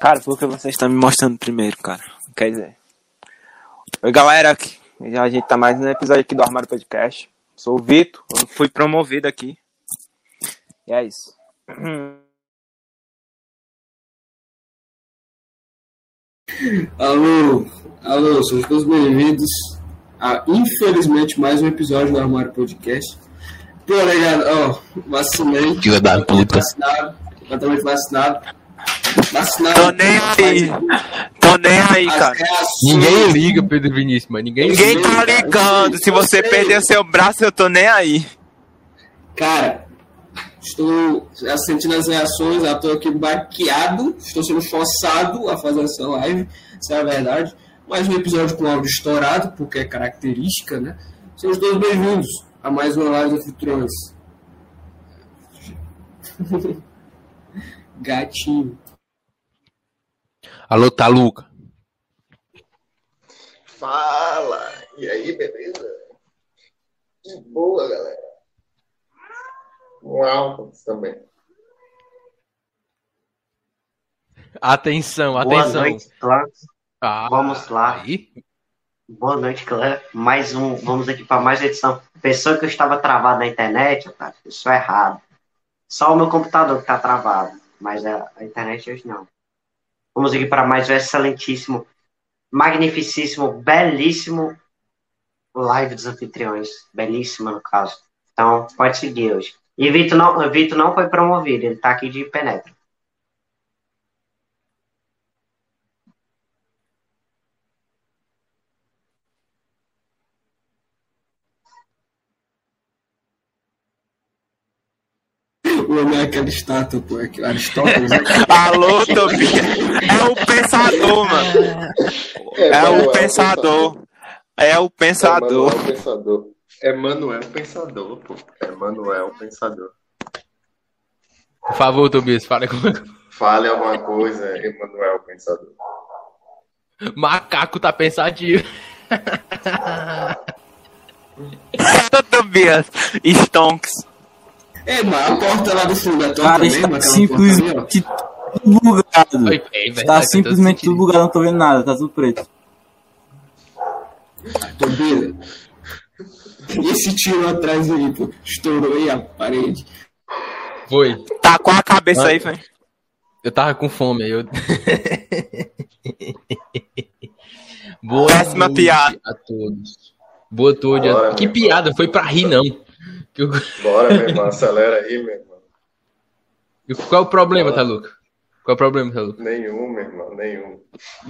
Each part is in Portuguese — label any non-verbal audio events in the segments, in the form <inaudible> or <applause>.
Cara, por que vocês estão me mostrando primeiro, cara? Quer dizer. Oi, galera. aqui- A gente tá mais um episódio aqui do Armário Podcast. Sou o Vitor, eu fui promovido aqui. E é isso. <clears throat> Alô, alô, sejam todos bem-vindos a, infelizmente, mais um episódio do Armário Podcast. Pô, negado, ó, vacinei. Filha da puta. Vacinado, completamente vacinado. Vacinado. Tô nem aí. Tô nem aí, cara. Ninguém liga, Pedro Vinícius, mas ninguém liga. Ninguém tá ligando. Se você perder seu braço, eu tô nem aí. Cara, estou já sentindo as reações, já estou aqui baqueado, estou sendo forçado a fazer essa live, isso é a verdade. Mais um episódio com áudio estourado, porque é característica, né? Sejam todos bem-vindos a mais uma live do Futrões. <laughs> Gatinho. Alô, tá Luca. Fala! E aí, beleza? De boa, galera. Uau, também. Atenção, Boa atenção. noite, clã. Ah, Vamos lá. Aí. Boa noite, clã. Mais um, vamos aqui para mais uma edição. Pensou que eu estava travado na internet, Otávio? Isso é errado. Só o meu computador que está travado, mas a internet hoje não. Vamos aqui para mais um excelentíssimo, magnificíssimo, belíssimo live dos anfitriões. Belíssima, no caso. Então, pode seguir hoje. E Vitor não, Vitor não foi promovido, ele está aqui de penetra. O homem é aquela estátua, pô, é aquele Aristóteles. né? <laughs> Alô, Tobias. É o pensador, mano. É o pensador. É o pensador. Emanuel Pensador. Emanuel Pensador, pô. Emanuel Pensador. Por favor, Tobias, fala com Fale alguma coisa, Emanuel Pensador. Macaco tá pensativo. <laughs> Tobias. Stonks. É, mas a porta lá do fundo é Cara, também, está mas aquela porta ali, ó. simplesmente tudo bugado. Oi, é verdade, Está faz simplesmente todo tudo bugado, não tô vendo nada, tá tudo preto. Tobias. E esse tiro atrás aí, pô? Estourou aí a parede. Foi. Tá com a cabeça aí, velho. Eu tava com fome aí. Eu... <laughs> Boa Péssima piada. a todos. Boa a- Bora, que piada? Foi pra rir, não. Que eu- Bora, meu irmão. <laughs> Acelera aí, meu irmão. Qual é o problema, tá, Luca? Qual é o problema, tá, Luca? Nenhum, meu irmão. Nenhum.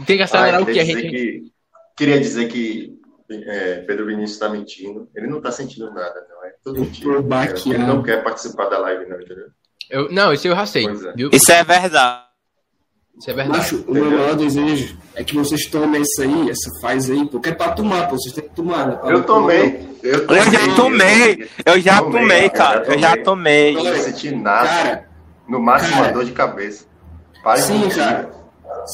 Tem que acelerar Ah, o que queria a dizer gente. que- Queria dizer que é, Pedro Vinícius tá mentindo. Ele não tá sentindo nada, não. É tudo mentira. Baqueado. Ele não quer participar da live, não, entendeu? Eu... Não, isso eu já sei. É. Isso é verdade. Isso é verdade. Macho, o meu maior desejo é que vocês tomem essa aí, essa faz aí, porque é pra tomar, pô, vocês têm que tomar, né? Eu tomei. Eu, Eu já tomei. Eu já tomei, cara. Eu já tomei. Não senti nada. Cara, no máximo cara. uma dor de cabeça. Para de sim, cara.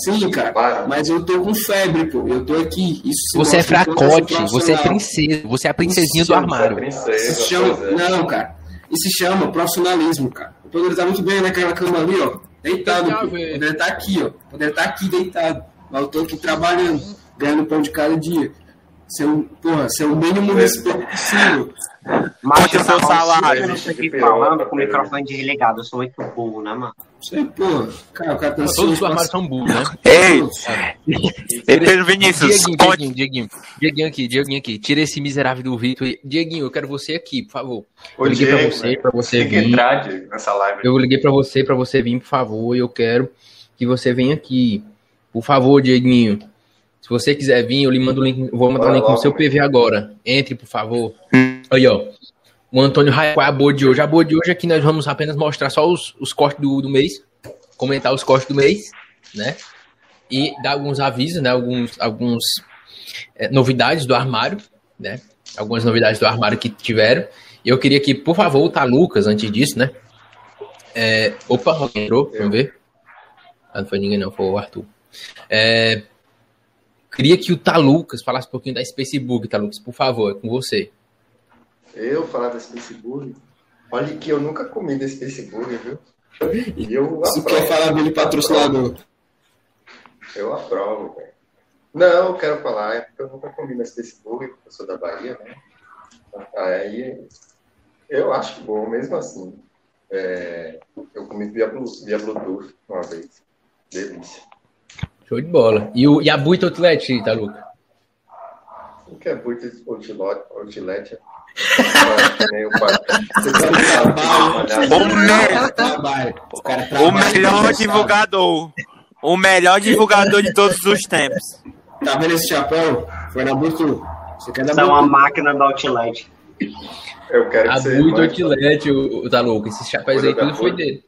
Sim, cara. Para. Mas eu tô com febre, pô. Eu tô aqui. Isso Você é o eu fracote, você é princesa, você é a princesinha do Isso, armário. Princesa, Isso se chama. é. Não, cara. Isso se chama profissionalismo, cara. Eu poderia estar muito bem naquela cama ali, ó. Deitado. Poderia estar aqui, ó. Poderia estar aqui deitado. Mas eu tô aqui trabalhando, ganhando pão de cada dia. Ser um, porra, ser o mínimo respeito possível. Mas o seu salário? Eu tô aqui falando com o microfone desligado, eu sou muito burro, né, mano? Aí, porra. Cara, o cara tá Todos os armários são burros, né? <laughs> Ei, ei, Pedro Vinícius. Dieguinho, Dieguinho, aqui, Dieguinho aqui. Tira esse miserável do Vitor. e- Dieguinho, eu quero você aqui, por favor. Eu liguei pra você, pra você vir. entrar, nessa live. Eu liguei pra você, pra você vir, por favor. E eu quero que você venha aqui. Por favor, Dieguinho. Se você quiser vir, eu lhe mando o link. Vou mandar o link no seu. PV agora. Entre, por favor. Aí, ó. O Antônio qual é a boa de hoje? A boa de hoje é que nós vamos apenas mostrar só os, os cortes do, do mês. Comentar os cortes do mês, né? E dar alguns avisos, né? Alguns, alguns é, novidades do armário, né? Algumas novidades do armário que tiveram. E eu queria que, por favor, o Tá Lucas, antes disso, né? É, opa, entrou, vamos ver. Ah, não foi ninguém não, foi o Arthur. É, queria que o Tá Lucas falasse um pouquinho da Facebook, Tá Lucas, por favor, é com você. Eu falar desse Facebook. Olha que eu nunca comi desse Facebook, viu? E eu Isso quer falar dele patrocinador. Eu aprovo, velho. Não, eu quero falar, é porque eu nunca comi nesse Facebook, porque eu sou da Bahia, né? Aí eu acho bom, mesmo assim. É, eu comi via, via Bluetooth uma vez. Delícia. Show de bola. E, o, e a Buita Outlet, tá, Luca? O que é muito outlet? Não, <laughs> que nem o melhor cansado. divulgador. O melhor divulgador de todos os tempos. Tá vendo esse chapéu? Foi na Bluetooth. Você quer dar Isso é uma máquina da Outlet. Eu quero A que você Buita Outlet, o, o tá louco. Esses chapéus aí tudo foi dele.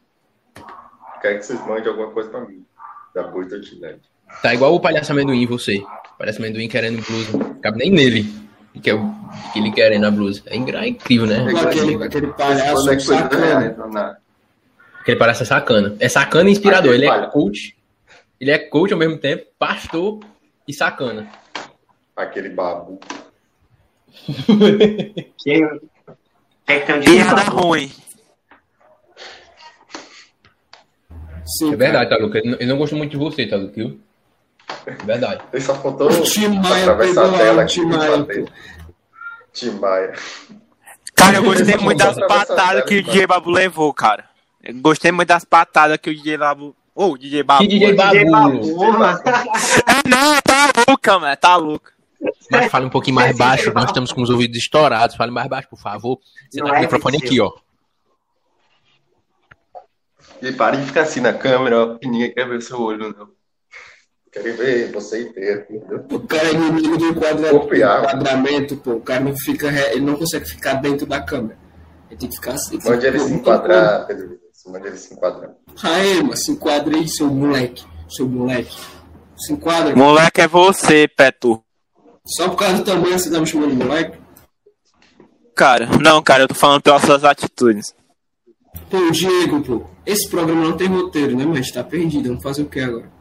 quero que vocês mandem alguma coisa pra mim. Outlet. Tá igual o palhaço amendoim, você. Palhaço amendoim querendo blusa. Não cabe nem nele. Que é o que ele querendo a blusa. É é incrível, né? Aquele, aquele palhaço Quando é que foi sacana. né, na- Aquele palhaço é sacana. É sacana e inspirador. Aquele Ele é palhaço. coach. Ele é coach ao mesmo tempo, pastor e sacana. aquele babu. <laughs> Que, o que é que tem um ruim. Sim, É verdade, tá, Luca? Ele não, ele não gostou muito de você, tá, Luca? Viu? É verdade. Ele só faltou O Tim Maia atravessar pegou a tela aqui Tim Maia, bater. pô. Tim Maia. Cara, eu gostei muito das patadas que o DJ Babu levou, cara. Eu gostei muito das patadas que o DJ Babu. Ô, o DJ Babu. Que DJ DJ Babu? É, não, tá louca, mano. Tá louca. Mas fale um pouquinho mais baixo, nós estamos com os ouvidos estourados. Fale mais baixo, por favor. Você tá Não com o é microfone aqui, ó. E para de ficar assim na câmera, ó, que ninguém quer ver seu olho, não. Quero ver você inteiro, entendeu? O cara é inimigo do enquadra- enquadramento, pô. O cara não fica, re- ele não consegue ficar dentro da câmera. Ele tem que ficar assim. Mande ele se enquadrar, Pedro. Mande ele se enquadrar. mas se enquadra aí, seu moleque. Seu moleque. Se enquadra. Moleque é você, Petu. Só por causa do tamanho você tá me chamando de moleque? Cara, não, cara, eu tô falando pelas suas atitudes. Pô, o Diego, pô. Esse programa não tem roteiro, né? Mas tá perdido. Vamos fazer o que agora?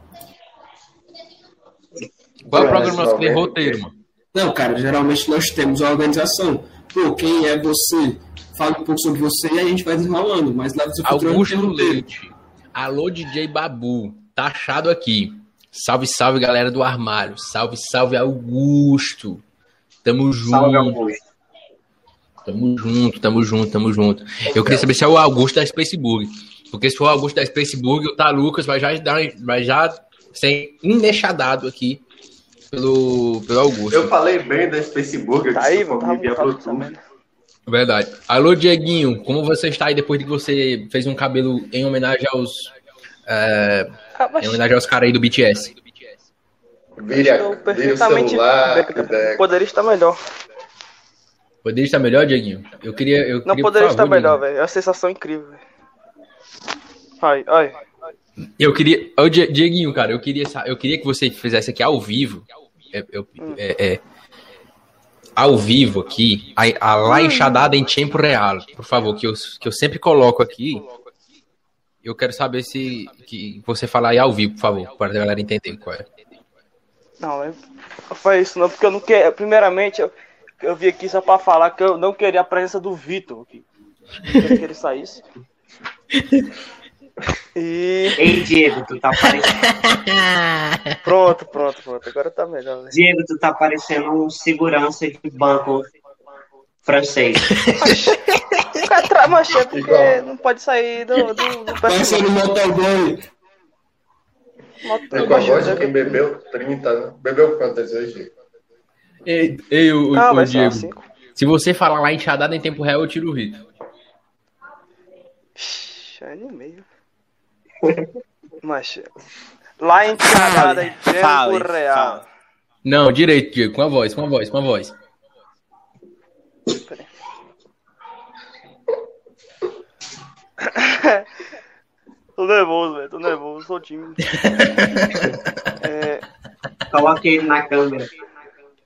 Qual é o programa que tem roteiro, mano? Não, cara, geralmente nós temos uma organização. Pô, quem é você? Fala um pouco sobre você e a gente vai desenrolando. Mas lá não Augusto. Leite. Alô, DJ Babu. Tá achado aqui. Salve, salve, galera do armário. Salve, salve, Augusto. Tamo Salve, junto. Augusto. Tamo junto, tamo junto, tamo junto. Eu queria saber se é o Augusto da Spaceburg. Porque se for o Augusto da Spaceburg, o Tá Lucas vai já, dar, vai já ser endeixadado aqui pelo, pelo Augusto. Eu falei bem Facebook, eu Tá aí, Tava comi via Bluetooth. também. Verdade. Alô, Dieguinho, como você está aí depois de que você fez um cabelo em homenagem aos. é, Ah, mas em homenagem aos caras aí do BTS? A- o perfeitamente celular, poderia estar melhor. Poderia estar melhor, Dieguinho? Eu queria. Eu Não queria, poderia estar favor, melhor, Dieguinho. velho. É uma sensação incrível, velho. Ai, ai. Eu queria. Ô, Die- Dieguinho, cara, eu queria, eu queria que você fizesse aqui ao vivo. É, eu- é- é, ao vivo aqui, a, a lá enxadada em tempo real, por favor, que eu, que eu sempre coloco aqui. Eu quero saber se que você falar aí ao vivo, por favor, para a galera entender qual é. Não, não foi isso não, porque eu não quero. Primeiramente, eu, eu vim aqui só pra falar que eu não queria a presença do Vitor aqui. Eu queria que ele saísse. <laughs> E. <laughs> Ei, Diego, tu tá parecendo. <laughs> Pronto, pronto, pronto. Agora tá melhor, velho. Diego, tu tá parecendo um segurança de banco francês. Mas é porque não pode sair do, do, do Vai ser no motoboy. É de quem bebeu 30, né? Bebeu quantas hoje? Ei, ei o, Ah, o Diego, se você falar lá enxadada em tempo real, eu tiro o rito. Ixi, Animei. Mas. Lá em Canadá, em tempo Fale, real. fale. Não, direito, Diego, com a voz, com a voz, com a voz. <laughs> Tô nervoso, velho. Tô nervoso, sou tímido. <laughs> É, Coloque ele na câmera.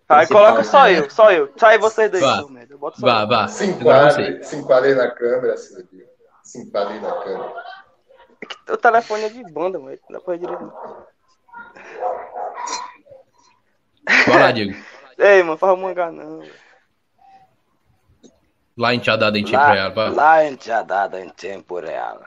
aí Você coloca fala. só eu, só eu. Sai vocês dois, Vá. seu merda. Bota só Vá. Se enquadre, se enquadre na câmera, Silvio. Se enquadre na câmera. O telefone é de banda, velho. Não dá pra ver direito. lá, Diego. Ei, mano, faz mangá não. velho. Lá enxadada em tempo Lá, real, vai. lá em Jadada em tempo real.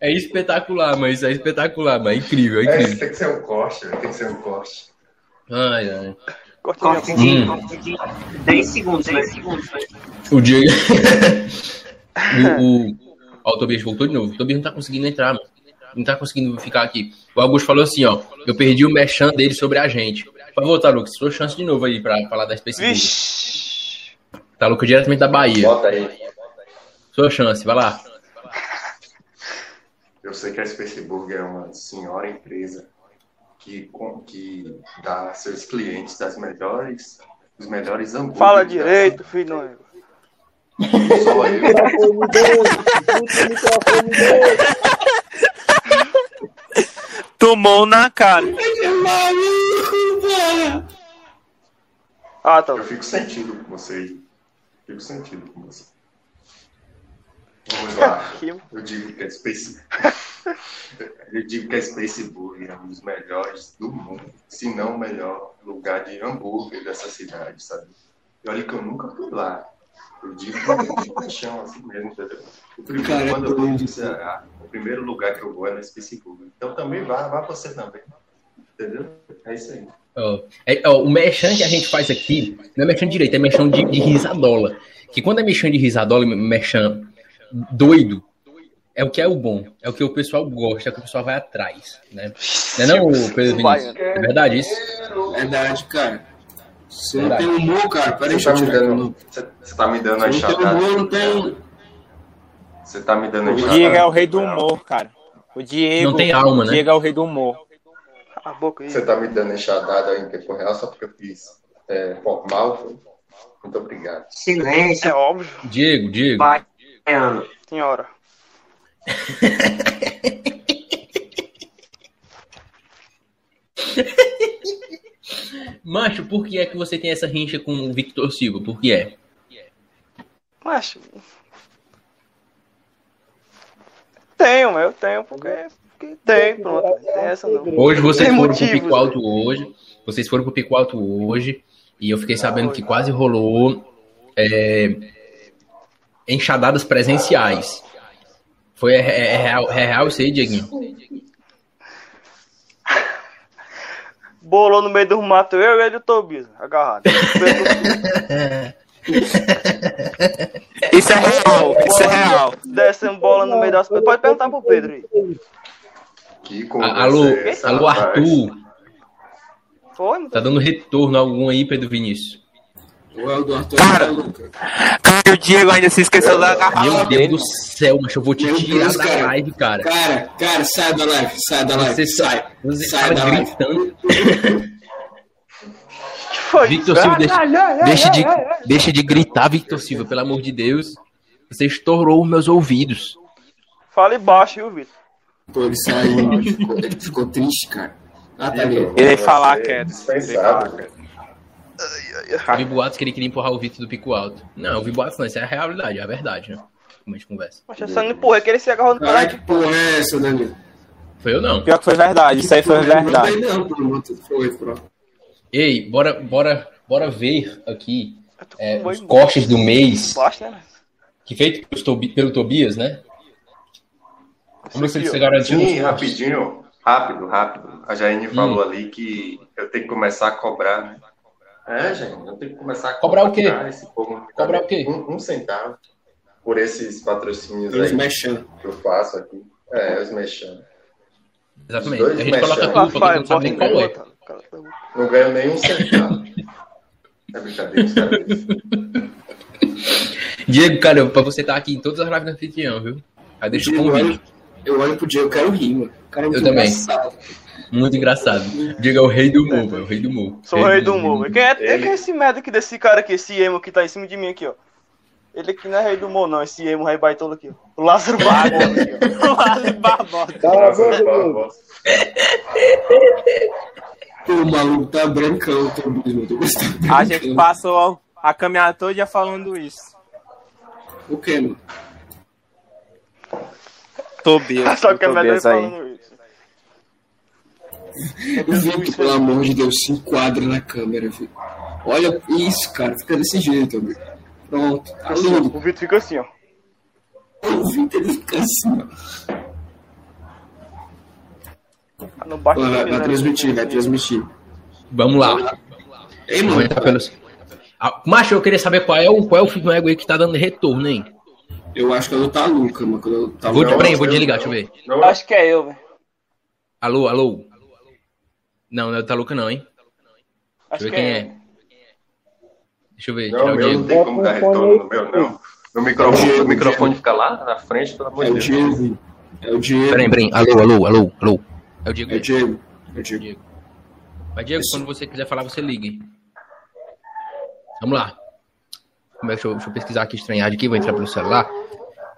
É. É espetacular, mas é espetacular, mas é incrível, é É, incrível. tem que ser um corte, tem que ser um corte. Ai, ai. Cortinha. Corte de, corte de 10 segundos, 10 segundos. O Diego. <laughs> o, o... Ó, o Tobias voltou de novo. O Tobias não tá conseguindo entrar, mano. Não tá conseguindo ficar aqui. O Augusto falou assim, ó. Eu perdi o merchan dele sobre a gente. Por favor, Taluca, sua chance de novo aí pra falar da Space. Vixe. Taluca diretamente da Bahia. Bota aí. Sua chance, vai lá. Eu sei que a Space Burger é uma senhora empresa que, que dá a seus clientes das melhores, os melhores hambúrgueres. Fala direito, filho. Não. Só eu. Tomou na cara. Que maluco, cara. Ah, tá. Eu fico sentido com você. Fico sentido com você. Vamos <laughs> lá. Que- Eu digo que a Space. Eu digo que a Space Burger é um dos melhores do mundo, se não o melhor lugar de hambúrguer dessa cidade, sabe? E olha que eu nunca fui lá. Eu digo de paixão, assim mesmo, entendeu? O primeiro, Cara, quando eu eu- vou pro Ceará, o primeiro lugar que eu vou é na Space Burger. Então também vá, vá você também. Entendeu? É isso aí. Ó, é, ó, o merchan que a gente faz aqui não é merchan direito, é merchan de, de risadola. Que quando é merchan de risadola, merchan doido, é o que é o bom, é o que o pessoal gosta, é o que o pessoal vai atrás, né? Não é não, Pedro Vinícius? É verdade isso? Verdade, cara. Você não Verdade. tem humor, cara. Peraí, Você deixa eu tá tirar dando, não. você, tá me dando a Você não tem enxadada. humor, não tem. Você tá me dando a O enxadada. Diego é o rei do humor, cara. O Diego. Não tem alma, o né? Diego é o rei do humor. A boca aí. Você tá me dando enxadada aí em tempo real só porque eu fiz é, formal? foi? Muito obrigado. Silêncio, É óbvio, Diego, Diego. Baiano. senhora. Macho, por que é que você tem essa rincha com o Victor Silva? Por que é? Mas. Tenho, eu tenho porque. porque tem, pronto. Essa não. Hoje vocês Tem foram pro motivos, Pico Alto hoje. Vocês foram pro Pico Alto hoje. E eu fiquei sabendo que quase rolou é, enxadadas presenciais. Foi é, é- é real, é real isso aí, Dieguinho? Bolou no meio do mato, eu e ele e o Tobias, agarrado. Isso é real, isso é real. Descendo bola no meio das coisas. Pode perguntar pro Pedro aí. Alô, é alô? Arthur. Foi, Tá dando retorno algum aí, Pedro Vinícius? O Eduardo Cara. é maluco. Cara, o Diego ainda se esqueceu da garrafa Meu dele. Deus do céu, mas eu vou te Meu tirar Deus, da cara. live, cara. Cara, cara, sai da live, sai da live. Você sai, Você sai da live. gritando. Que foi? Victor Silva, deixa, deixa, de, deixa de gritar, Victor Silva, pelo amor de Deus. Você estourou os meus ouvidos. Fale baixo, viu, Vitor? Pô, ele saiu, ele ficou, ele ficou triste, cara. Ah, tá. Ele ia falar Você é quieto. Eu vi boatos que ele queria empurrar o Victor do pico alto. Não, eu vi boatos não, isso é a realidade, é a verdade, né? Como a gente conversa. Mas essa não empurra, que ele se agarrou no cara. que porra é essa, Danilo? Foi eu não. Pior que foi verdade, isso aí foi verdade. Não, não, foi, pronto. Ei, bora, bora, bora ver aqui é, os cortes do mês, Baixo, né? que feito pelo Tobias, né? Vamos ver se você garantiu. Sim, rapidinho, rápido, rápido. A Jaine Hum. falou ali que eu tenho que começar a cobrar, né? É, Jaine, eu tenho que começar a Cobrar o quê? Esse povo tá Cobrar o quê? Um, um centavo por esses patrocínios Eles aí mexendo. que eu faço aqui. É, os mexendo. Exatamente. Dois A gente coloca tudo, Rafael, não sabe nem qual em é. tá. Não ganho nem um centavo. É brincadeira, os caras. Diego, cara, pra você estar aqui em todas as lives do anfitrião, viu? Aí deixa o convite. Eu olho pro Diego, eu quero rir, mano. O cara é muito Eu também. engraçado. Muito engraçado. Diego é o rei do humor, é o rei do humor. Sou o rei do humor. Quem é, quem é esse merda aqui desse cara aqui, esse emo que tá em cima de mim aqui, ó? Ele aqui não é rei do humor, não. Esse emo rei baitola aqui, ó. O Lázaro Barbosa aqui, ó. <laughs> O Ali Barbosa. Nossa, Barbosa. Pô, o maluco tá brancão. A gente passou a caminhada toda falando isso. O quê, mano? Tobias, <laughs> Só que é Tobias aí. falando isso. O Vitor, pelo amor de Deus, se enquadra na câmera, filho. Olha isso, cara. Fica desse jeito, amigo. Pronto. Tá lindo. O Vitor fica assim, ó. O Vitor fica assim, ó. Não bate Vai, vai, né? transmitir, vai transmitir. Vamos lá. Ei, mano. pelos... Ah, Macho, eu queria saber qual é o, qual é o Fico Ego aí que tá dando retorno, hein? Eu acho que é do Taluca, mano. Quando eu tava Vou, não, peraí, vou eu desligar, deixa eu ver. Acho que é eu, velho. Alô, alô? Não, não é o Taluca não, hein? Acho Deixa eu que ver quem é. é. Deixa eu ver, não, tirar o meu não tem como dar retorno no meu, não. Meu microfone, o microfone fica lá na frente, pelo amor É de o Deus. Diego. É o Diego. Peraí, peraí. Alô, alô, alô, alô. É o Diego. É o Diego. É o Diego. Mas, Diego, quando você quiser falar, você ligue. Vamos lá. Como é que- Deixa eu, deixa eu pesquisar aqui, estranhar aqui, vou entrar pelo celular.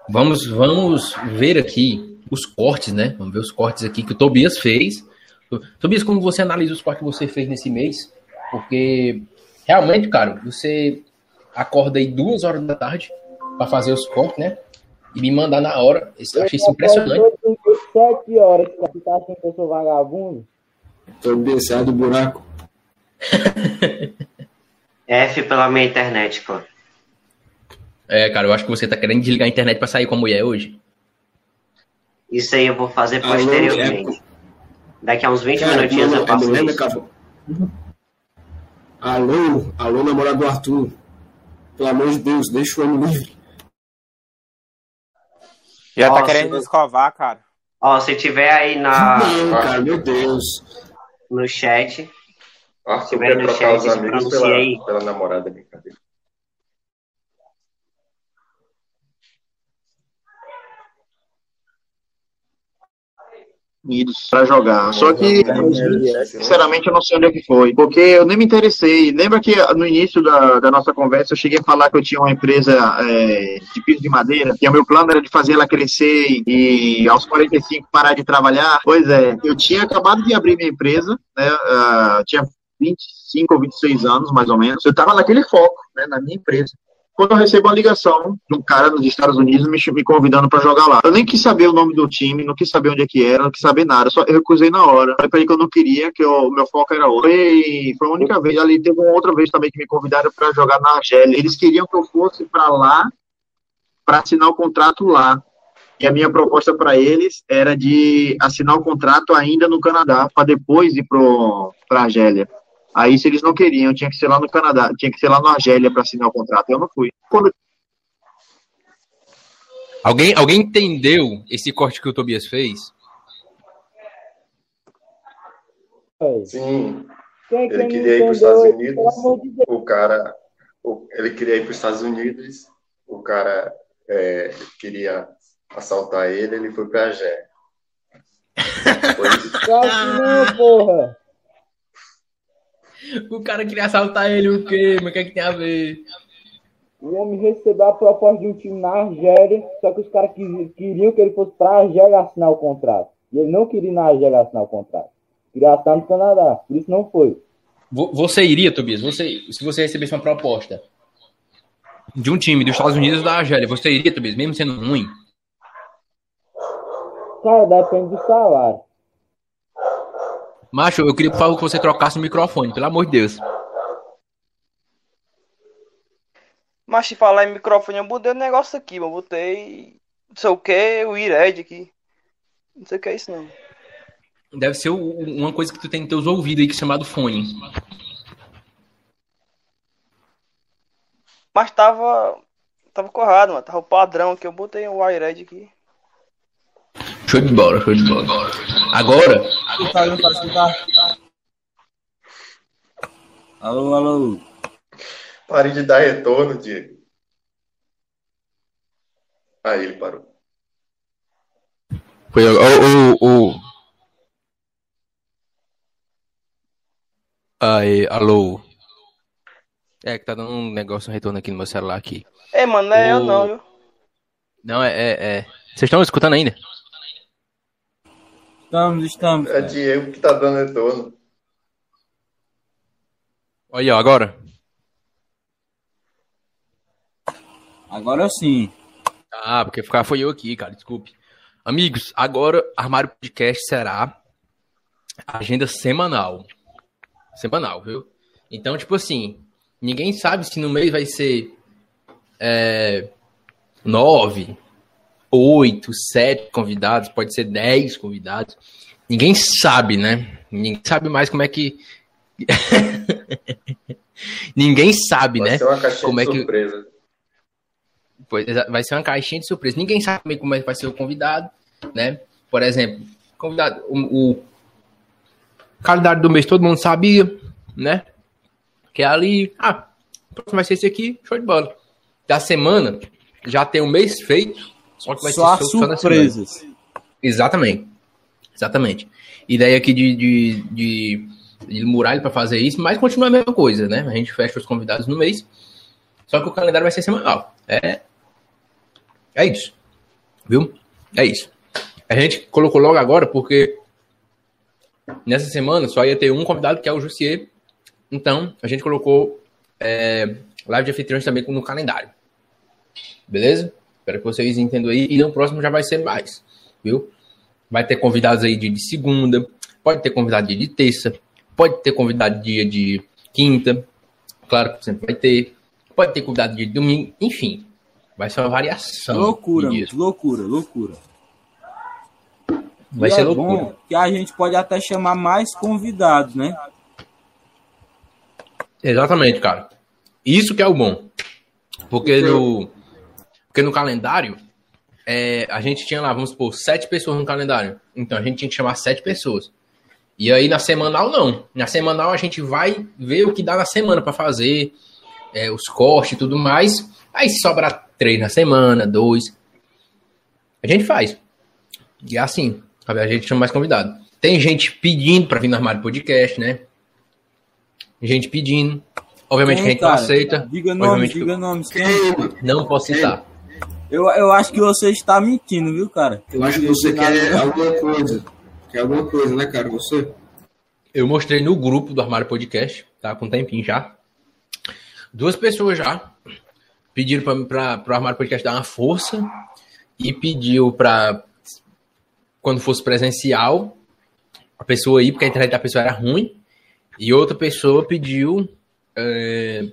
Vamos, vamos ver aqui os cortes, né? Vamos ver os cortes aqui que o Tobias fez. Tobias, como você analisa os cortes que você fez nesse mês? Porque, realmente, cara, você acorda aí duas horas da tarde para fazer os cortes, né? E me mandar na hora. Eu achei isso impressionante. Sete horas, cara. Você tá achando que eu sou vagabundo? Tô sai do buraco. <laughs> F pela minha internet, pô. É, cara, eu acho que você tá querendo desligar a internet para sair com a mulher hoje. Isso aí eu vou fazer Alô, posteriormente. Daqui a uns 20 Cara, minutinhos eu é mulher, isso. cavalo. Alô, alô, namorado do Arthur. Pelo amor de Deus, deixa o homem livre. Já tá querendo escovar, cara. Ó, se tiver aí na, Não, cara, meu Deus. no chat, Arthur Se tiver no trocar chat, os se amigos pronuncia pela, aí. pela namorada, brincadeira. Unidos pra jogar. Só que, sinceramente, eu não sei onde é que foi. Porque eu nem me interessei. Lembra que no início da, da nossa conversa eu cheguei a falar que eu tinha uma empresa é, de piso de madeira, que o meu plano era de fazer ela crescer e aos 45 parar de trabalhar? Pois é, eu tinha acabado de abrir minha empresa, né? ah, tinha 25 ou 26 anos, mais ou menos. Eu estava naquele foco, né, na minha empresa quando eu recebo uma ligação de um cara nos Estados Unidos me, me convidando para jogar lá. Eu nem quis saber o nome do time, não quis saber onde é que era, não quis saber nada, só eu recusei na hora. Falei pra ele que eu não queria, que o meu foco era outro. E foi a única vez. Ali teve uma outra vez também que me convidaram para jogar na Argélia. Eles queriam que eu fosse para lá para assinar o contrato lá. E a minha proposta para eles era de assinar o contrato ainda no Canadá, para depois ir para a Argélia. Aí, se eles não queriam, tinha que ser lá no Canadá, tinha que ser lá na Argélia para assinar o contrato. Eu não fui. Quando Alguém, alguém entendeu esse corte que o Tobias fez? Sim, Quem ele queria ir para os Estados Unidos. de. O cara, o- ele queria ir para os Estados Unidos. O cara é, queria assaltar ele. Ele foi para a Gé. Foi não, porra. O cara queria assaltar ele o quê? Mas o que, é que tem a ver? O homem recebeu a proposta de um time na Argélia, só que os caras que- queriam que ele fosse pra Argélia assinar o contrato. E ele não queria ir na Argélia assinar o contrato. Queria assinar no Canadá. Por isso não foi. Vo- Você iria, Tobias? Você, se você recebesse uma proposta de um time dos Estados Unidos ou da Argélia, você iria, Tobias, mesmo sendo ruim? Cara, depende do salário. Macho, eu queria, por favor, que você trocasse o microfone, pelo amor de Deus. Mas se falar em microfone, eu mudei o negócio aqui, mano. Botei. Não sei o que, o Ired aqui. Não sei o que é isso, não. Deve ser uma coisa que tu tem nos teus ouvidos aí, que é chamado fone. Mas tava. Tava corrado, mano. Tava o padrão aqui. Eu botei o Ired aqui. Show de bola, show de bola. Agora, não tá. Alô, alô. Pare de dar retorno, Diego. Aí ele parou. foi o, o, o... Aí, alô. É que tá dando um negócio, um retorno aqui no meu celular aqui. Ei, mano, não é eu O- não, viu? Não, é, é, é. Vocês estão escutando ainda? Estamos, estamos. É cara. Diego que tá dando retorno. Olha, ó, agora. Agora sim. Ah, porque ficar foi eu aqui, cara, desculpe. Amigos, agora Armário Podcast será agenda semanal. Semanal, viu? Então, tipo assim, Ninguém sabe se no mês vai ser é, nove, oito, sete convidados, pode ser dez convidados. Ninguém sabe, né? Ninguém sabe mais como é que. <laughs> Ninguém sabe, Vai né? ser uma caixinha Como é de que surpresa. Pois, exa- vai ser uma caixinha de surpresa. Ninguém sabe como é que vai ser o convidado, né? Por exemplo, convidado, o, o calendário do mês todo mundo sabia, né? Que é ali, ah, o próximo vai ser esse aqui, show de bola. Da semana, já tem um mês feito, só que vai Só ser as só, surpresas. Exatamente. Exatamente. Ideia aqui de, de, de, de muralha para fazer isso, mas continua a mesma coisa, né? A gente fecha os convidados no mês, só que o calendário vai ser semanal. É, é isso. Viu? É isso. A gente colocou logo agora porque nessa semana só ia ter um convidado que é o Jussier. Então, a gente colocou é, live de anfitriões também no calendário. Beleza? Espero que vocês entendam aí. E no próximo já vai ser mais. Viu? Vai ter convidados aí dia de segunda, pode ter convidado dia de terça, pode ter convidado dia de quinta, claro que sempre vai ter, pode ter convidado dia de domingo, enfim, vai ser uma variação. Loucura, loucura, loucura. Vai E ser é loucura. bom que a gente pode até chamar mais convidados, né? Exatamente, cara. Isso que é o bom. Porque no, porque no calendário, é, a gente tinha lá, vamos supor, sete pessoas no calendário. Então a gente tinha que chamar sete pessoas. E aí na semanal, não. Na semanal a gente vai ver o que dá na semana pra fazer, é, os cortes e tudo mais. Aí se sobrar três na semana, dois, a gente faz. E é assim, sabe? a gente chama mais convidado. Tem gente pedindo pra vir no Armário Podcast, né? Gente pedindo. Obviamente Quem, que a gente não aceita. Diga nomes, diga nomes. Quem? não posso citar. Eu, eu acho que você está mentindo, viu, cara? Eu acho que você quer alguma coisa. Quer alguma coisa, né, cara? Você? Eu mostrei no grupo do Armário Podcast, tá? Com um tempinho já. Duas pessoas já pediram para o Armário Podcast dar uma força e pediu para quando fosse presencial a pessoa ir, porque a internet da pessoa era ruim. E outra pessoa pediu. é,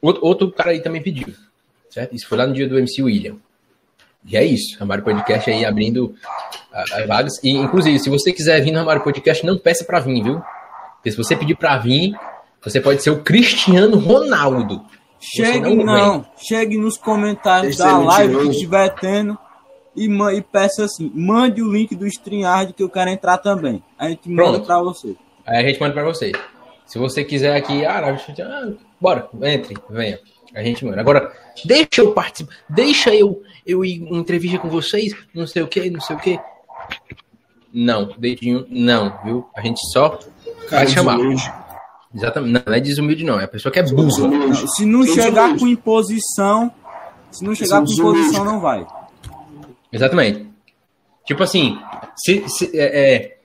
Outro, outro cara aí também pediu. Certo? Isso foi lá no dia do MC William. E é isso. Armário Podcast aí abrindo a- as vagas. E, inclusive, se você quiser vir no Armário Podcast, não peça pra vir, viu? Porque se você pedir pra vir, você pode ser o Cristiano Ronaldo. Você Chegue não não, chegue nos comentários Deixa da live que estiver tendo e, e peça assim, mande o link do StreamYard que eu quero entrar também. A gente manda Pronto. pra você. Aí a gente manda pra você. Se você quiser aqui, ah, gente- ah, bora, entre, venha. A gente manda. Agora, deixa eu participar, deixa eu, eu ir em entrevista com vocês, não sei o que, não sei o que. Não, dedinho, não, viu? A gente só vai chamar. desumilde. Exatamente. Não, não é desumilde, não. É a pessoa que é burra. Se não chegar com imposição, se não chegar com imposição, não vai. Exatamente. Tipo assim, se, se é, é,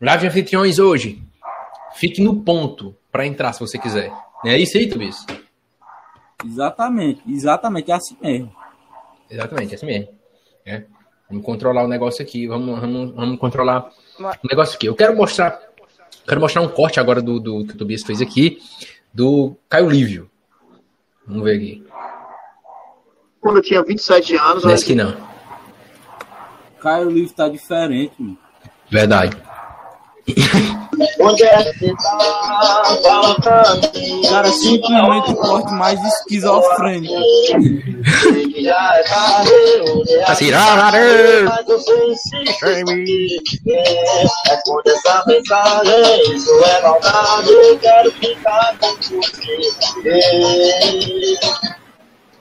live de anfitriões hoje, fique no ponto pra entrar se você quiser. É isso aí, Tobias? Exatamente, exatamente, é assim mesmo. Exatamente, é assim mesmo. É. Vamos controlar o negócio aqui, vamos, vamos, vamos controlar Mas- o negócio aqui. Eu quero mostrar, quero mostrar um corte agora do, do que o Tobias fez aqui, do Caio Lívio. Vamos ver aqui. Quando eu tinha 27 anos, Nesse aqui não. Caio Livre tá diferente, mano. Verdade. Onde é que tá? Cara simplesmente o corte mais esquizofrênico. é é Assim, tá? me Responde essa mensagem, isso é maldade. Eu quero ficar com você.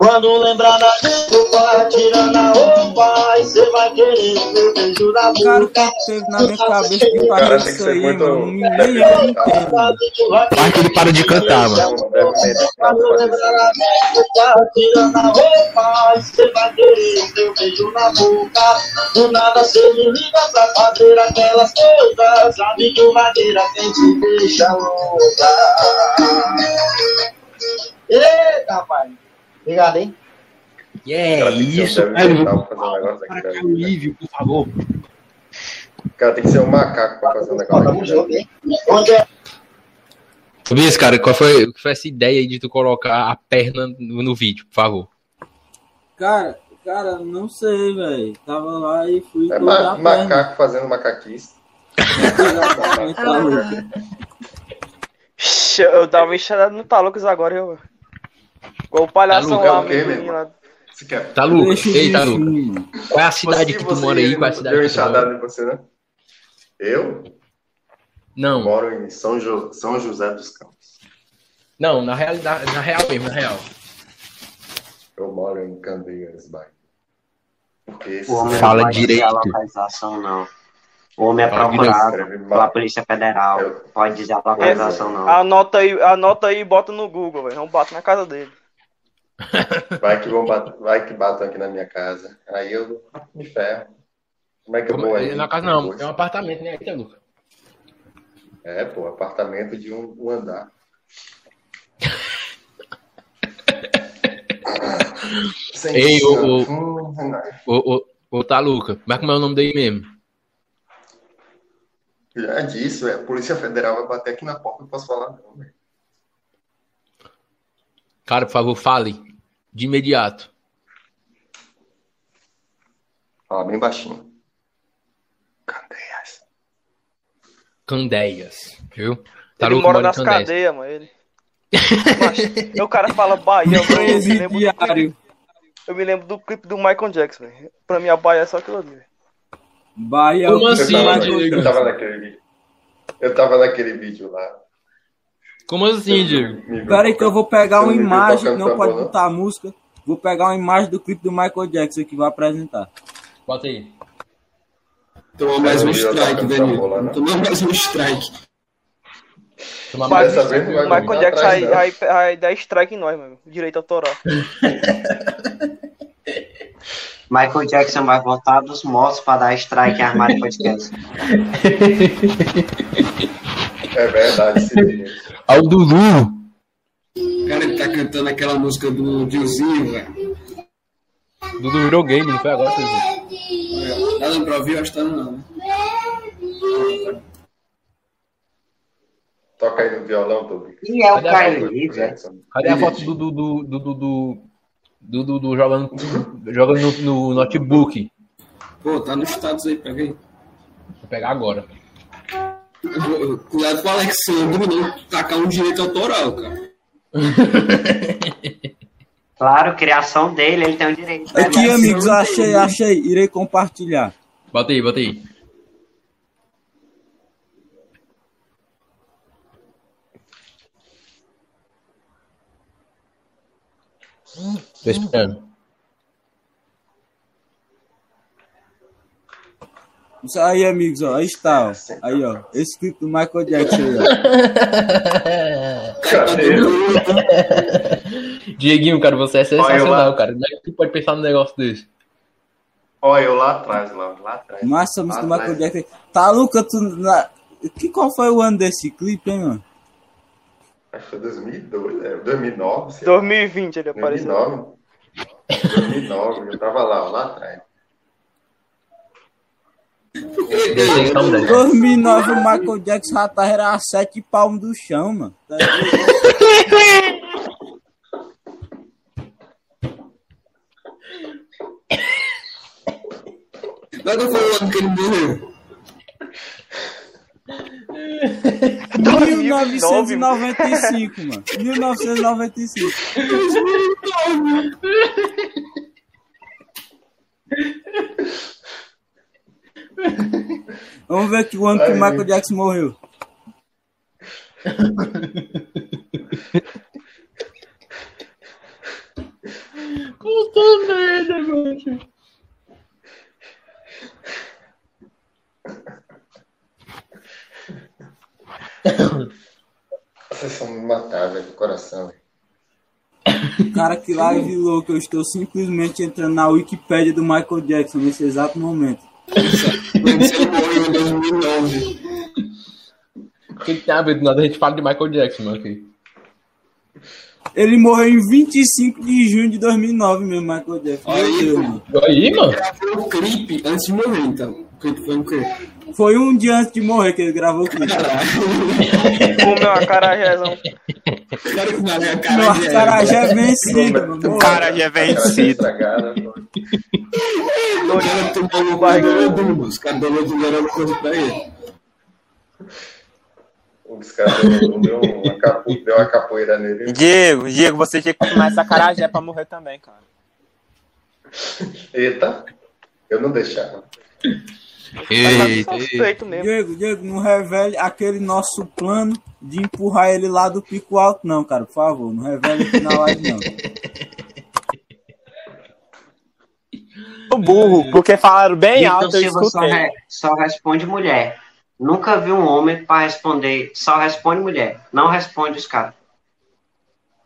Quando lembrar da desculpa, tirando a roupa, e você vai querer o meu beijo na O cara boca. que teve na minha cabeça de Cara, tem que isso ser aí, muito- mano. Nem eu entendo. mano. Parte ele para de cantar, mano. Quando lembrar da desculpa, tirando a roupa, e você vai querer o meu beijo na boca. Do nada você me liga pra fazer aquelas coisas. Sabe que o madeira tem te deixa louca. Eita, pai. Obrigado, hein? Yeah, Cara, ser um isso, Para aqui. Caio né? Lívio, por favor. Cara, tem que ser um macaco pra fazer um negócio Tamo aqui. junto, né? hein? Onde é? Viz, cara, qual foi, qual foi essa ideia aí de tu colocar a perna no, no vídeo, por favor? Cara, cara, não sei, velho. Tava lá e fui É colocar ma a perna. macaco fazendo macaquice. Tá <laughs> Eu dava enxadada no Talucas agora, eu. Igual o palhação Taluca é lá, o quê, amendoim meu lá. Você quer? Tá? Deixa Ei, tá. Qual é a cidade Você- que tu mora aí? Qual é a deu cidade enxadada mora? em você, né? Eu Não, moro em São, Jo- São José dos Campos. não, na realidade, na real mesmo, na real. Eu moro em Candeias, Bahia. Porque esse O homem Fala não pode dizer direito. a localização, não. O homem é Fala procurado pela. Polícia Federal. Eu- Pode dizer a localização, não. Anota aí, anota aí e bota no Google, velho. Não bate na casa dele. Vai que, vão bat- vai que batam aqui na minha casa. Aí eu me ferro. Como é que eu vou aí? Na casa não, depois? é um apartamento, né? Eita, Lucas. É, pô, apartamento de um, um andar. <laughs> Ei, o- ô, ô, tá, Lucas, mas como é o nome dele mesmo? Já disse, velho. A Polícia Federal vai bater aqui na porta, não posso falar não, velho. Cara, por favor, fale. De imediato. Fala bem baixinho. Candeias. Candeias, viu? Tá ele mora nas cadeias, mano. Ele. <laughs> O cara fala Bahia, eu me lembro do clipe, eu me lembro do clipe do Michael Jackson, velho. Pra mim a Bahia é só aquilo ali. Bahia Como é o que assim, eu, tava, naquele vídeo. Eu tava naquele vídeo lá. Como assim, Diego? Pera aí que eu vou pegar uma imagem, não pode botar a música. Vou pegar uma imagem do clipe do Michael Jackson que vai apresentar. Bota aí. Tomou mais um strike, Danilo. né? Tomou mais um strike. Toma Mas, dessa vez não vai Michael Jackson atrás, aí dá strike em nós, mano. Direito autoral. <laughs> Michael Jackson vai voltar dos mortos para dar strike em Armário Podcast. É verdade, esse. Ao Dudu. O cara ele tá cantando aquela música do Diozinho, velho. Dudu virou game, não foi agora, viram? Tá dando pra ouvir? Acho que tá não, né? Toca aí no violão, Tobi. E é o Caio velho. Jackson. Cadê a foto do Dudu do do do do Dudu jogando, jogando no, no notebook? Pô, tá nos status aí, pega aí. Vou pegar agora. Cuidado com o Alexandre, não tacar um direito autoral, cara. <laughs> Claro, criação dele, ele tem o direito. de Aqui, amigos, achei, achei. Irei compartilhar. Bota aí, bota aí. Tô esperando. Aí, amigos, ó. Aí está, ó. Aí, ó. Esse clipe do Michael Jackson aí, ó. Cadê? <laughs> Dieguinho, cara, você é sensacional, lá. cara. Como é que tu pode pensar num negócio desse? Olha eu lá atrás, lá, lá atrás. Massa, a música do Michael. Jackson. Tá, Luca, tu... Na... Que, qual foi o ano desse clipe, hein, mano? Acho que foi 2002, é, 2009. sei lá. 2020 ele apareceu. 2009. 2009, eu tava lá, lá atrás. Tem que dar um 10. 2009 o Michael Jackson já tá era a sete palmos do chão, mano. Tá não foi o ano que ele morreu. 1995, mano. 1995. <laughs> <laughs> Vamos ver que o ano que o Michael Jackson morreu. Puta merda, mano. Vocês são me matar, velho, do coração. velho. Cara, que live louco. Eu estou simplesmente entrando na Wikipédia do Michael Jackson nesse exato momento. Ele morreu em 2009. O que, que tem a ver? Do nada a gente fala de Michael Jackson, mano. Aqui. Ele morreu em 25 de junho de 2009 mesmo, Michael Jackson. Olha Meu aí, mano. mano. Gravou o clipe antes de morrer, então. O clipe foi no quê? Foi um dia antes de morrer que ele gravou o clipe. Comeu carajézão. A cara Meu de- acarajé é vencido, mano. O cara já é Cara, vencido. O cara tomou um barriga do Os caras deu dinheiro coisa pra ele. Os caras deu, deu, uma capo, deu uma capoeira nele. Diego, Diego, você tinha que tomar essa carajé pra morrer também, cara. Eita, eu não deixava. Tá suspeito mesmo. Diego, Diego, não revele aquele nosso plano de empurrar ele lá do pico alto, não, cara, por favor. Não revele aqui na live, não. O burro, porque falaram bem Vitor alto, eu Silva só, re- só responde mulher. Nunca vi um homem para responder, só responde mulher. Não responde os caras.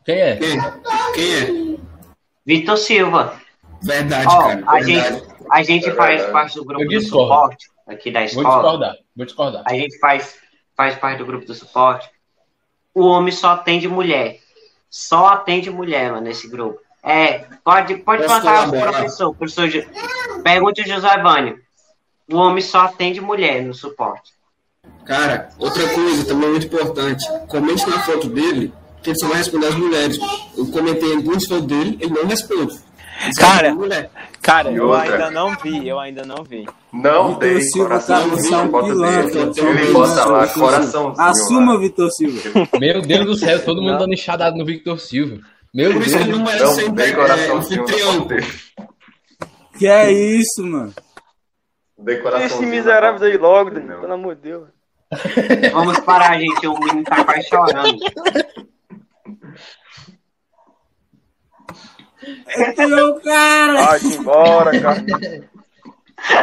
Quem é? Quem? Quem é? Vitor Silva. Verdade, Ó, cara. a verdade. gente, a gente É faz parte do grupo do suporte aqui da Vou escola. discordar. Vou discordar. A gente faz, faz parte do grupo do suporte. O homem só atende mulher. Só atende mulher, mano, nesse grupo. É, pode, pode Posso perguntar ao colaborar? professor. professor Ju- Pergunte ao José Vânio. O homem só atende mulher no suporte. Cara, outra coisa também muito importante. Comente na foto dele que ele só vai responder as mulheres. Eu comentei em duas fotos dele, ele não responde. Cara. Cara, eu ainda não vi, eu ainda não vi. Não Vitor tem Silva, coração. cara, você é um bota pilantra. dele. Ele bota lá, Vitor Silva. coraçãozinho. Assuma, lá. Vitor Silva. Meu Deus do céu, todo mundo dando enxadado no Victor Silva. Meu Por Deus. isso que ele não merece ser é, coraçãozinho. anfitrião. Que é isso, mano? Dê Esse coraçãozinho miserável aí logo. Danilo, pelo amor de Deus. Vamos parar, gente. O menino tá quase chorando. <laughs> Meu cara! Vai embora, cara.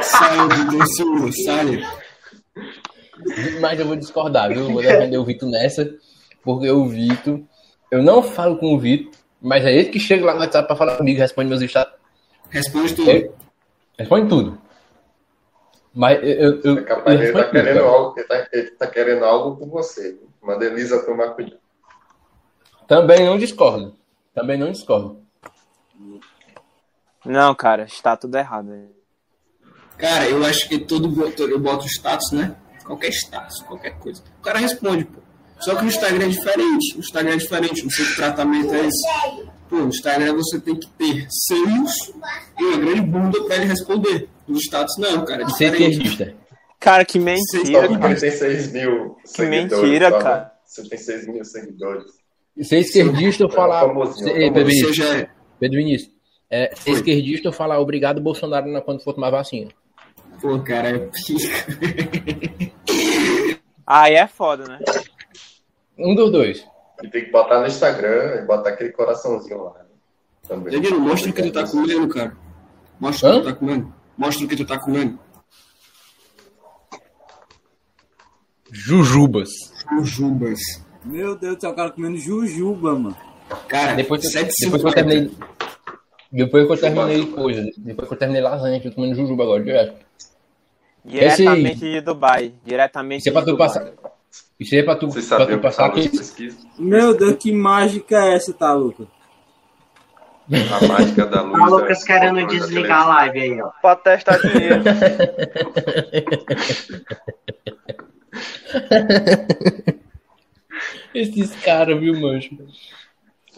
Sai, Vitor Silva, sai. Mas eu vou discordar, viu? Eu Vou defender o Vitor nessa, porque o Vitor. Eu não falo com o Vitor, mas é ele que chega lá no WhatsApp pra falar comigo, responde meus status. Responde tudo. Ele- Responde tudo. Mas eu. eu, eu É capaz ele tá tudo, querendo algo, ele tá, ele tá querendo algo com você. viu? Manda a Elisa tomar cuidado. Também não discordo. Também não discordo. Não, cara, está tudo errado. Cara, eu acho que todo boto- eu boto status, né? Qualquer status, qualquer coisa. O cara responde, pô. Só que no Instagram é diferente. No Instagram é diferente. Não sei que tratamento é esse. Pô, no Instagram você tem que ter seios e uma grande bunda pra ele responder. No status não, cara. É E ser diferente. esquerdista. Cara, que mentira, porque cara. tem 6 mil seguidores. mentira, só, né? cara. Você tem 6 mil seguidores. Ser esquerdista ou É, falar. Você já é. Pedro Vinícius. É, ser esquerdista ou falar obrigado, Bolsonaro, na- quando for tomar vacina. Pô, cara, é pica. <laughs> Aí é foda, né? Um dos dois. E tem que botar no Instagram e botar aquele coraçãozinho lá. né? Também. Danilo, mostra o que tu tá comendo, cara. Mostra o que tu tá comendo. Mostra o que tu tá comendo. Jujubas. Jujubas. Meu Deus do céu, o cara comendo jujuba, mano. Cara, Depois, que- 7,50. depois que eu terminei. Depois que eu terminei coisa. Depois que eu terminei lasanha, eu tô comendo jujuba agora, direto. Diretamente de Dubai. Diretamente Isso é pra de tu Dubai. passar. Isso aí é pra tu, Vocês pra tu que passar que. pesquisa? Meu Deus, que mágica é essa, tá, Luca? A mágica da luz. Tá o Lucas da- querendo desligar a live aí, ó. Pra testar dinheiro. <laughs> Esses caras, viu, mancho?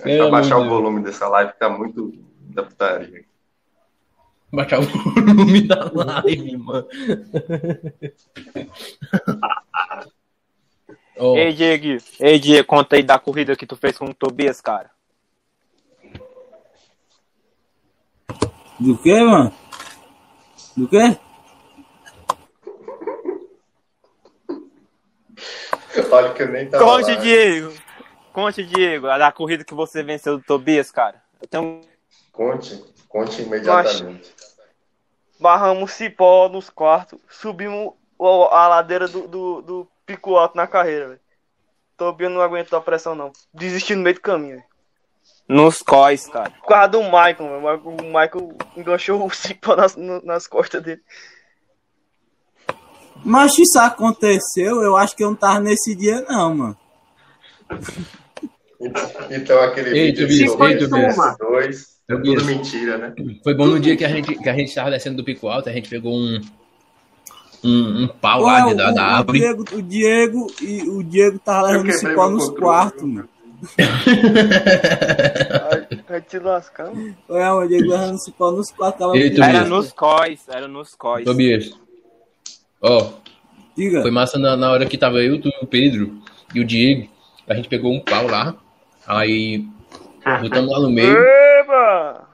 É pra baixar o volume dessa live, que tá muito da putaria. Baixar o volume da live, <laughs> mano. <laughs> Ó, Ei, Diego. Ei, Diego, conta aí da corrida que tu fez com o Tobias, cara. Do que, mano? Do que? Olha que eu nem tava Conte. Diego. Conte, Diego, a da corrida que você venceu do Tobias, cara. Tenho... Conte, conte imediatamente. Barramos cipó nos quartos. Subimos a ladeira do, do, do pico alto na carreira, velho. Tobias não aguentou a pressão, não. Desisti no meio do caminho, velho. Nos cós, cara. Por causa do Michael, velho. O Michael enganchou o cipó nas, nas costas dele. Mas se isso aconteceu, eu acho que eu não tava nesse dia, não, mano. Então aquele Ei, vídeo Tobias, sobre ei, Tobias. esses dois é tudo mentira, né? Foi bom no dia que a gente, que a gente tava descendo do pico alto, a gente pegou um. Um, um pau Pô, lá o, dentro da, da o árvore. Diego, o Diego e o Diego tava levando cipó meu nos quartos, mano. Vai, vai te lascando. Foi o Diego levando cipó nos quartos. Tava Ei, Era Tobias. nos cós, era nos cós. Tobias. Ó, Diga. foi massa na, na hora que tava eu, tu, o Pedro e o Diego. A gente pegou um pau lá. Aí botamos lá no meio. Eba!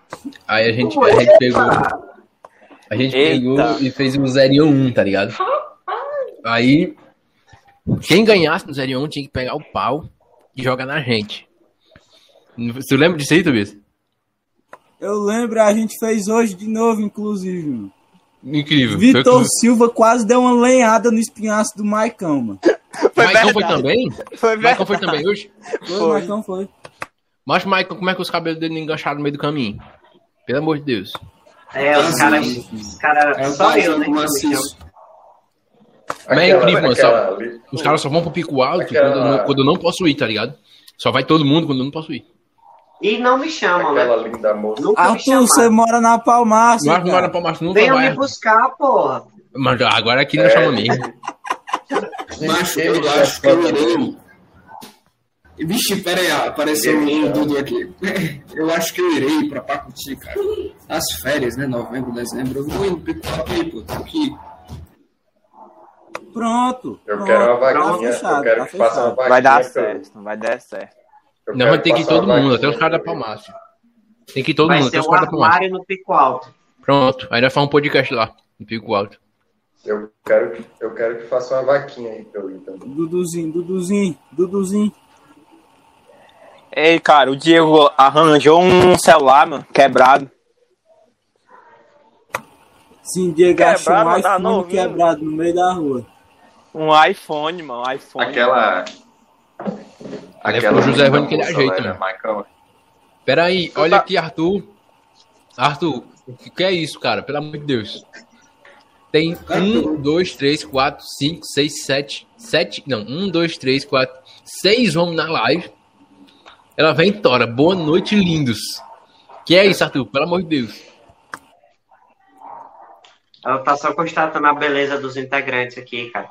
Aí a gente, a gente pegou. A gente Eita. pegou e fez o 0 1, tá ligado? Aí. Quem ganhasse no 0 1 tinha que pegar o pau e jogar na gente. Você lembra disso aí, Tobias? Eu lembro, a gente fez hoje de novo, inclusive, mano. Incrível. Vitor Silva quase deu uma lenhada no espinhaço do Maicão, mano. Foi Maicon foi também? Foi Maicon foi também hoje? Foi, Foi. Maicão foi. Mas Maicon, como é que os cabelos dele não engancharam no meio do caminho? Pelo amor de Deus. É, os caras. Os caras. É Só eu, né? Maciço. Mas é incrível, mano, aquela Os caras só vão pro pico alto Aquela- quando, eu não, quando eu não posso ir, tá ligado? Só vai todo mundo quando eu não posso ir. E não me chamam, né? Aquela linda moça. Nunca Arthur, você mora na Palmácia, Mas cara. pra macho nunca Venham vai. me buscar, porra. Mas agora aqui não É. chama mesmo. Macho, eu acho que eu irei. Vixe, pera aí, apareceu me um? Dudu aqui. <laughs> Eu acho que eu irei pra Pacuti, cara. As férias, né? Novembro, dezembro. Eu vou indo pro Pico aí, pô. Tô aqui. Pronto. Eu pronto, quero uma tá vaquinha. fechado, eu quero tá que faça uma. Vai dar certo, não vai dar certo. eu Não, vai ter que ir todo mundo, até os caras da Palmácia. Tem que ir todo Vai mundo, até ser os um caras da Palmácia. armário no pico alto. Pronto, aí nós faz um podcast lá, no pico alto. Eu quero, que- eu quero que faça uma vaquinha aí pra eu ir também. Duduzinho, Duduzinho, Duduzinho. Ei, cara, o Diego arranjou um celular, mano, quebrado. Sim, Diego achou Quebrado, um tá iPhone novinho. quebrado no meio da rua. Um iPhone, mano, iPhone. Aquela. Deve ser o José Evandro que ele ajeita, né, mano. Maicon? Pera aí, Tu olha tá- aqui, Arthur. Arthur, o que que é isso, cara? Pelo amor de Deus. Tem um, dois, três, quatro, cinco, seis, sete. Sete. Não, um, dois, três, quatro. Seis homens na live. Ela vem e tora. Boa noite, lindos. Que é isso, Arthur? Pelo amor de Deus. Ela tá só constatando a beleza dos integrantes aqui, cara.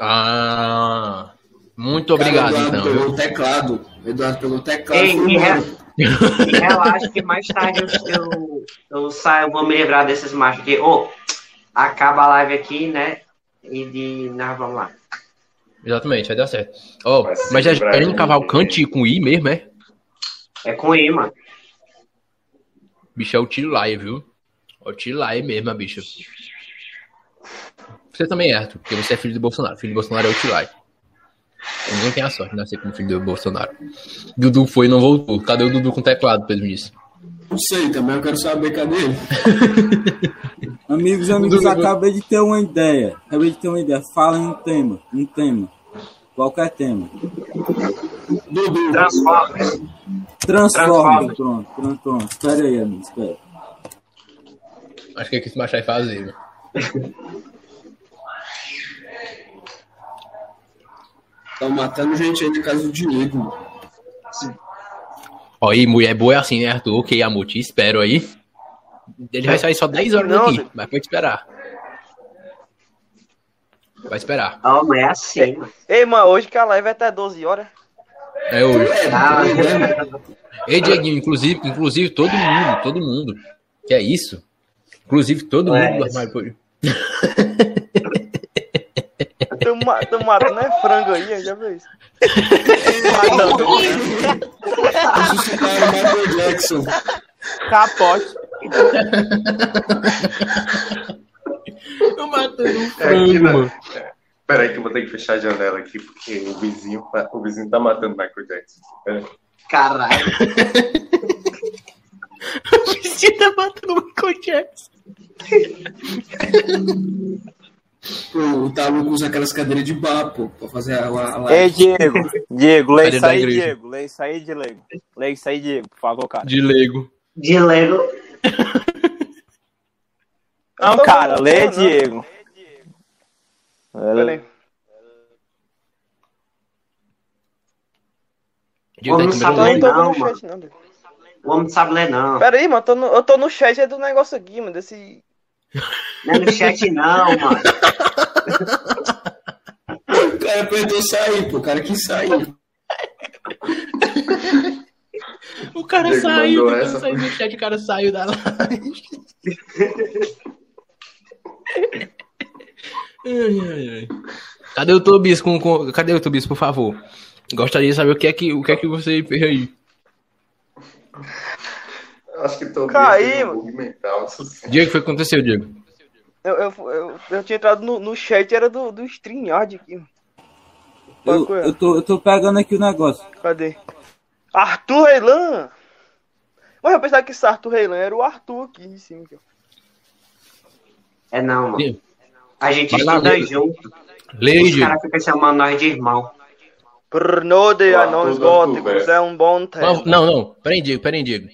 Ah. Muito obrigado, Cara, então. Eduardo pegou viu? o teclado. Eduardo pegou o teclado. Ei, foi e, re- relaxa que mais tarde eu, eu, eu saio, vou me livrar desses machos aqui. Ô, acaba a live aqui, né? E de. Nós vamos lá. Exatamente, vai dar certo. Vai ser mas é Karine de- Cavalcante com I mesmo, é? É com I, mano. Bicho, é o Tilaia, viu? É o Tilaia mesmo, a bicha. Você também é, Arthur, porque você é filho do Bolsonaro. Filho do Bolsonaro é o Tilaia. Ninguém tem a sorte de nascer como filho do Bolsonaro. Dudu foi e não voltou. Cadê o Dudu com teclado, Pedro disse? Não sei também, eu quero saber cadê ele. <laughs> Amigos, amigos, acabei de ter uma ideia. Acabei de ter uma ideia. Falem um tema. Um tema. Qualquer tema. Dudu. Transformers. Transforma. Pronto, pronto, pronto. Espera aí, amigo. Espera. Acho que é que esse macho fazer, né? Estão matando gente aí na casa do Diego. mano. Ó, e mulher boa é assim, né, Arthur? Ok, amor, te espero aí. Ele vai sair só 10 horas Não, daqui, mas pode esperar. Vai esperar. Ó, mas é assim. Ei, mano, hoje que a live é até 12 horas. É hoje. Ah, Ei, Dieguinho, inclusive, inclusive todo mundo, todo mundo. Que é isso? Inclusive todo É mundo do armário. <laughs> Tô, ma- tô matando é frango aí, já viu isso? Ressuscitaram o Michael Jackson. Capote. Eu matei um É frango, né? Peraí que eu vou ter que fechar a janela aqui, porque o vizinho, tá- o vizinho tá matando o Michael Jackson. Pera aí. caralho. <laughs> Você tá matando o Michael Jackson. Pô, o Taluco usa aquelas cadeiras de bar, pô, pra fazer a, a, a live. Ei, Diego. Diego, lê Cadê isso aí? Diego. Lê isso aí, Diego. Lê isso aí, Diego, por favor, cara. De Lego. De Lego. Não, cara, lê, Diego. Peraí. O homem não sabe ler, tô não, no mano. chat, não. doido. O homem não sabe ler, não. Pera aí, mano, tô no- eu tô no chat é do negócio aqui, mano, desse... Não é no chat, não, mano. O cara perdeu sair, pô. O cara quis sair. O cara Diego saiu, o cara essa. saiu do chat, o cara saiu da live. ai, ai, ai. Cadê o Tobias com, com- Cadê o Tobias, por favor? Gostaria de saber o que é que, o que, é que você fez aí. Acho que tô um bug mental. isso sim. Diego, o que aconteceu, Diego? Eu, eu, eu, eu tinha entrado no, no chat, era do, do StreamYard aqui, mano. Eu, eu, tô, eu tô pegando aqui o negócio. Cadê? Arthur Reilan! Mas eu pensava que esse Arthur Reilan era o Arthur aqui em cima. aqui. É não, mano. A gente Vai lá, estuda lê. junto. Leia, Os caras ficam chamando nós de irmão. Pornô de O anões góticos é um bom tema. Não, não. Peraí, Diego, peraí, Diego.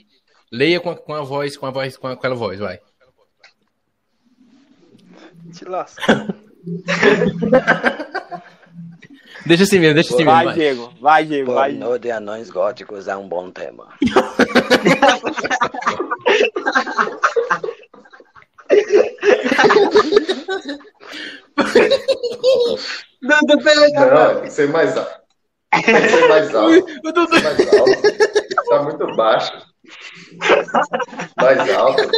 Leia com a, com a voz, com a voz, com aquela voz, vai. Te lasca. <laughs> Deixa assim mesmo, deixa assim mesmo. Vai, Vai. Diego. Vai, Diego. Vai. Pornô de anões góticos é um bom tema. Não, não, Não, tem que ser mais alto. Tem que ser mais alto. <laughs> O Dudu, Mais alto. Tá muito baixo. Mais alto.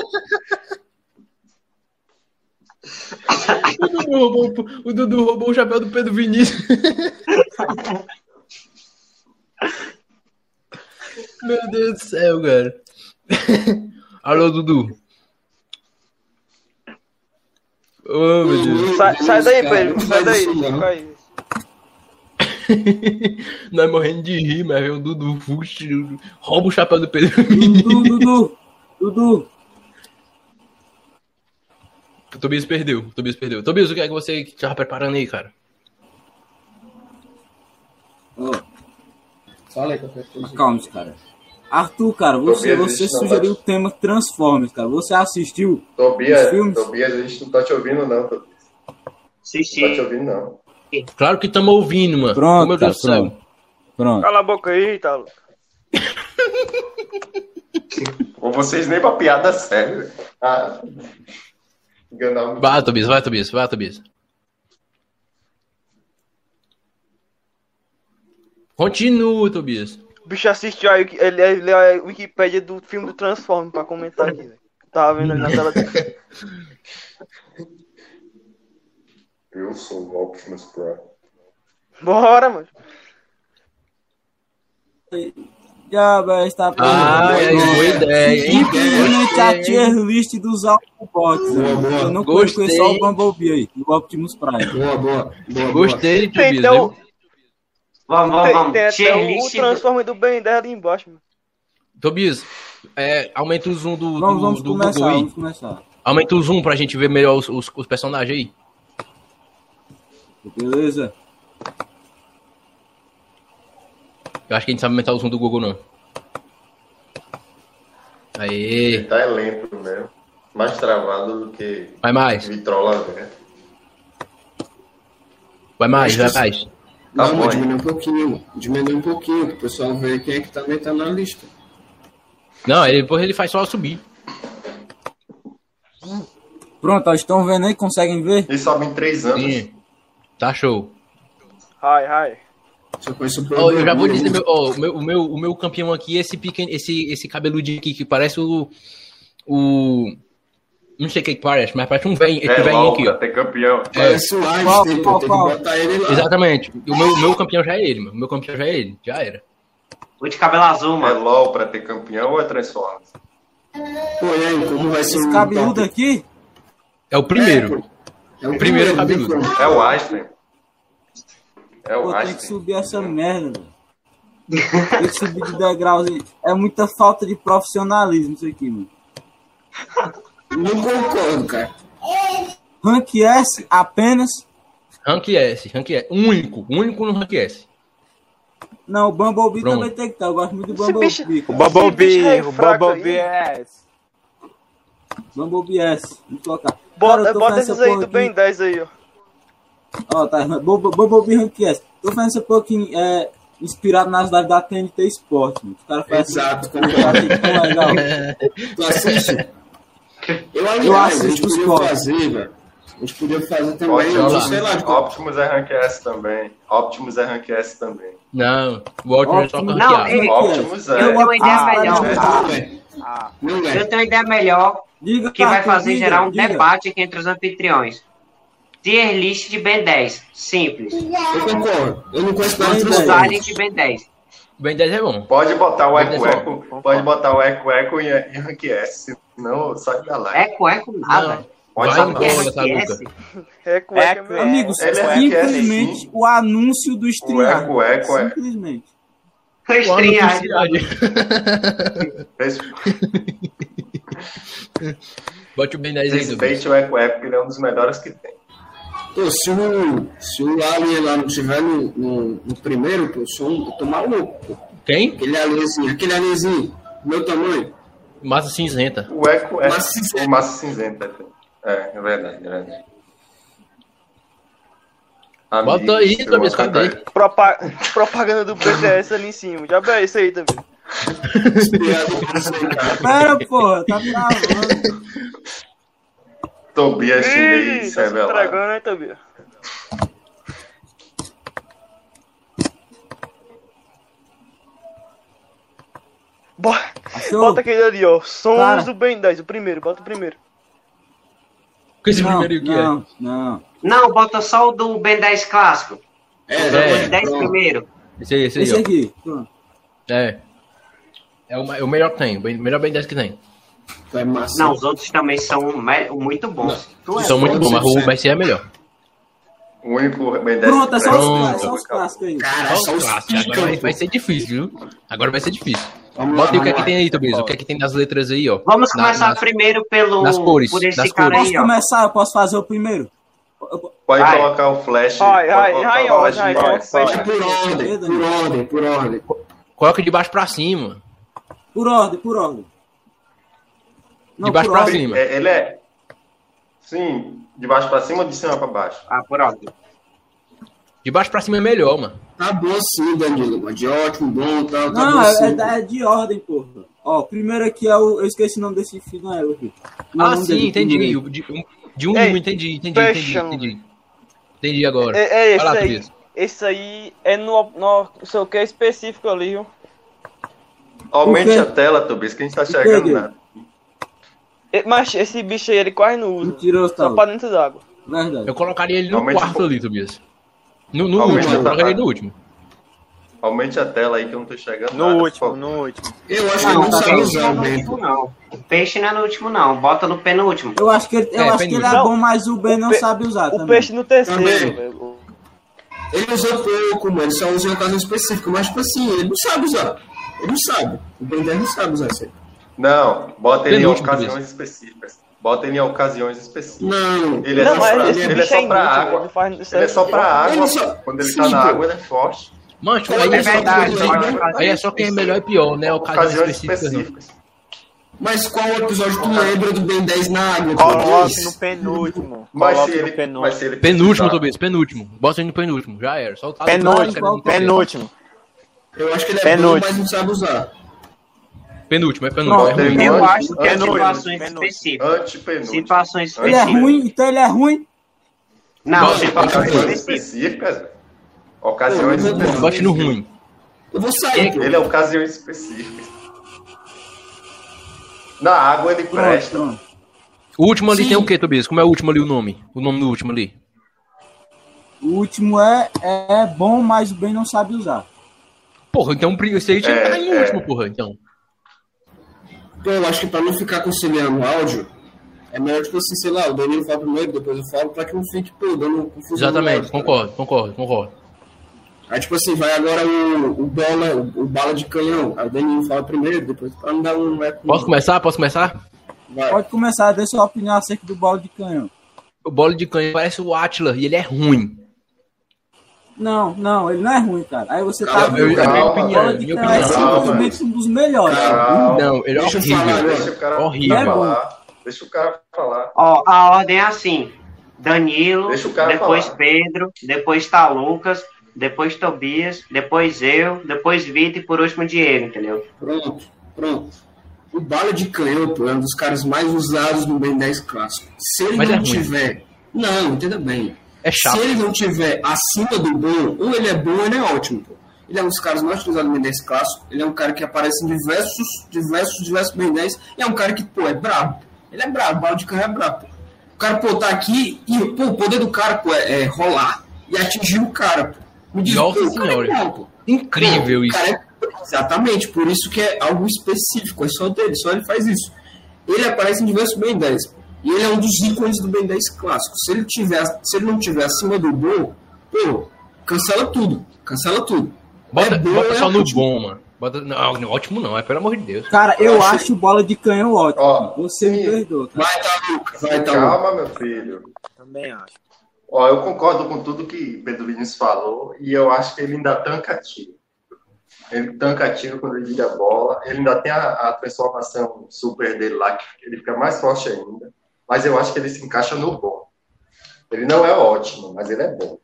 o Dudu roubou, o Dudu roubou o chapéu do Pedro Vinícius. Meu Deus do céu, cara. Alô, Dudu. Oh, meu Deus. Sai, sai daí, Pedro. Sai daí. Fica aí. <laughs> Nós morrendo de rir, mas vem o Dudu fuxa, rouba o chapéu do Pedro <laughs> Dudu. Dudu, Dudu. O Tobias perdeu, o Tobias perdeu. Tobias, o que é que você tava preparando aí, cara? Ó, Fala aí qualquer coisa. calma, cara. Arthur, cara, você, Tobias, você não sugeriu o bate. tema Transformers, cara. Você assistiu? Tobias, Os filmes? Tobias, a gente não tá te ouvindo, não. Tobias. Não tá te ouvindo, não. Claro que estamos ouvindo, mano. Pronto, Oh, meu cara, Deus do céu. pronto. Pronto. Cala a boca aí, tá louco. Ou vocês nem pra piada séria. Ah, enganar Vai, Tobias, vai, Tobias, vai, Tobias. Continua, Tobias. O bicho assistiu aí, ele, ele é a Wikipédia do filme do Transform pra comentar aqui, velho. Tava vendo ali na tela dele. <laughs> Eu sou o Optimus Prime. Bora, mano. Já, velho, está Ah, é, boa ideia, hein? Simplesmente a tier list dos Autobots. Boa, boa. Eu não Gostei. conheço só o Bumblebee aí, o Optimus Prime. Boa, boa. boa boa. Gostei, Tem Tobias. até o, viu? Vamos, vamos, tem, vamos. tem até o. Transformer do Ben 10 ali embaixo, mano. Tobias, é, aumenta o zoom do, Vamos, do, vamos do começar, Google aí. vamos começar. Aumenta o zoom pra gente ver melhor os, os, os personagens aí. Beleza? Eu acho que a gente sabe aumentar o zoom do Google, não. Aê, Tá é lento mesmo. Mais travado do que vai mais, vitrola velha. vai mais, vai mais. Tá não, bom, diminui um pouquinho. Diminui um pouquinho, pro pessoal ver quem é que também tá na lista. Não, ele, depois ele faz só subir. Pronto, ó, estão vendo aí? Conseguem ver? E sobe em três anos. Sim. Tá show. Hi, hi. Só conheço o Ó, eu já vou dizer, meu, ó, o, meu, o, meu, o meu campeão aqui, esse pequeno, esse, esse cabeludinho aqui, que parece o. O. Não sei o que parece, mas parece um velho, esse É, LOL, aqui, ó. ter campeão. Parece o Qual, Einstein, pô. Tem que botar ele lá. Exatamente. O meu, o meu campeão já é ele, mano. O meu campeão já é ele. Já era. O de cabelo azul, É mano. LOL pra ter campeão ou é Transformers? Pô, e aí, como vai ser Esse o cabeludo top? aqui? É o primeiro. É o primeiro primeiro, cabeludo. É o Einstein. É o Pô, tem que subir essa merda, velho. Tem que subir de degrauzinho. É muita falta de profissionalismo isso aqui, mano. Não concordo, cara. Rank S apenas. Rank S, Rank S. Único, único no Rank S. Não, o Bumblebee Pronto. também tem que estar. Eu gosto muito do Esse bicho- Bumblebee. O cara. Bumblebee, é o Bumblebee é. Bumblebee S. Vamos colocar. Cara, Bota, tô bota esses aí do aqui. Ben 10 aí, ó. Ó, tá. Bumble- Bumblebee Rank S. Tô fazendo porra aqui. É, inspirado nas lives da TNT Sport. Mano. Os caras fazem Exato, assim, tão legal. <laughs> Tu assiste? Eu, aliás, Eu assisto esporte. fazer, velho. A gente podia fazer também, Optimus, sei lá, de qual- Optimus é Rank S também. Optimus é Rank S também. Não, o Optimus é Optimus- Não, ranqueado. ei, Optimus eu é. tenho uma ideia Ah, melhor. não. Ah, Não, Eu tenho uma ideia melhor Diga, que vai fazer diga, gerar um diga. debate aqui entre os anfitriões. Tier list de Ben 10. Simples. Eu concordo. Eu não conheço nada Ben de 10. Starting de Ben 10. O Ben 10 é bom. Pode botar o Pode Eco deixar. Eco, pode botar o Eco Eco em, em Rank S, senão sai da live. Eco, eco, nada. Não. Pode Vai botar. embora, tá, RQS. Luca? É É. Amigos, é simplesmente sim. o anúncio do StreamYard. O eco, eco, é. Simplesmente. O StreamYard. Bote o Ben 10 aí. Respeite o Eco Eco, ele é um dos melhores que tem. Pô, se o, se o Alien lá não estiver no, no, no primeiro, pô, eu sou um, eu tô maluco. Pô. Quem? Aquele alienzinho, aquele alienzinho, meu tamanho. Massa cinzenta. O Eco é Massa cinzenta. Massa Cinzenta. É, é verdade, é verdade. Bota aí, Tobias, cadê? Propa- propaganda do BTS ali em cima. Já é isso aí também. Pera, porra, tá gravando. <laughs> Tobias Ih, chinês tá se revelado. entregando, hein, Tobias? Bo- Achou? Bota aquele ali, ó. Sons Cara. do Ben 10, o primeiro, bota o primeiro. Com esse Não, primeiro aí, o que é? não, não. Não, bota só o do Ben 10 clássico. É, É. Os 10 pronto. primeiro. Esse aí, esse aí, Esse ó. aqui. pronto. É. É o, é o melhor que tem. O melhor Ben 10 que tem. Tu é massa. Não, os outros também são muito bons. É São muito bons, mas ser. o BC é melhor. O único Ben 10 Pronto, é só os, Pronto. clássicos, só os clássicos aí. Cara, Só os clássico. Agora vai, vai ser difícil, viu? Agora vai ser difícil. Vamos lá, Bota aí o que é que lá. tem aí, Tobias. O que é que tem nas letras aí, ó. Vamos Na- começar nas- primeiro pelo nas cores, por esse cara cores. aí, Posso começar? Eu posso fazer o primeiro? Pode Vai. colocar o flash. Vai. flash. É por ordem, por ordem, por ordem. Coloca de baixo pra cima. Por ordem, por ordem. Não, De baixo ordem. cima. É, ele é. Sim, de baixo pra cima ou de cima pra baixo? Ah, por ordem. De baixo pra cima é melhor, mano. Tá bom sim, Danilo. mano. De ótimo, bom, tá, tá Não, bom é, sim. é é de ordem, porra. Ó, primeiro aqui é o. Eu esqueci o nome desse filho, é aqui. Ah, sim, dele, entendi. primeiro. De, um- de um, Ei, entendi, entendi, entendi, entendi. Entendi agora. É, é esse lá, aí. Tobias. Esse aí é no, no não sei o que específico ali, viu? Aumente a tela, Tobias, que a gente tá chegando Diego? Mas esse bicho aí ele quase não usa. Mentiroso, tá? Só pra dentro d'água. Verdade. Eu colocaria ele no Aumente um quarto pouco. ali, Tobias. No, no Aumente último, eu colocaria ele no último. Aumente a tela aí que eu não tô chegando No nada. último, no último. Eu acho que Não, ele não tá sabe. Peixe não usar é o no último, não. Peixe não é no último, não. Bota no penúltimo. Eu acho que ele, eu É, acho que ele é penúltimo. bom, mas o Ben não pe- sabe usar O também. peixe no terceiro, Também. velho. Ele usou pouco, mano. Ele só usa em ocasião específica. Mas, tipo assim, ele não sabe usar. Ele não sabe. O Ben 10 não sabe usar isso aí. Não, bota ele em ocasiões específicas. Bota ele em ocasiões específicas. Não. Ele é Não, só mas pra, ele é bicho só é pra inútil, água. não faz- Ele é só pra água. Ele só- Quando ele Sim, tá na pô. água, ele é forte. Mancho, É aí é, só, verdade, aí, pode aí é só quem é melhor e pior, né? Ocasiões Ocasiões específicas. Mas qual episódio tu lembra do Ben 10 na água? Coloque no penúltimo. Mas se ele, mas penúltimo. se ele Penúltimo, Tobias, penúltimo. Bota ele no penúltimo, já era. Só Penúltimo, penúltimo. Eu acho que ele é Penúltimo. bom, mas não sabe usar. Penúltimo, é penúltimo. Pronto, é ruim. Eu acho que é situações penúltimo. específicas. Antepenúltimo. Situações Ele é específicas. ruim, então ele é ruim. Não, situações específicas. específicas. Ocasiões específicas. Bote no ruim. Eu vou sair, pô. Ele é ocasiões específicas. Na água ele Pronto, presta. pronto. O último ali Sim. tem o que, Tobias? Como é o último ali o nome? O nome do último ali? O último é, é bom, mas o Ben não sabe usar. Porra, então esse aí tinha que É, estar em é. último, porra, então. Pô, eu acho que pra não ficar conciliando o áudio, é melhor, tipo assim, sei lá, o Danilo fala primeiro, depois eu falo, pra que não fique, pô, dando confusão. Exatamente, áudio, tá? concordo, concordo, concordo. Aí, tipo assim, vai agora o, o bola, o, o bala de canhão. Aí o Danilo fala primeiro, depois pra não dar um eco. Posso começar? Posso começar? Vai. Pode começar a dar sua opinião acerca do bolo de canhão. O bolo de canhão parece o Atila e ele é ruim. Não, não, ele não é ruim, cara. Aí você tá. Calma, eu- brincando. é minha O opinião, minha canhão é opinião. simplesmente um dos melhores. Calma. Não, ele é Deixa horrível. falar, Deixa o cara Horrível. falar. Deixa o cara falar. Ó, a ordem é assim: Danilo, Deixa o cara depois falar. Pedro, depois tá Lucas, depois Tobias, depois eu, depois Vitor e por último Diego, entendeu? Pronto, pronto. O bala de canhão, é um dos caras mais usados no Ben 10 clássico. Se ele Mas é não ruim. tiver. Não, entenda bem. É chato. Se ele não tiver acima do bom, ou ele é bom ou ele é ótimo, pô. Ele é um dos caras mais utilizados no Ben 10 clássico. Ele é um cara que aparece em diversos, diversos, diversos Ben 10. E é um cara que, pô, é brabo. Ele é brabo, bala de canhão é brabo. Pô. O cara, pô, tá aqui e, pô, o poder do cara, pô, é, é rolar e atingir o cara, pô. Me diz, Nossa pô, o cara é senhora. bom, pô. Incrível Pô, isso. é- Exatamente, por isso que é algo específico, é só dele, só ele faz isso. Ele aparece em diversos Ben 10. E ele é um dos ícones do Ben 10 clássico. Se ele, tiver, se ele não tiver acima do bom, pô, cancela tudo. Cancela tudo. Bota, É bom, bota é só no ótimo. bom, mano. Bota, não, não, ótimo não, é pelo amor de Deus. Cara, eu, Eu acho- acho bola de canhão ótimo. Ó, Você me perdoa, cara. Vai, tá, Lucas, vai, tá, Lucas. Calma, meu filho. Também acho. Ó, eu concordo com tudo que Pedro Vinícius falou e eu acho que ele ainda tanca tiro. Ele tanca tiro quando ele vira a bola. Ele ainda tem a, a transformação super dele lá, que ele fica mais forte ainda. Mas eu acho que ele se encaixa no bom. Ele não é ótimo, mas ele é bom.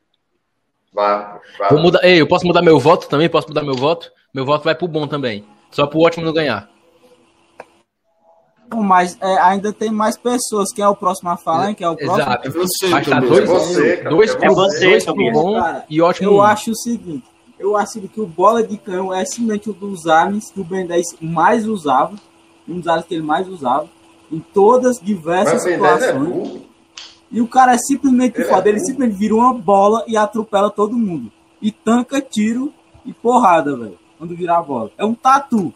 Vá, vá. Vou mudar, ei, eu posso mudar meu voto também? Posso mudar meu voto? Meu voto vai pro bom também. Só pro ótimo não ganhar. Mas é, ainda tem mais pessoas. Quem é o próximo a falar, hein? Quem é o próximo? Exato. É você, Mas tá dois, É você, cara. dois, É pro, você, dois pro Tobias. bom Cara, e ótimo. Eu um. acho o seguinte. Eu acho que o bola de canhão é simplesmente um dos armas que o Ben 10 mais usava. Um dos armas que ele mais usava. Em todas diversas o Ben 10 é situações. E o cara é simplesmente Ele é foda. Ele burro. simplesmente vira uma bola e atropela todo mundo. E tanca tiro e porrada, velho. Quando virar a bola. É um tatu.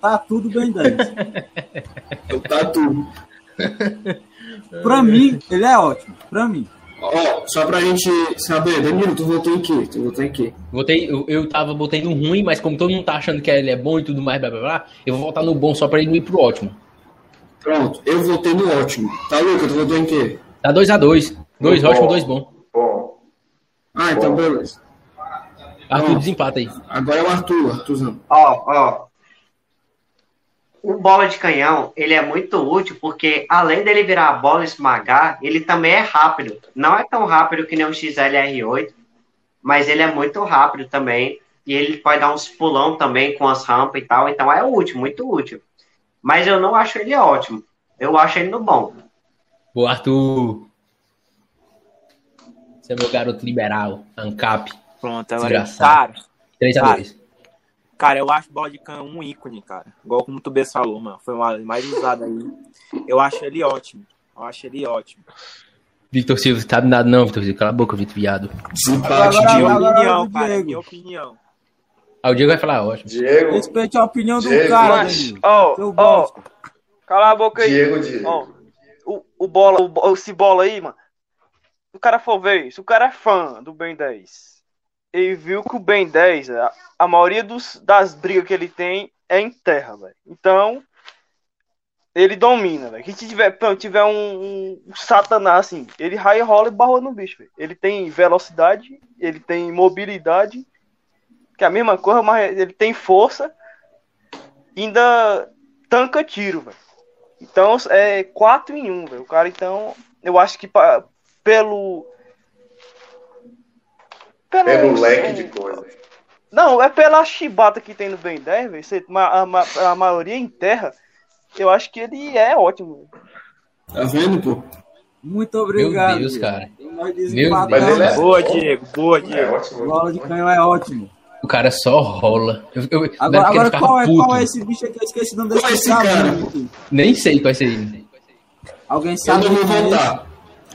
Tatu do Ben 10. Tá tudo. pra mim, ele é ótimo. Pra mim. Ó, só pra gente saber, Danilo, tu votou em quê? Tu votou em quê? Botei, eu, eu tava botei no ruim, mas como todo mundo tá achando que ele é bom e tudo mais, blá blá blá, eu vou votar no bom só pra ele não ir pro ótimo. Pronto, eu votei no ótimo. Tá, Lucas, tu votou em quê? Tá 2 a 2 Dois ótimo, dois bom. Bom, Ah, então Bom. beleza. Arthur Bom. desempata aí. Agora é o Arthur, Arthurzão. Ó, ó. O bola de canhão, ele é muito útil porque, além dele virar a bola e esmagar, ele também é rápido. Não é tão rápido que nem o XLR8, mas ele é muito rápido também. E ele pode dar uns pulão também com as rampas e tal. Então é útil, muito útil. Mas eu não acho ele ótimo. Eu acho ele no bom. Boa, Arthur. Você é meu garoto liberal. Ancap. Pronto, agora. Cara, 3 a Cara. 2 cara, eu acho bola de canhão um ícone, cara. Igual como tu Bess falou, mano. Foi o mais usado aí. Eu acho ele ótimo. Eu acho ele ótimo. Victor Silva, você sabe nada não, Victor Silva. Cala a boca, Vitor Viado. Desempate Agora- de opinião, o cara. Diego. Minha opinião. Ah, o Diego vai falar, ótimo. Diego, Respeite a opinião do Diego, cara, Mas, ó, bosta. cala a boca aí. Diego, Diego. Ó, o, o bola, o, esse bola aí, mano. Se o cara for ver, se o cara é fã do Ben 10, ele viu que o Ben 10, a, a maioria dos, das brigas que ele tem é em terra, velho. Então, ele domina, velho. Se tiver, pronto, tiver um, um, um satanás assim, ele raio rola e barra no bicho, velho. Ele tem velocidade, ele tem mobilidade, que é a mesma coisa, mas ele tem força, e ainda tanca tiro, velho. Então é 4 em 1, velho. O cara, então, eu acho que pa- pelo. Pelo leque de coisas. Não, é pela chibata que tem no Ben 10, velho. A, ma- a maioria em terra. Eu acho que ele é ótimo. velho. Tá vendo, pô? Muito obrigado. Deus, Diego. cara. Nós Deus. Mas ele é- Boa, Diego. Boa, É Diego. ótimo. Bola de canhão é ótimo. O cara só rola. Eu, eu, Agora, agora qual, é, qual é esse bicho aqui? Eu esqueci o nome é desse esse cara? aqui. Nem sei qual vai ser ele. Alguém Eu sabe? não vou é esse? votar.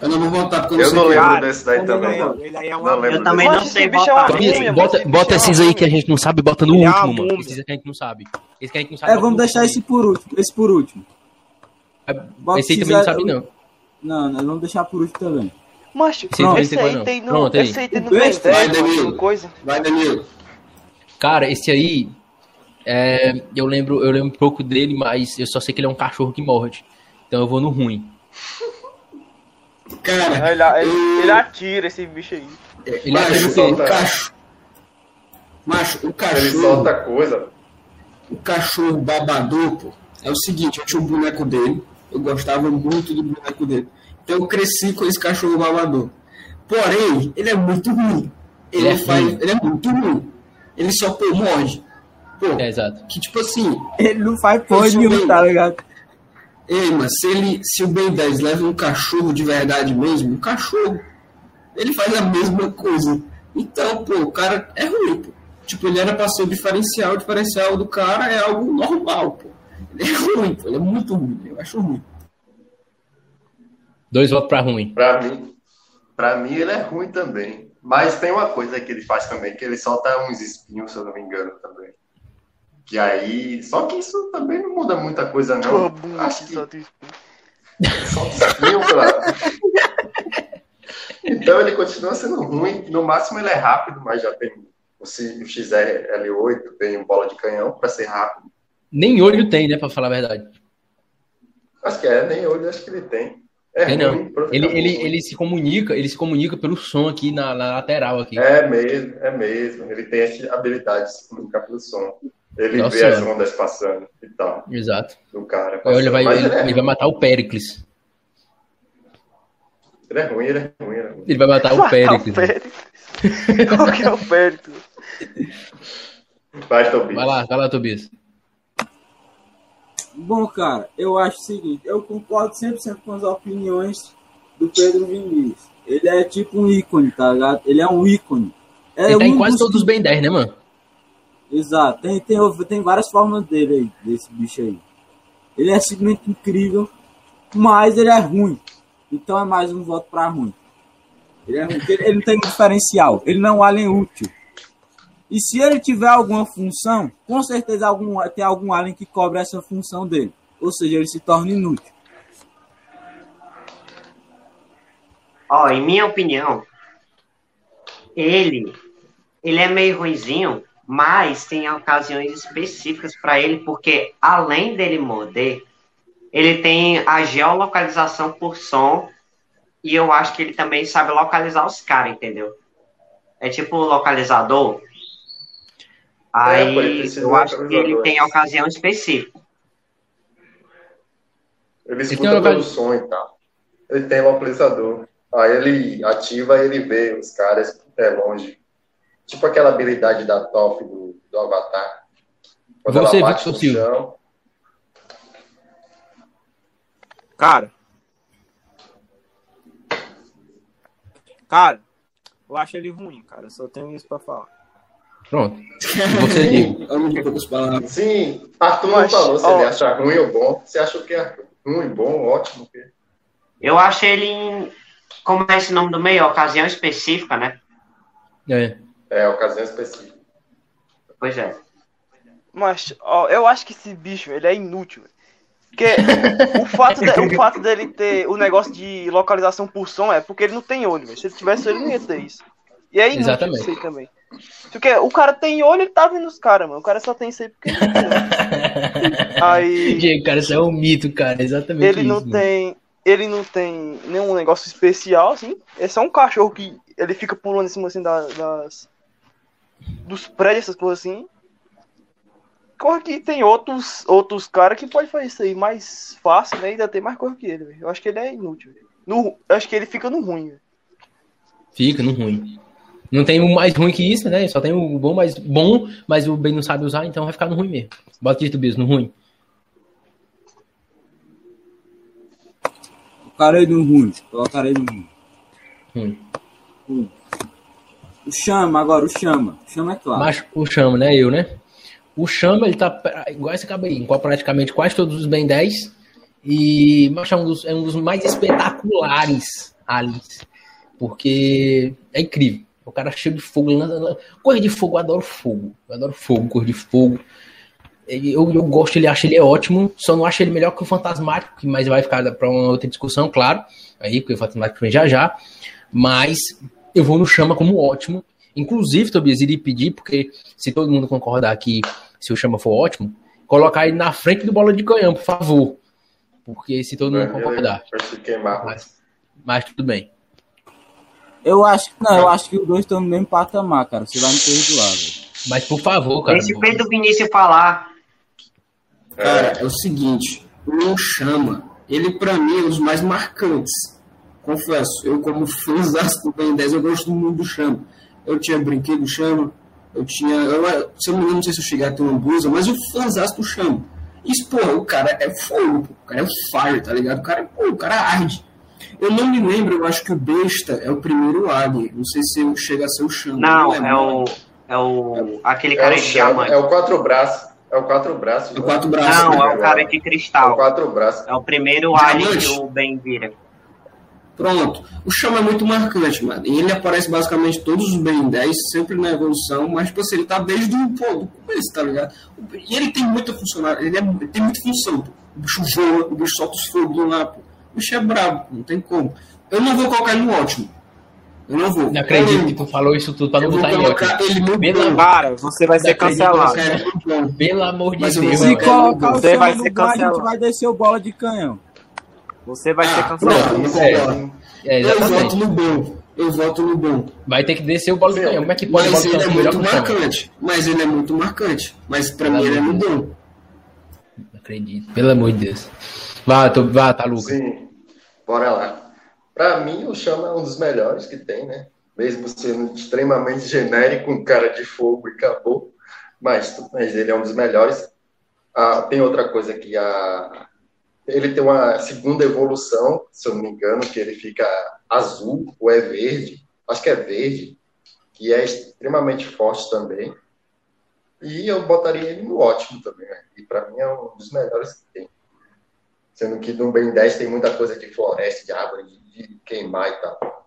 Eu não vou votar porque eu não Eu sei não é. lembro Cara, desse daí também não. Aí é Não lembro. Eu também Mas não esse sei bicho é bota, bota Esse esses é aí que a gente não sabe, bota no Ele é último, mano. Esses que a gente não sabe. Esse que a gente não sabe. É, vamos deixar esse por último. Esse por último. aí. Bota Esse aí também não sabe, não. Não, não, vamos deixar por último também. Esse aí esse não tem aí não. tem no. Pronto, aí. Esse aí tem no O Ben besta, 10, vai, coisa. Vai, Danilo. Cara, esse aí. é, eu lembro, eu lembro um pouco dele, mas eu só sei que ele é um cachorro que morde. Então eu vou no ruim. <laughs> Cara, Ele, ele, ele atira esse bicho aí. Ele macho, atira o quê? o cachorro. Macho, o Ele cachorro. solta coisa. O cachorro babador, pô, é o seguinte, eu tinha um boneco dele, eu gostava muito do boneco dele. Então eu cresci com esse cachorro babador. Porém, ele é muito ruim. ele, Ele é faz. ruim. Ele é muito ruim. Ele só pô, morde. Pô, É, exato. que tipo assim, Ele não faz porra nenhuma, tá ligado? Ei, mas se, ele, se o Ben 10 leva um cachorro de verdade mesmo, um cachorro, ele faz a mesma coisa. Então, pô, o cara é ruim, pô. Tipo, ele era pra ser o diferencial, o diferencial do cara é algo normal, pô. Ele é ruim, pô, ele é muito ruim, eu acho ruim. Dois votos pra ruim. Pra mim, pra mim ele é ruim também. Mas tem uma coisa que ele faz também, que ele solta uns espinhos, se eu não me engano, também. Que aí. Só que isso também não muda muita coisa, não. bunda Acho que que só tem- solta espinho, cara. Então ele continua sendo ruim. No máximo ele é rápido, mas já tem o C- o XRL8, tem bola de canhão pra ser rápido. Nem olho tem, né, pra falar a verdade. Acho que é, nem olho acho que ele tem. É ruim, não. Ele, ele, ele se comunica, ele se comunica pelo som aqui na, na lateral aqui. É mesmo, é mesmo. Ele tem essa habilidade de se comunicar pelo som. Ele Nossa vê as ondas passando e tal, Exato. do cara. Ele vai, ele, é, ele vai matar o Péricles. ele é ruim, ele é ruim, ele é ruim. Ele vai matar o é. Péricles? <laughs> Qual que é o Péricles? Vai, Tobias. Vai lá, vai lá, Tobias. Bom, cara, eu acho o seguinte, eu concordo 100% com as opiniões do Pedro Vinícius. Ele é tipo um ícone, tá ligado? Ele é um ícone. É Ele tá em um quase dos- todos os Ben 10, né, mano? Exato, tem, tem, tem várias formas dele aí, desse bicho aí. Ele é simplesmente incrível, mas ele é ruim. Então é mais um voto pra ruim. Ele é ruim, ele, ele não tem diferencial, ele não é um alien útil. E se ele tiver alguma função, com certeza algum, tem algum alien que cobre essa função dele. Ou seja, ele se torna inútil. Ó, em minha opinião, ele, ele é meio ruinzinho, mas tem ocasiões específicas para ele, porque além dele morder, ele tem a geolocalização por som e eu acho que ele também sabe localizar os caras, entendeu? É tipo localizador. Aí pô, ele precisa eu acho que ele tem ocasião específica. Ele escuta local- pelo som e tal. Ele tem localizador. Aí ele ativa e ele vê os caras até longe. Tipo aquela habilidade da Toph do, do Avatar. Quando Você, ela bate Victor no chão, Cara. Cara, eu acho ele ruim, cara. Só tenho isso pra falar. Pronto. Você, Diego. <laughs> Homem de poucas palavras. Sim, Arthur não Mas, falou se ó. ele acha ruim ou bom. Você achou que é ruim, bom, ótimo? Eu acho ele em, como é esse nome do meio, ocasião específica, né? É. É, ocasião específica. Pois é. Mas, ó, eu acho que esse bicho, ele é inútil. velho. Porque o fato, de- o fato dele ter o negócio de localização por som é porque ele não tem olho. Se ele tivesse olho, ele não ia ter isso. E é inútil Exatamente. isso aí também. Porque o cara tem olho, ele tá vendo os caras, mano. O cara só tem isso aí porque ele tem olho. <laughs> Aí Diego, cara, isso é um mito, cara. Exatamente ele isso. não mano. tem. Ele não tem nenhum negócio especial, assim. É só um cachorro que ele fica pulando em cima assim da- das. Dos prédios, essas coisas assim. Corre que tem outros, outros caras que pode fazer isso aí mais fácil, né? E ainda tem mais coisa que ele, velho. Eu acho que ele é inútil, velho. No, eu acho que ele fica no ruim, velho. Fica no ruim. Não tem o mais ruim que isso, né? Só tem o bom, mas bom, mas o bem não sabe usar, então vai ficar no ruim mesmo. Bota de Tobias no ruim. Colocarei no ruim. Colocarei no ruim. Ruim. O chama, agora, o chama. O chama é claro. Mas o Chama, né? Eu, né? O Chama, ele tá igual esse cabo aí, qual praticamente quase todos os Ben 10. E é um dos, é um dos mais espetaculares aliens. Porque é incrível. O cara cheio de fogo. Cor de fogo, eu adoro fogo. Eu adoro fogo, cor de fogo. Eu, eu gosto, ele acho ele é ótimo. Só não acho ele melhor que o Fantasmático, que mas vai ficar para uma outra discussão, claro. Aí, porque o Fantasmático vem já já. Mas eu vou no Chama como ótimo. Inclusive, Tobias, iria pedir, porque se todo mundo concordar que se o Chama for ótimo, colocar ele na frente do bola de canhão, por favor. Porque se todo mundo concordar. Se queimar. Mas, mas tudo bem. Eu acho que não, eu acho que os dois estão no mesmo patamar, cara. Você vai me perdoar, velho. Mas por favor, cara. Esse Pedro Vinícius falar, Cara, é o seguinte, o Chama, ele pra mim é um dos mais marcantes. Confesso, eu como fãzão do Ben 10, eu gosto muito do Chama. eu tinha brinquedo chama, eu tinha. Eu, se eu não me engano, não sei se eu cheguei a ter uma blusa, mas eu fãzaço do chama. Isso, porra, o cara é fogo, pô. o cara é fire, tá ligado? O cara, pô, o cara arde. Eu não me lembro, eu acho que o besta é o primeiro alien. Não sei se chega a ser o chama. Não, lembro. é o. É o. Aquele É cara o, de chama, diamante. é o quatro braços. É o quatro braços. É o quatro braços. Não, é o cara de É o cristal. quatro braços. É o primeiro Diamante? alien que o Ben vira. Pronto. O chama é muito marcante, mano. E ele aparece basicamente todos os Ben 10, sempre na evolução, mas tipo assim, ele tá desde o pô, do começo, tá ligado? E ele tem muita funcionalidade, ele, é- ele tem muita função, pô. O bicho voa, o bicho solta os foguinhos lá, pô. O bicho é brabo, não tem como. Eu não vou colocar ele no ótimo. Eu não vou. Não acredito Eu- que tu falou isso tudo pra não botar em ótimo. ele no Pela bom. Cara, você vai ser cancelado. Bom. Pelo amor de Mas eu Deus. Se colocar Você vai ser no bar, a gente cancelado. vai descer o bola de canhão. Você vai ser Ah, cancelado. pronto, É. É, Eu voto no bom. Eu voto no bom. Vai ter que descer o bola de canhão. Como é que pode Mas ele é ser muito marcante. Mas ele é muito marcante. Mas pra Pelo mim ele é no bom. Não acredito. Pelo amor de Deus. Vá, tô, vá tá, Lucas. Sim, bora lá. Pra mim, o Chama é um dos melhores que tem, né? Mesmo sendo extremamente genérico, um cara de fogo e acabou. Mas, mas ele é um dos melhores. Ah, tem outra coisa que a... ele tem uma segunda evolução, se eu não me engano, que ele fica azul ou é verde. Acho que é verde, que é extremamente forte também. E eu botaria ele no ótimo também, né? E pra mim é um dos melhores que tem. Sendo que no Ben 10 tem muita coisa de floresta, de árvore, de, de queimar e tal.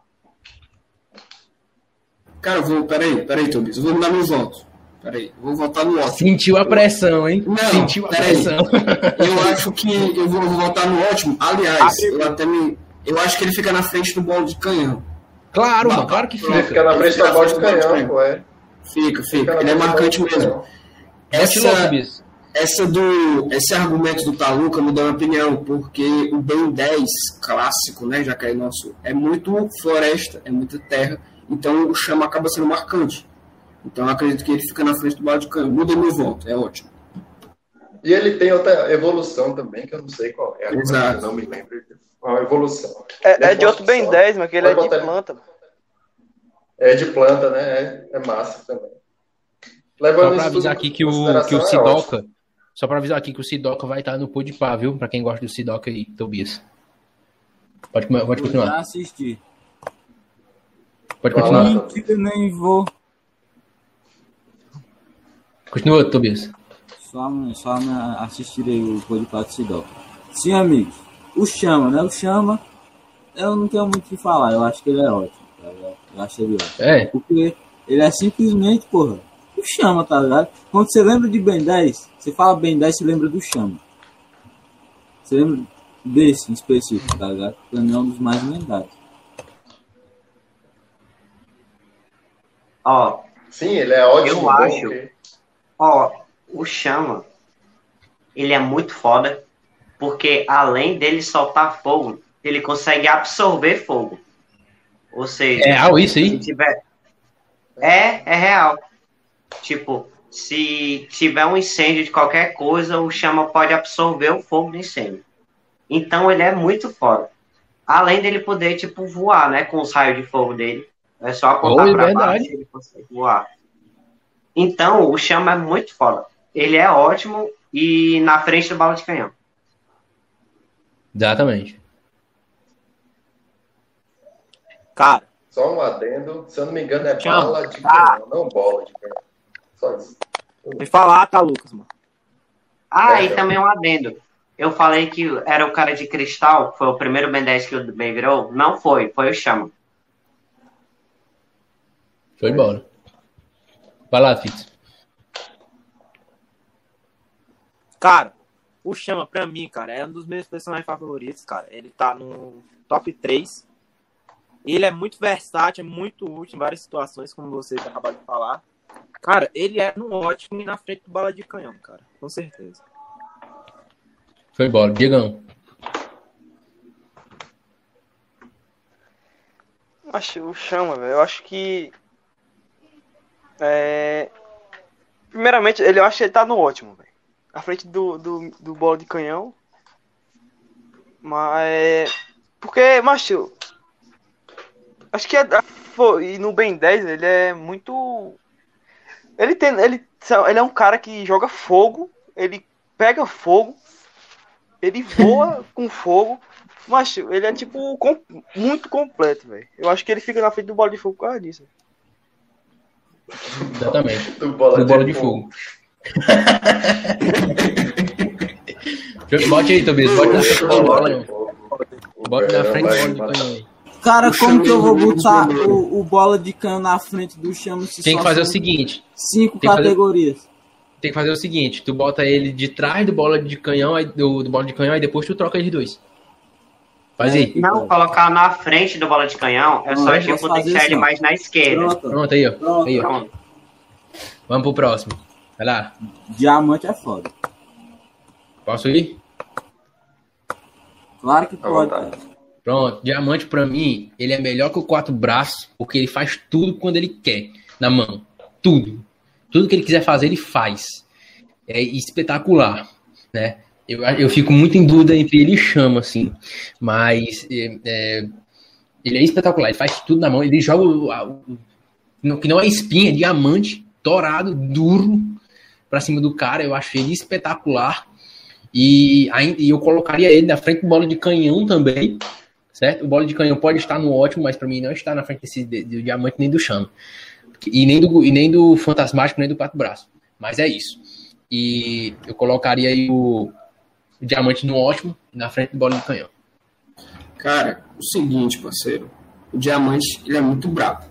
Cara, eu vou. Peraí, peraí, Tobias. Eu vou mudar meu voto. Peraí, eu vou votar no ótimo. Sentiu a pressão, hein? Não, Sentiu a peraí. pressão. <laughs> Eu acho que eu vou, eu vou votar no ótimo. Aliás, eu até me. Eu acho que ele fica na frente do bolo de canhão. Claro, Não, mano, claro que Ele fica. fica na frente da bola de canhão, pô, é. Fica, Fica fica. Ele é marcante mesmo. Essa. Essa do, esse argumento do Taluca me dá uma opinião, porque o Ben 10 clássico, né, já que é nosso, é muito floresta, é muita terra, então o chama acaba sendo marcante. Então eu acredito que ele fica na frente do bolo de canhão. Muda meu voto, é ótimo. E ele tem outra evolução também, que eu não sei qual é. Exato. Não me lembro. Uma evolução. É, é de Eu outro Ben só. 10, mas que ele é de planta. É de planta, né? É, é massa também. Só Levando pra isso tudo avisar aqui que o, que o é Sidoca. Só pra avisar aqui que o Sidoca vai estar no Pô de Pá, viu? Pra quem gosta do Sidoca aí, Tobias. Pode, pode Eu já continuar. assisti. Pode continuar. Mentira, nem vou. Continua, Tobias. Só, só assistirei o podcast Sidoca. Sim, amigos. O Chama, né? O Chama, eu não tenho muito o que falar. Eu acho que ele é ótimo. Tá? Eu acho ele ótimo. É, Porque ele é simplesmente, porra, o Chama, tá ligado? Quando você lembra de Ben 10, você fala Ben 10, você lembra do Chama. Você lembra desse em específico, tá ligado? Pra mim é um dos mais lendários. Ó, Sim, ele é ótimo. Eu acho. porque- Ó, o Chama, ele é muito foda, porque além dele soltar fogo, ele consegue absorver fogo. Ou seja, é real isso aí? tiver. É, é real. Tipo, se tiver um incêndio de qualquer coisa, o chama pode absorver o fogo do incêndio. Então ele é muito foda. Além dele poder, tipo, voar, né? Com os raios de fogo dele. É só apontar Oi, pra verdade. baixo e ele consegue voar. Então, o chama é muito foda. Ele é ótimo e na frente do bala de canhão. Exatamente. Cara, Só um adendo. Se eu não me engano, é Chama. bala de canhão, não bola de canhão. Só isso. me falar, tá, Lucas, mano. Ah, É, e também um adendo. Eu falei que era o cara de cristal, foi o primeiro Ben 10 que o Ben virou. Não foi, foi o Chama. Foi embora. Vai lá, Fitz. Cara, o Chama, pra mim, cara, é um dos meus personagens favoritos, cara. Ele tá no top 3. Ele é muito versátil, é muito útil em várias situações, como vocês acabaram de falar. Cara, ele é no ótimo e na frente do bala de canhão, cara. Com certeza. Foi embora. Diegão. Acho o chama, velho. Eu acho que. É... Primeiramente, ele, eu acho que ele tá no ótimo, velho. À frente do, do, do bola de canhão. Mas. Porque, macho. Acho que é. e no Ben 10, ele é muito. Ele tem. Ele, ele é um cara que joga fogo, ele pega fogo, ele voa <laughs> com fogo. Mas ele é tipo com- muito completo, velho. Eu acho que ele fica na frente do bola de fogo por causa disso. Exatamente. Do bola, Do bola de fogo. <laughs> Bote aí, Tobias. Bote na frente do bola. Bote na frente do bola de aí. Cara, Puxando como que eu vou botar o, o bola de cano na frente do chama se Tem que fazer o seguinte. cinco tem que fazer- categorias? Tem que fazer o seguinte. Tu bota ele de trás do bola de canhão, aí, do, do bola de canhão, aí depois tu troca eles dois. Faz aí. Não, colocar na frente do bola de canhão, é Não, só tipo deixar ele assim, ó. mais na esquerda. Pronto, Pronto, aí, ó. pronto. Aí, ó. Pronto. Vamos pro próximo. Vai lá. Diamante é foda. Posso ir? Claro que pode. Pronto. Diamante, pra mim, ele é melhor que o quatro braços, porque ele faz tudo quando ele quer. Na mão. Tudo. Tudo que ele quiser fazer, ele faz. É espetacular, né? Eu, eu fico muito em dúvida entre ele e chama, assim. Mas é, é, ele é espetacular. Ele faz tudo na mão. Ele joga o, o- que não é espinha, é diamante, dourado, duro, pra cima do cara. Eu acho ele espetacular. E, e eu colocaria ele na frente do bola de canhão também, certo? O bola de canhão pode estar no ótimo, mas pra mim não está na frente desse de- do diamante nem do chama. E nem do, e nem do fantasmático, nem do quatro braços. Mas é isso. E eu colocaria aí o, o diamante no ótimo na frente do bola de canhão. Cara, o seguinte, parceiro. O diamante, ele é muito brabo.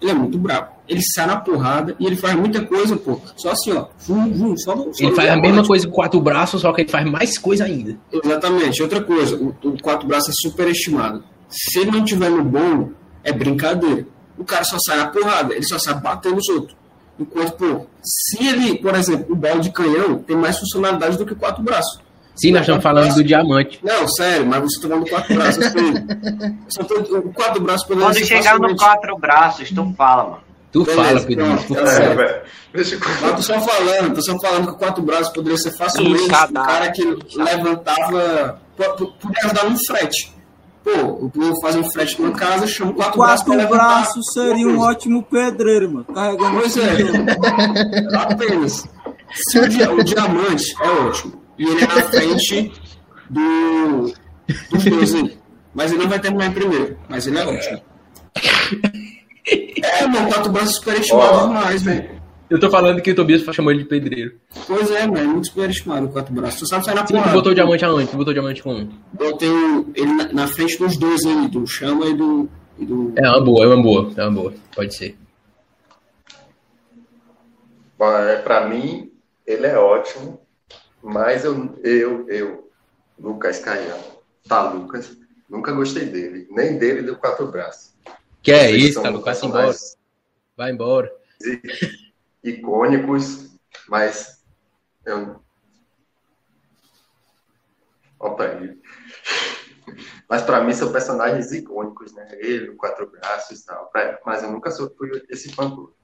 Ele é muito brabo. Ele sai na porrada e ele faz muita coisa, pô. Só assim, ó. Vum, vum, só só Ele faz a mesma coisa com quatro braços, só que ele faz mais coisa ainda. Exatamente. Outra coisa, o, o quatro braços é superestimado. Se ele não tiver no bom, é brincadeira. O cara só sai na porrada, ele só sai batendo nos outros. Enquanto, pô, se ele, por exemplo, o bola de canhão tem mais funcionalidade do que o quatro braços. Sim, nós estamos falando do diamante. Não, sério, mas você tá falando do quatro braços, <laughs> tô- o quatro braços poderia Quando ser chegar no quatro braços, tu fala, mano. Tu Beleza, fala, Pedro. pronto, tu fala. É. Deixa eu Mas tô só falando, tô só falando que o quatro braços poderia ser facilmente o cara que levantava. po- po- Podia ajudar no frete. Pô, o povo faz um frete numa casa, chama o quatro, braços Quatro braços seria um ótimo pedreiro, mano. Carregando Pois é, <laughs> apenas. Se o, dia- o diamante é ótimo e ele é na frente do, dois aí. Mas ele não vai terminar em primeiro, mas ele é ótimo. <laughs> É, mano, quatro braços superestimado Ó. demais, velho. Eu tô falando que o Tobias chamou ele de pedreiro. Pois é, mano, é muito superestimado o quatro braços. Tu sabe sair na Sim, tu porrada. botou o diamante aonde? Tu botou o diamante com um. Eu tenho ele na, na frente dos dois aí, do Chama e do. E do... É uma boa, é uma boa, é uma boa. Pode ser. É, Pra mim, ele é ótimo, mas eu, eu, eu Lucas Caião, tá, Lucas, nunca gostei dele, nem dele do Quatro Braços. Que é isso, tá? Vai embora. Vai embora. icônicos, mas eu. Opa aí. Mas pra mim são personagens icônicos, né? Ele, o Quatro Braços e tal. Mas eu nunca sou, fui esse fã todo.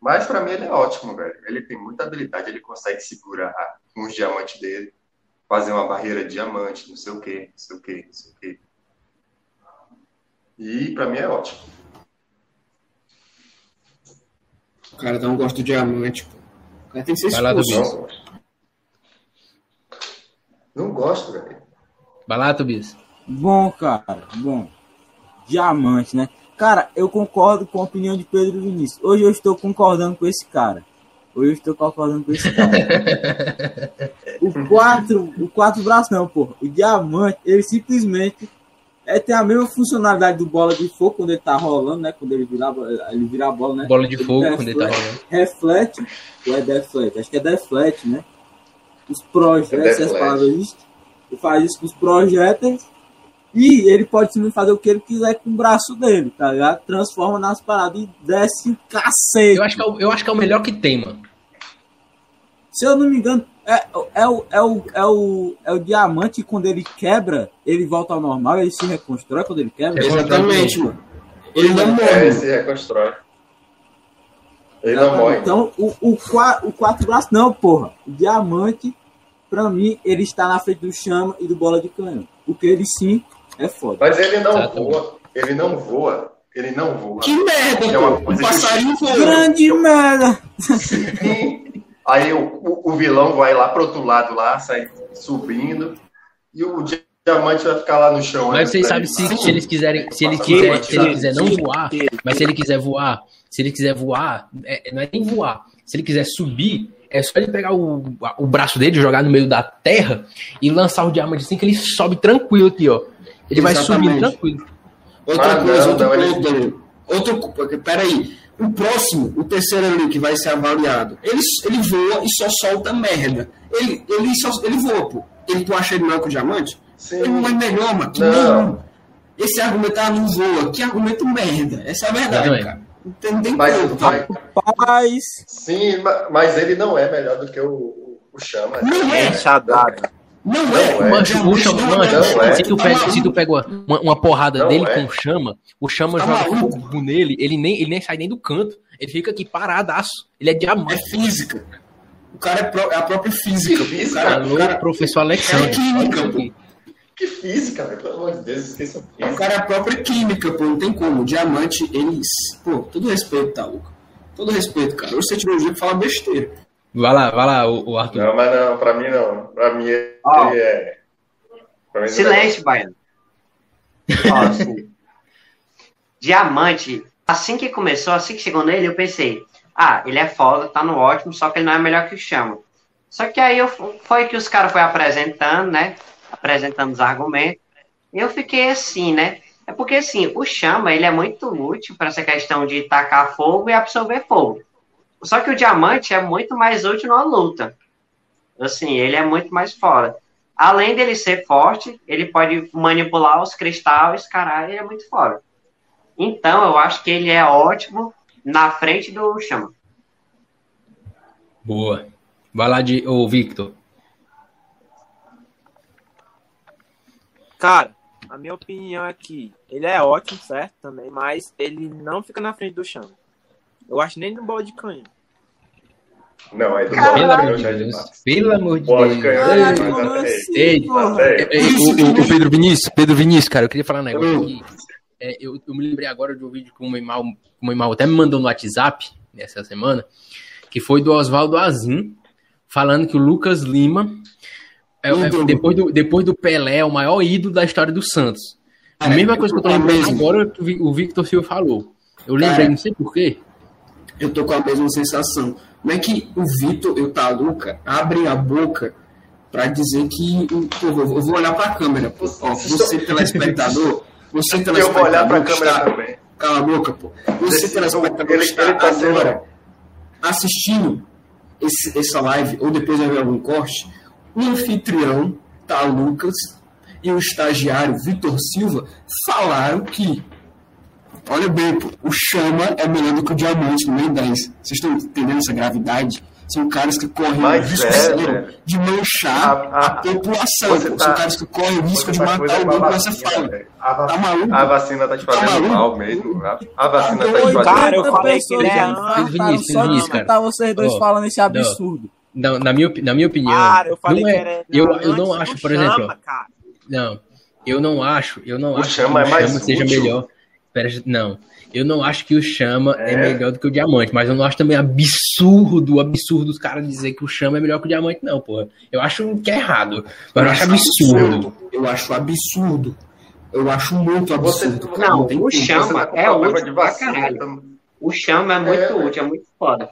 Mas pra mim ele é ótimo, velho. Ele tem muita habilidade, ele consegue segurar com os diamantes dele, fazer uma barreira de diamante, não sei o quê, não sei o quê, não sei o quê. E pra mim é ótimo. O cara não gosta do diamante, pô. O cara tem que ser expulso. Não gosto. Não gosto, velho. Vai lá, Tobias. Bom, cara, bom. Diamante, né? Cara, eu concordo com a opinião de Pedro Vinícius. Hoje eu estou concordando com esse cara. Hoje eu estou concordando com esse cara. <laughs> o quatro, o quatro braços não, porra. O diamante, ele simplesmente é, tem a mesma funcionalidade do bola de fogo quando ele tá rolando, né? Quando ele virar, ele virar a bola, né? Bola de Ele fogo reflete- quando ele tá rolando. Reflete, ou é deflete? Acho que é deflete, né? Os projéteis, É palavras existem. Ele faz isso com os projéteis. E ele pode fazer o que ele quiser com o braço dele, tá ligado? Transforma nas paradas e desce um cacete. Eu acho, que é o, eu acho que é o melhor que tem, mano. Se eu não me engano, é, é, o, é, o, é, o, é o diamante quando ele quebra, ele volta ao normal, ele se reconstrói quando ele quebra. Exatamente, mano. Ele não morre. se reconstrói. Ele não morre. Então, o, o, o quatro braços, não, porra. O diamante, pra mim, ele está na frente do chama e do bola de canhão. Porque ele sim é foda. Mas ele não Exatamente. voa. Ele não voa. Ele não voa. Que merda, É uma pô. Coisa passarinho voa. Grande merda. Aí o, o, o vilão vai lá pro outro lado lá, sai subindo. E o di- diamante vai ficar lá no chão. Mas vocês olhando sabem se, ele. se eles quiserem, se ele quiser, se ele quiser não voar, mas se ele quiser voar, se ele quiser voar, é- não é nem voar. Se ele quiser subir, é só ele pegar o, o braço dele, jogar no meio da terra e lançar o diamante assim que ele sobe tranquilo aqui, ó. Ele vai Exatamente. subindo tranquilo. Outra Ah, coisa, não, outro não, ele- ponto, Danilo. Outro, porque, peraí. O próximo, o terceiro ali que vai ser avaliado, ele, ele voa e só solta merda. Ele, ele, só, ele voa, pô. Ele, tu acha ele melhor que o diamante? Sim. Ele não é melhor, mano. Que Não. Esse argumento ah, não voa. Que argumento merda. Essa é a verdade, cara. Não tem, não tem Mas, como, tá? mas- Paz. sim, ma- mas ele não é melhor do que o, o, o Chama. Não é. Enxadado. Não Não é. é. Mancho, o diamante chama, não mancho, é. se tu pega, se tu pega uma, uma, uma porrada Não dele é. com chama, o chama Tá joga maluco? fogo nele, ele nem, ele nem sai nem do canto. Ele fica aqui paradaço. Ele é É diamante. física. O cara é, pró- é a própria física. O Física? cara, o Alô, cara, professor Alexandre. É química, pô. Que física, velho. Pelo amor de Deus, esqueça o cara é a própria química, pô. Não tem como. O diamante, eles. Pô, todo respeito, tá, Luca? Todo respeito, cara. Hoje você tirou o dia pra falar besteira. Vai lá, vai lá, o, o Arthur. Não, mas não, pra mim não. Pra mim ele Ó. é. Silêncio, Baiano. Ó, assim, Diamante, assim que começou, assim que chegou nele, eu pensei, ah, ele é foda, tá no ótimo, só que ele não é melhor que o Chama. Só que aí eu, foi que os caras foram apresentando, né? Apresentando os argumentos. E eu fiquei assim, né? É porque assim, o Chama, ele é muito útil para essa questão de tacar fogo e absorver fogo. Só que o diamante é muito mais útil numa luta. Assim, ele é muito mais foda. Além dele ser forte, ele pode manipular os cristais, caralho, ele é muito foda. Então, eu acho que ele é ótimo na frente do Chama. Boa. Vai lá de. Ô, Victor. Cara, a minha opinião é que ele é ótimo, certo? Também, mas ele não fica na frente do chão. Eu acho nem no bola de canhão. Não, aí do Pelo amor de Deus. Pelo amor de Deus. É, é, o, Pedro Vinícius, Pedro Vinícius, cara, eu queria falar um negócio Hum. aqui. É, eu, eu me lembrei agora de um vídeo que o Meimau até me mandou no WhatsApp nessa semana, que foi do Oswaldo Azim, falando que o Lucas Lima, é, é, depois, do, depois do Pelé, é o maior ídolo da história do Santos. A É, mesma coisa que eu tô é lembrando mesmo. agora que o Vi- o Victor Silva falou. Eu lembrei, não sei porquê. Eu tô com a mesma sensação. Como é que o Vitor e o Taluca abrem a boca pra dizer que. Pô, eu vou- olhar pra câmera, pô. Ó, você, telespectador. Você, telespectador. Eu vou olhar pra que câmera está- também. Cala a boca, pô. Você, telespectador, ele- está ele tá agora assistindo esse- essa live, ou depois vai ver algum corte, o anfitrião, tá, Lucas, e o estagiário, Vitor Silva, falaram que, olha bem, pô, o Chama é melhor do que o Diamante no meio 10. Vocês estão entendendo essa gravidade? São caras que correm o Mas risco é, velho. de manchar A- a, a- população. tá- São caras que correm o risco de tá matar coisa o com a mundo com essa vacina, fala. A, Tá maluco? a vacina tá te Tá fazendo maluco? mal mesmo. A, vacina tá te Doido, fazendo Cara, eu mal. falei que é Vinícius, só de Vinícius, cara. escutar vocês dois Ó, falando esse absurdo. Na, na minha, na minha opinião, Cara, eu falei não que é- era. eu, antes eu não acho, por Chama, exemplo, cara. Não, eu não acho, eu não O acho Chama que é o mais Chama seja útil. melhor. Pera, não, eu não acho que o Chama é. É. melhor do que o Diamante, mas eu não acho também absurdo, absurdo os caras dizer que o Chama é melhor que o Diamante, não, porra. Eu acho que é errado, mas eu acho absurdo. Eu acho absurdo. Eu acho muito absurdo. Não, tem o. Chama tá é útil de pra caralho. O Chama é muito É, útil, é muito foda.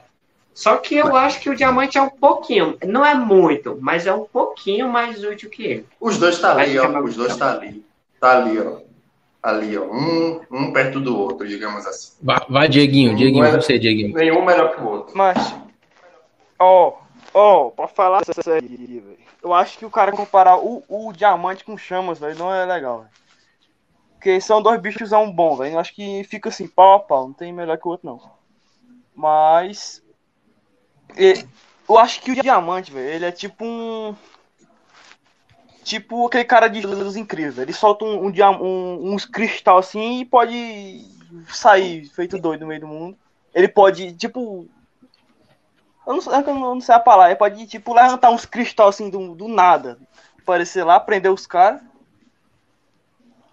Só que eu acho que o Diamante é um pouquinho, não é muito, mas é um pouquinho mais útil que ele. Os dois tá ali, ó. Os dois tá ali. Tá ali, ó. Ali, ó. Um, um perto do outro, digamos assim. Vai, vai Dieguinho, Dieguinho, Não é- você, Dieguinho. Nenhum melhor que o outro. Mas, ó, ó, pra falar isso aí, velho. Eu acho que o cara comparar o, o diamante com chamas, velho, não é legal, velho. Porque são dois bichos um bom, velho. Eu acho que fica assim, pau a pau, não tem melhor que o outro, não. Mas. eu acho que o diamante, velho, ele é tipo um. Tipo aquele cara de luz incrível. Ele solta um, um, um- uns cristal assim e pode sair feito doido no meio do mundo. Ele pode, tipo. Eu não, sei- eu não sei a palavra. Ele pode, tipo, levantar uns cristal assim do, do nada. Aparecer lá, prender os caras.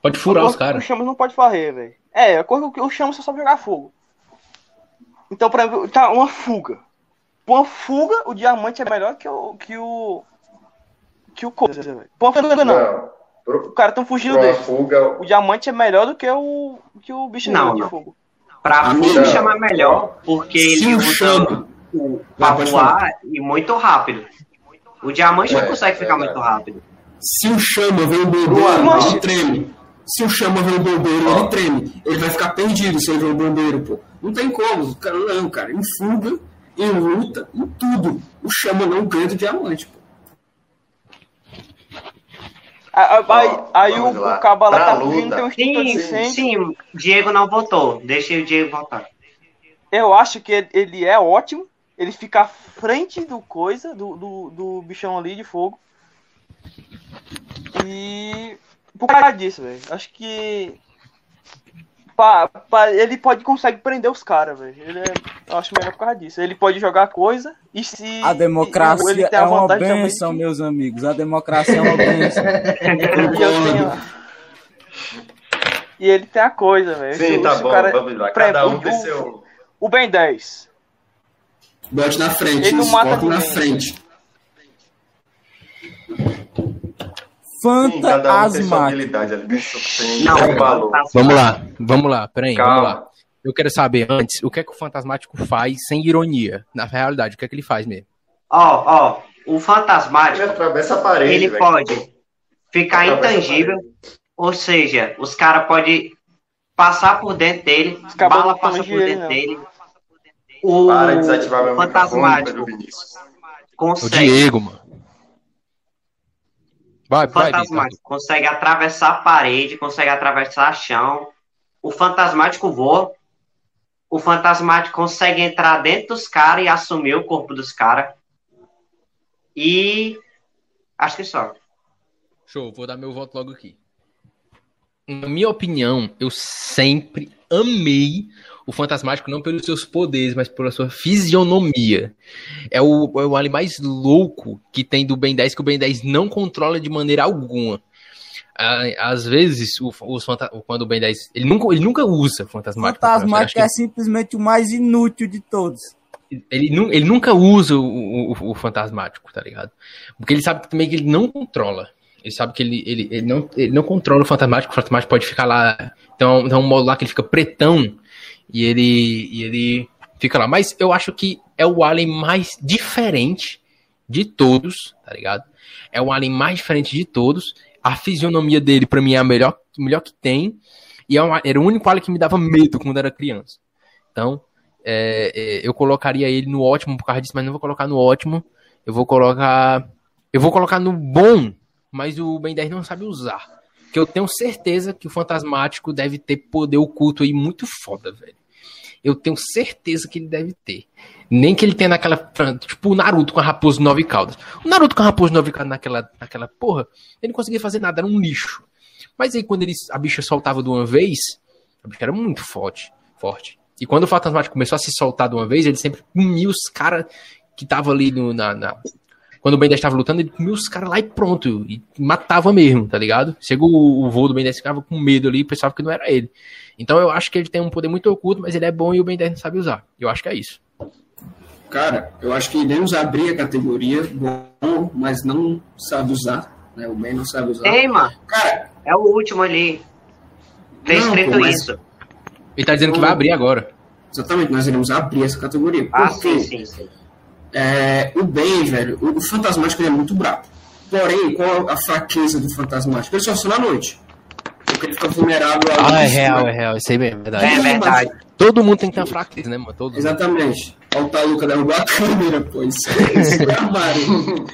Pode furar os O caras. Chamas não pode varrer, velho. É, a coisa que eu chamo só sabe jogar fogo. Então, pra mim, tá uma fuga. Uma fuga, o diamante é melhor que o. que o. que o coisa, velho. Por fuga, não. Não. O cara tão fugindo Pra uma dele. fuga, O diamante é melhor do que o. que o bicho Não, de não. fogo. Pra fuga chama melhor, porque Se ele usa chama. pra voar e muito rápido. O diamante não É, consegue é ficar verdade. muito rápido. Se o chama vem o bombeiro, ele treme. Se o chama vem o bombeiro, ele treme. Ele vai ficar perdido se ele ver o bombeiro, pô. Não tem como. O cara não, cara. Em fuga, em luta, em tudo. O chama não ganha do diamante, pô. Aí, aí, o, lá. o lá tá fugindo, tem um de Sim, sim, Diego não votou. Deixa o Diego votar. Eu acho que ele- ele é ótimo. Ele fica à frente do coisa, do, do, do bichão ali de fogo. E. Por causa disso, velho. Acho que. Pa, pa- ele pode consegue prender os caras, velho. É, eu acho melhor por causa disso. Ele pode jogar coisa e se. A ele democracia tem é a uma também benção, de- meus amigos. A democracia é uma benção. <laughs> E eu tenho. E ele tem a coisa, velho. Sim, tá se bom, cara- vamos lá. Cada um tem o- seu. O Ben 10. Bote na frente, Ele não mata na ninguém. Frente. Sim, cada um tem sua habilidade ali, Não, valor. tá- Vamos lá, vamos lá, peraí, vamos Calma. lá. Eu quero saber antes o que é que o Fantasmático faz sem ironia. Na realidade, o que é que ele faz mesmo? Ó, ó, o Ele fantasmático, atravessa a parede. ele velho. pode ficar Atravessa intangível, ou seja, os caras podem passar por dentro dele, Os bala passa por ele, dentro não. dele. O Para de desativar meu fantasmático Vinícius. O consegue, Diego, mano. Vai, o vai, fantasmático Vitor. consegue atravessar a parede, consegue atravessar chão. O fantasmático voa. O fantasmático consegue entrar dentro dos caras e assumir o corpo dos caras. E acho que só. Show, vou dar meu voto logo aqui. Na minha opinião, eu sempre amei o Fantasmático, não pelos seus poderes, mas pela sua fisionomia. É o, é o alien mais louco que tem do Ben 10, que o Ben 10 não controla de maneira alguma. Ah, Às vezes, o, os quando o Ben 10. Ele nunca, ele nunca usa Fantasmático. Acho Fantasmático que é simplesmente o mais inútil de todos. ele, nu- ele nunca usa o, o- o fantasmático, tá ligado? Porque ele sabe também que ele não controla. Ele sabe que ele, ele, ele, não, ele não controla o fantasmático, o fantasmático pode ficar lá. Então, então um modo lá que ele fica pretão e ele, e ele fica lá. Mas eu acho que é o alien mais diferente de todos, tá ligado? É o alien mais diferente de todos. A fisionomia dele, pra mim, é a melhor, melhor que tem. E é um- era o único alien que me dava medo quando era criança. Então, é, é, eu colocaria ele no ótimo por causa disso, mas não vou colocar no ótimo. Eu vou colocar. Eu vou colocar no bom, mas o Ben 10 não sabe usar. Que eu tenho certeza que o Fantasmático deve ter poder oculto aí muito foda, velho. Eu tenho certeza que ele deve ter. Nem que ele tenha naquela. Tipo o Naruto com a raposa de nove caudas. O Naruto com a raposa de nove caudas naquela, naquela porra, ele não conseguia fazer nada, era um lixo. Mas aí quando ele, a bicha soltava de uma vez, a bicha era muito forte. forte. E quando o Fantasmático começou a se soltar de uma vez, ele sempre comia os caras que estavam ali no, na, na- Quando o Ben 10 estava lutando, ele comia os caras lá e pronto. E matava mesmo, tá ligado? Chegou o, o voo do Ben 10 ficava com medo ali e pensava que não era ele. Então eu acho que ele tem um poder muito oculto, mas ele é bom e o Ben 10 não sabe usar. Eu acho que é isso. Cara, eu acho que iremos abrir a categoria bom, mas não sabe usar. Né? O Ben não sabe usar. Ei, mano, Cara, é o último ali. Tem Não, escrito pô, mas- isso. Ele tá dizendo que vai abrir agora. exatamente, nós iremos abrir essa categoria. Ah, sim, sim, sim. É, o Ben, velho, o, o Fantasmático ele é muito brabo. Porém, qual a fraqueza do Fantasmático? Ele só funciona à noite. Porque ele fica vulnerável à Ah, é real, né? é real. Isso aí mesmo, é verdade. É verdade. Todo mundo tem que ter uma fraqueza, né, mano? Todo. Exatamente. Olha o Taluca derrubou a <laughs> câmera, pô. Isso é, <laughs> isso é armário.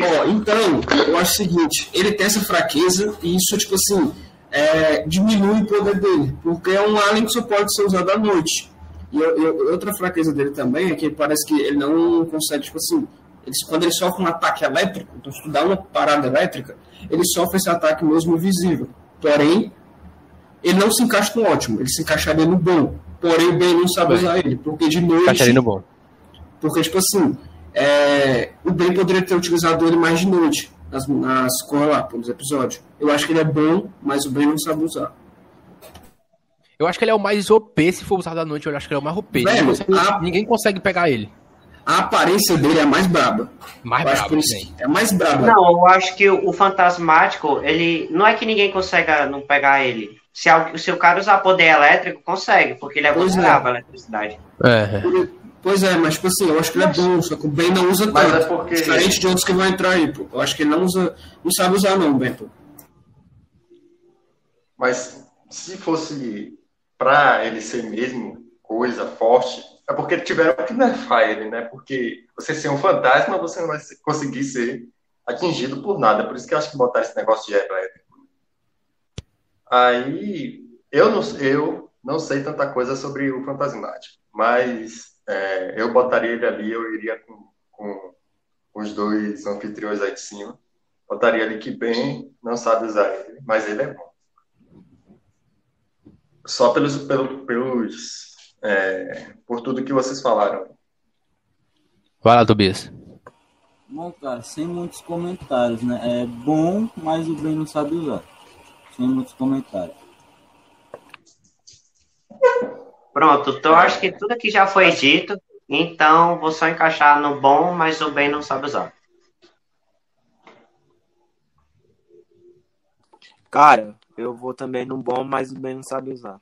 Ó, então, eu acho o seguinte, ele tem essa fraqueza e isso, tipo assim, é, diminui o poder dele, porque é um alien que só pode ser usado à noite. E eu- eu- outra fraqueza dele também é que parece que ele não consegue, tipo assim, quando ele sofre um ataque elétrico, então se tu dá uma parada elétrica, ele sofre esse ataque mesmo invisível. Porém, ele não se encaixa no ótimo, ele se encaixaria no bom. Porém, o Ben não sabe usar ele, porque de noite Catarina bom. porque, tipo assim, é, o Ben poderia ter utilizado ele mais de noite, nas, nas lá, nos episódios. Eu acho que ele é bom, mas o Ben não sabe usar. Eu acho que ele é o mais OP se for usado à noite. Eu acho que ele é o mais OP. Ninguém Velho, consegue, a- ninguém consegue pegar ele. A aparência dele é a mais braba. Mais sim. É a mais braba. Não, eu acho que o, fantasmático, ele. Não é que ninguém consegue não pegar ele. Se, se o cara usar poder elétrico, consegue, porque ele é Pois é. à eletricidade. É. Pois é, mas tipo assim, eu acho que ele é bom, só que o Ben não usa Mas tanto. é porque- Diferente de outros que vão entrar aí, pô. Eu acho que ele não usa. Não sabe usar, não, Ben, pô. Mas se fosse pra ele ser mesmo coisa forte, é porque tiveram que nerfar ele, né? Porque você ser um fantasma, você não vai conseguir ser atingido por nada. Por isso que eu acho que botaram esse negócio de elétrico. Aí, eu não, eu não sei tanta coisa sobre o fantasmático, mas é, eu botaria ele ali, eu iria com, com os dois anfitriões aí de cima. Botaria ali que bem não sabe usar ele, mas ele é bom só pelos, pelo, pelos é, por tudo que vocês falaram. Vai lá, Tobias. Bom, cara, sem muitos comentários, né? É bom, mas o Ben não sabe usar. Sem muitos comentários. Pronto, então acho que tudo aqui já foi dito. Então vou só encaixar no bom, mas o bem não sabe usar. Cara, eu vou também no bom, mas o Ben não sabe usar.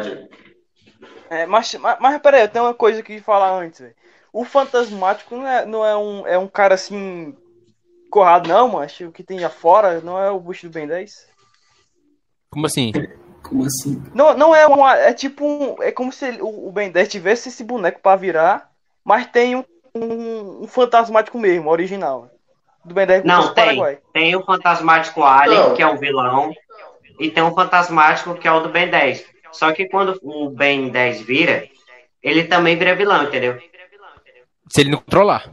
Diego. É, mas, mas, mas peraí, eu tenho uma coisa que falar antes, velho. O fantasmático não é, não é um, é um cara assim. Corrado, não, macho. O que tem afora não é o bucho do Ben 10. Como assim? Como assim? Não, não é uma. É tipo um. É como se ele- o, o Ben 10 tivesse esse boneco pra virar, mas tem um, um, um fantasmático mesmo, original. Do Ben 10 Não, tem. Paraguai. Tem o fantasmático Alien, Não. que é o vilão, e tem um fantasmático que é o do Ben 10. Só que quando o Ben 10 vira, ele também vira vilão, entendeu? Se ele não controlar.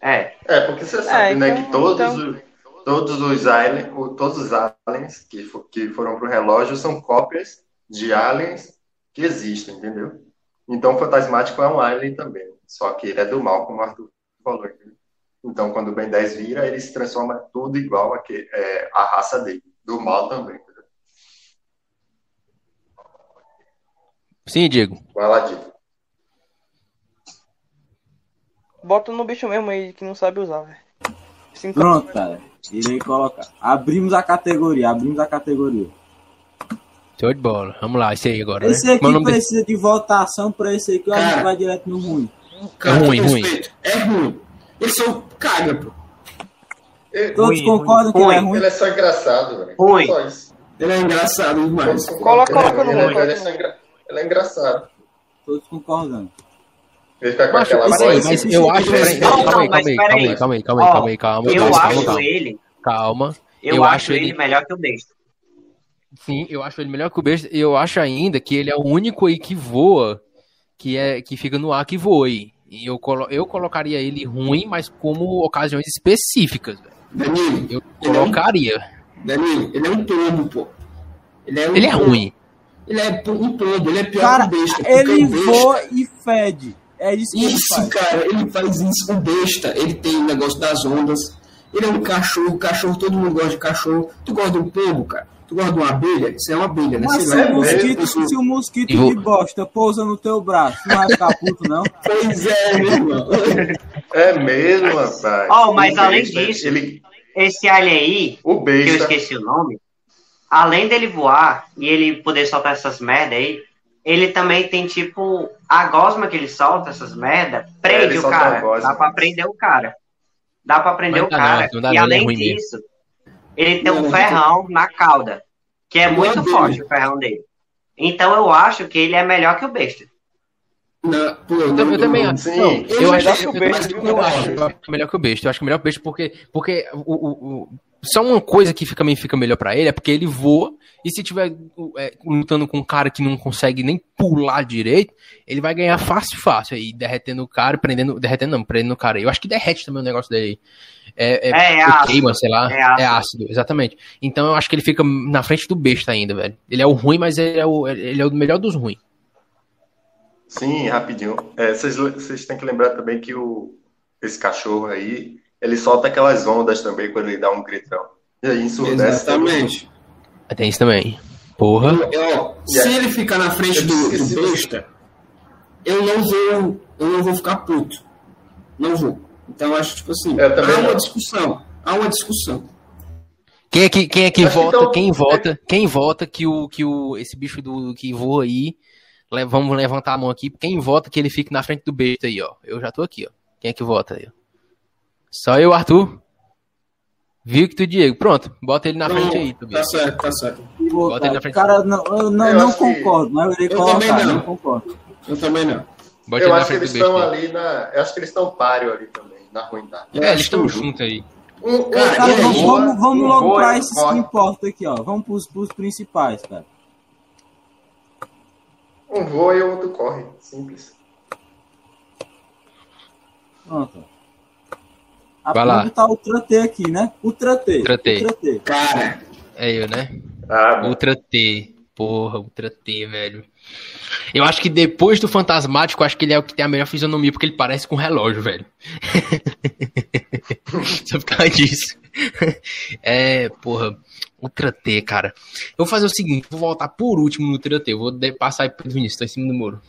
É. É, porque você sabe, né, então- que todos, então- os, todos os aliens, o- todos os aliens que, fo- que foram pro relógio são cópias de aliens que existem, entendeu? Então o fantasmático é um alien também, só que ele é do mal, como o Arthur falou. entendeu? Então quando o Ben 10 vira, ele se transforma tudo igual a, que, é, a raça dele, do mal também. Sim, Diego. Vai lá, Diego. Bota no bicho mesmo aí que não sabe usar, velho. Pronto, cara. Irei colocar. Abrimos a categoria, abrimos a categoria. Show de bola. Vamos lá, esse aí agora, Esse né? aqui Como é o nome desse? precisa de votação pra esse aqui, ou a gente vai direto no ruim. Cara, ruim, ruim. É ruim. Eles são caga, pô. Ele, Todos Ruim, concordam que ele é ruim. ruim? ele é só engraçado, velho. Ruim. Só isso. Ele é engraçado demais. Coloca- coloca no ele, é- mundo, ele é engra- ele é engraçado. Todos concordando. Ele fica com Macho, aquela mas esse eu acho. respeito. calma aí, calma aí, calma aí, calma aí, calma aí, calma aí, calma aí, Eu aí, acho aí. ele, Calma. eu, Eu acho ele melhor que o besta. Sim, eu acho ele melhor que o besta. Eu acho ainda que ele é o único aí que voa, que é que fica no ar que voa aí. E eu, colo eu colocaria ele ruim, mas como ocasiões específicas. velho. Danilo, Eu Ele é colocaria. Danilo, ele é um pombo, pô. Ele é, um Ele é ruim. Ele é um pombo, ele é pior Cara, que o besta. ele voa e fede. É isso que ele Isso, faz. cara, ele faz isso com besta. Ele tem o negócio das ondas. Ele é um cachorro, cachorro, todo mundo gosta de cachorro. Tu gosta de um pombo, cara? Tu gosta de uma abelha? Você é uma abelha, né? Mas se é mosquito, se o mosquito Eu de bosta pousa no teu braço, não vai ficar puto, não? <laughs> Pois é, meu irmão. É mesmo, rapaz. Ó, mas O além besta, disso- Ele, Esse alien aí, o que eu esqueci o nome, além dele voar e ele poder soltar essas merda aí, ele também tem tipo a gosma que ele solta, essas merda, prende ele o cara. Dá pra prender o cara. Dá pra prender Mas o cara. não, não e é além ruim mesmo. Ele tem Não, um não ferrão na cauda, que é muito é forte o ferrão dele. Então eu acho que ele é melhor que o besta. Não, pô, Eu, não, eu também acho. Eu é acho, melhor que eu, o eu- besta, eu eu acho, acho. acho melhor que o besta. Eu acho que melhor que o besta porque, porque o, o, o- só uma coisa que fica, fica melhor pra ele é porque ele voa e se tiver é, lutando com um cara que não consegue nem pular direito, ele vai ganhar fácil, fácil aí, derretendo o cara, prendendo, derretendo não, prendendo o cara. Eu acho que derrete também o negócio dele. É, é, É, é porque ácido. queima, sei lá. É É ácido. ácido. exatamente. Então eu acho que ele fica na frente do besta ainda, velho. Ele é o ruim, mas ele é o, ele é o melhor dos ruins. Sim, rapidinho. É, Vocês vocês têm que lembrar também que o, esse cachorro aí, ele solta aquelas ondas também quando ele dá um gritão. E aí ensurdece. Exatamente. Tem isso também. Porra. Eu- ó, se ele ficar na frente do, do besta, eu não vou. Eu não vou ficar puto. Não vou. Então eu acho, tipo assim, Eu há uma não. discussão. Há uma discussão. Quem é que, quem é que Acho que vota? então- Quem vota? Quem vota que o que o esse bicho do que voa aí? le- vamos levantar a mão aqui. Quem vota que ele fique na frente do besta aí, ó? Eu já tô aqui, ó. Quem é que vota aí? Só eu, Arthur. Victor e Diego. Pronto, bota ele na frente aí, Tá certo, tá certo. Pô, Bota ele na cara, frente. cara, não, eu não, Eu não que- concordo, mas eu Eu colocar, também não. não concordo. Eu também não. Bota Eu ele na acho que eles estão ali na. Eu acho que eles estão páreo ali também, na ruindade. É, eles estão que- juntos aí. Um, Cara, Cara, vamos, vamos, vamos logo voa, pra esses que importam aqui, ó. Vamos pros, pros principais, cara. um voa e o outro corre. Simples. Pronto. A Vai lá. primeira tá o Tratê aqui, né? O Tratê. Ultra T. O Tratê. Cara, É eu, né? Ah. Ultra T. Porra, Ultra T, velho. Eu acho que depois do Fantasmático, acho que ele é o que tem a melhor fisionomia, porque ele parece com um relógio, velho. <laughs> Só por causa disso. É, porra. Ultra T, cara. Eu vou fazer o seguinte, vou voltar por último no Ultra T. Eu vou passar aí pro Vinícius, tô em cima do muro.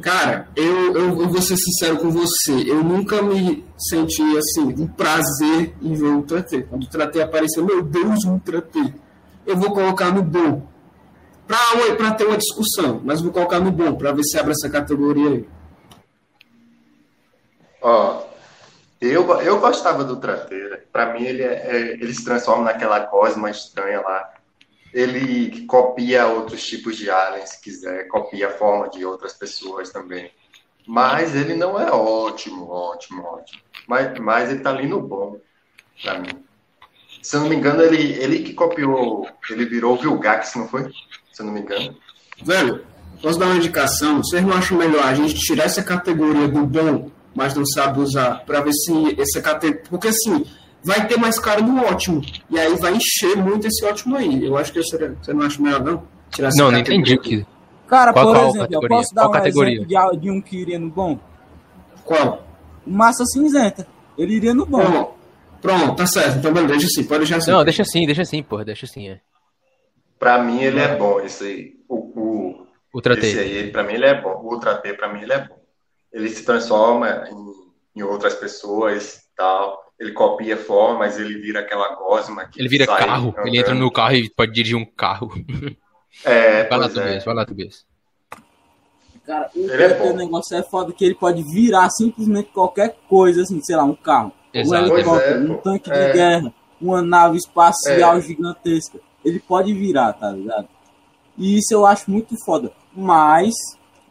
Cara, eu, eu, eu vou ser sincero com você. Eu nunca me senti assim, um prazer em ver o Ultra T. Quando o Ultra T apareceu, meu Deus, o Ultra T. Eu vou colocar no bom. Pra, pra ter uma discussão, mas vou colocar no bom, pra ver se abre essa categoria aí. Ó, eu, eu gostava do Trateira. Pra mim, ele, é, é- ele se transforma naquela cosma estranha lá. Ele copia outros tipos de aliens, se quiser, copia a forma de outras pessoas também. Mas ele não é ótimo, ótimo, ótimo. Mas, mas ele tá ali no bom, pra mim. Se eu não me engano, ele, ele que copiou, ele virou Vilgax, não foi? Se eu não me engano. Velho, posso dar uma indicação? Vocês não acham melhor a gente tirar essa categoria do bom, mas não sabe usar, pra ver se essa categoria. Porque assim, vai ter mais cara do ótimo. E aí vai encher muito esse ótimo aí. Eu acho que você, você não acha melhor, não? Tirar Não, não entendi o que. Cara, Qual- por qual exemplo, eu categoria? posso dar Qual um categoria? exemplo de, um que iria no bom? Qual? Massa Cinzenta. Ele iria no bom. Pronto. Pronto, tá certo. Então, beleza, deixa assim, pode deixar assim. Não, deixa assim, deixa assim, porra, deixa assim, é. Pra mim, ele é bom, esse aí. O, o, Ultra Esse T. aí, ele, pra mim, ele é bom. O Ultra T, pra mim, ele é bom. Ele se transforma em, em outras pessoas e tal. Ele copia forma, mas ele vira aquela gosma. Que Ele vira sai carro, andando. ele entra no carro e pode dirigir um carro. <laughs> É, Vai lá, é. Tobias, vai lá, Tobias. Cara, o Ele é o negócio é foda que ele pode virar simplesmente qualquer coisa, assim, sei lá, um carro, Exato. um helicóptero, é, um tanque É. de guerra, uma nave espacial É. gigantesca. Ele pode virar, tá ligado? E isso eu acho muito foda. Mas,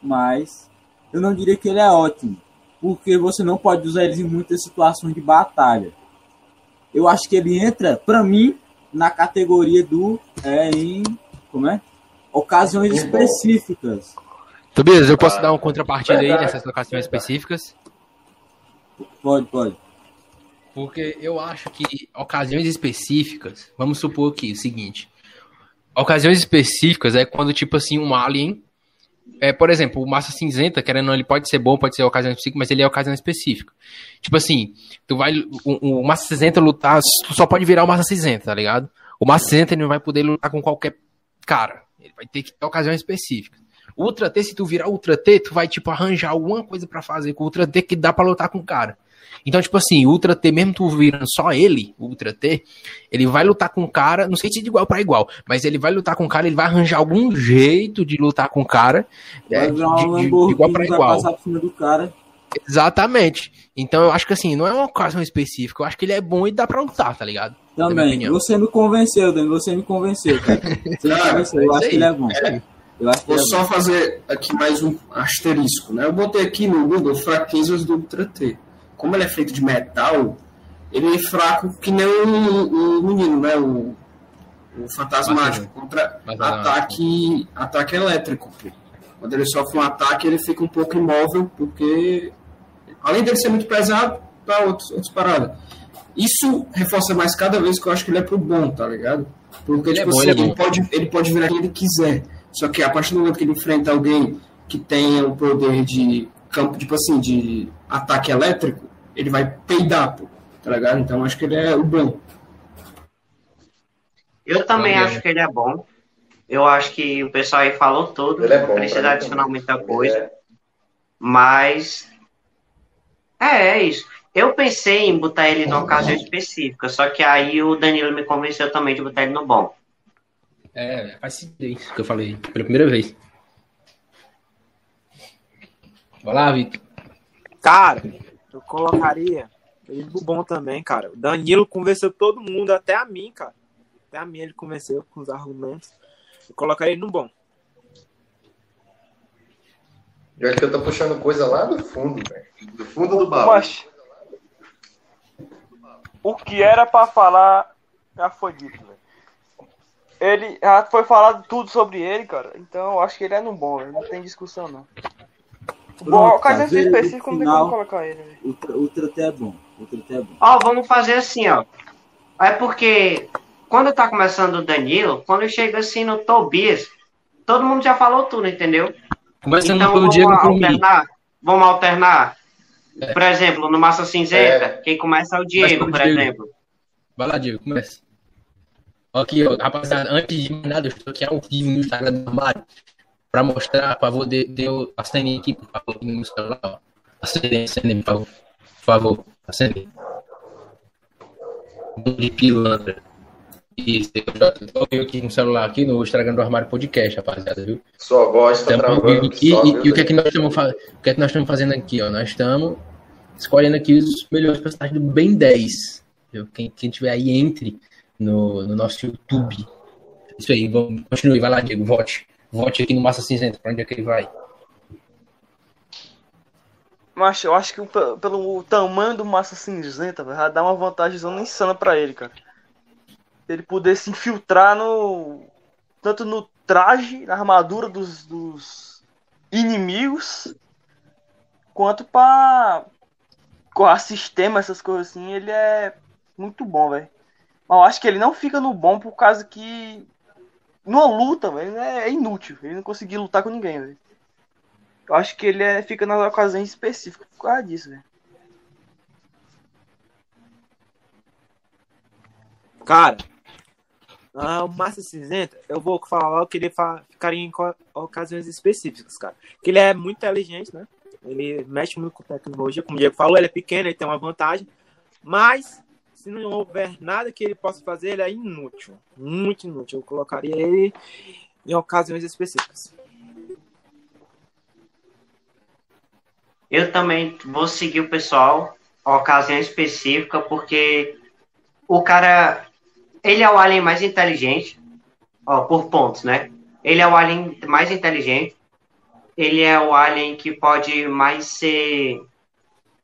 mas, eu não diria que ele é ótimo. Porque você não pode usar eles em muitas situações de batalha. Eu acho que ele entra, pra mim, na categoria do. É, em. Como é? Ocasiões Bom. específicas. Tobias, eu posso Ah. dar uma contrapartida aí Verdade, nessas locações verdade. específicas? Pode, pode. Porque eu acho que ocasiões específicas, vamos supor que o seguinte, ocasiões específicas é quando, tipo assim, um alien, é, por exemplo, o Massa Cinzenta, querendo ou não, ele pode ser bom, pode ser ocasião específica, mas ele é ocasião específica. Tipo assim, tu vai, o, o Massa Cinzenta lutar, tu só pode virar o Massa Cinzenta, tá ligado? O Massa Cinzenta não vai poder lutar com qualquer cara, ele vai ter que ter ocasião específica. Ultra T, se tu virar Ultra T, tu vai, tipo, arranjar alguma coisa pra fazer com o Ultra T que dá pra lutar com o cara. Então, tipo assim, o Ultra T, mesmo tu virando só ele, o Ultra T, ele vai lutar com o cara, não sei se de igual pra igual, mas ele vai lutar com o cara, ele vai arranjar algum jeito de lutar com o cara, Vai é, de, um de- de igual pra vai igual. cara. Exatamente. Então eu acho que assim, não é uma ocasião específica, eu acho que ele é bom e dá pra lutar, tá ligado? Também. Você me convenceu, Dan. Você me convenceu, cara. <laughs> Você me convenceu. é Eu isso acho que ele é bom. É. Eu acho que Vou é só fazer aqui mais um asterisco, né? Eu botei aqui no Google fraquezas do Ultra T. Como ele é feito de metal, ele é fraco que nem o, o menino, né? O, o fantasmático contra Mas não, ataque, ataque elétrico. Quando ele sofre um ataque, ele fica um pouco imóvel, porque além dele ser muito pesado, tá outros, outras paradas. Isso reforça mais cada vez que eu acho que ele é pro bom, tá ligado? Porque, Ele é tipo bom, assim, ele é ele, pode, ele pode virar quem ele quiser. Só que a partir do momento que ele enfrenta alguém que tenha o poder de campo, tipo assim, de ataque elétrico, ele vai peidar, pô, tá ligado? Então acho que ele é o bom. Eu também acho que ele é bom. Eu acho que o pessoal aí falou tudo. Ele é não bom. precisa mim adicionar também. muita coisa. É. Mas. É, é isso. Eu pensei em botar ele numa ocasião específica, só que aí o Danilo me convenceu também de botar ele no bom. É, faz sentido isso que eu falei pela primeira vez. Vai lá, Vitor. Cara, eu colocaria ele no bom também, cara. O Danilo convenceu todo mundo, até a mim, cara. Até a mim ele convenceu com os argumentos. Eu colocaria ele no bom. Eu acho que eu tô puxando coisa lá do fundo, velho. Do fundo do baú. Mas o que era pra falar já foi dito, velho. Ele já foi falado tudo sobre ele, cara. Então eu acho que ele é no bom, velho. Não tem discussão não. Bom, Pronto, ocasião cara, específica não tem como final- colocar ele. O, o Trate é bom. O Trate é bom. Ó, vamos fazer assim, ó. É porque quando tá começando o Danilo, quando chega assim no Tobias, todo mundo já falou tudo, entendeu? Começando Então pelo vamos Diego alternar. Vamos alternar. É. Por exemplo, no Massa Cinzenta, quem começa é o Diego, por Diego. exemplo. Vai lá, Diego, começa. Aqui, ó, rapaziada, antes de nada, eu estou aqui ao vivo no Instagram do armário para mostrar, por favor, o- acendem aqui, por favor, no celular. Acendem, acendem, por favor. Por favor, acendem. De pilantra. Isso, eu já tô aqui no celular, aqui no Instagram do Armário Podcast, rapaziada, viu? Sua voz tá Estamos travando. aqui, só, e, e o que é que nós estamos o que é que nós estamos fazendo aqui, ó? Nós estamos escolhendo aqui os melhores personagens do Ben 10. Viu? Quem, quem tiver aí, entre no, no nosso YouTube. Isso aí, vamos, continue, vai lá, Diego, vote. Vote aqui no Massa Cinzenta, pra onde é que ele vai? Mas eu acho que o- pe- pelo tamanho do massa cinzenta, vai dar uma vantagem insana pra ele, cara. Ele poder se infiltrar no. Tanto no traje, na armadura dos, dos inimigos, quanto pra. Com sistema, essas coisas assim, ele é muito bom, velho. Mas eu acho que ele não fica no bom por causa que. Numa luta, velho, é, é inútil. Ele não conseguir lutar com ninguém, velho. Eu acho que ele é- fica nas ocasiões específicas por causa disso, velho. Cara, o Massa Cinzenta, eu vou falar logo que ele ficaria em ocasiões específicas, cara. Que ele é muito inteligente, né? Ele mexe muito com tecnologia, como o Diego falou, ele é pequeno, ele tem uma vantagem. Mas, se não houver nada que ele possa fazer, ele é inútil. Muito inútil. Eu colocaria ele em ocasiões específicas. Eu também vou seguir o pessoal, ocasião específica, porque o cara, ele é o alien mais inteligente, ó, por pontos, né? Ele é o alien mais inteligente, ele é o alien que pode mais ser,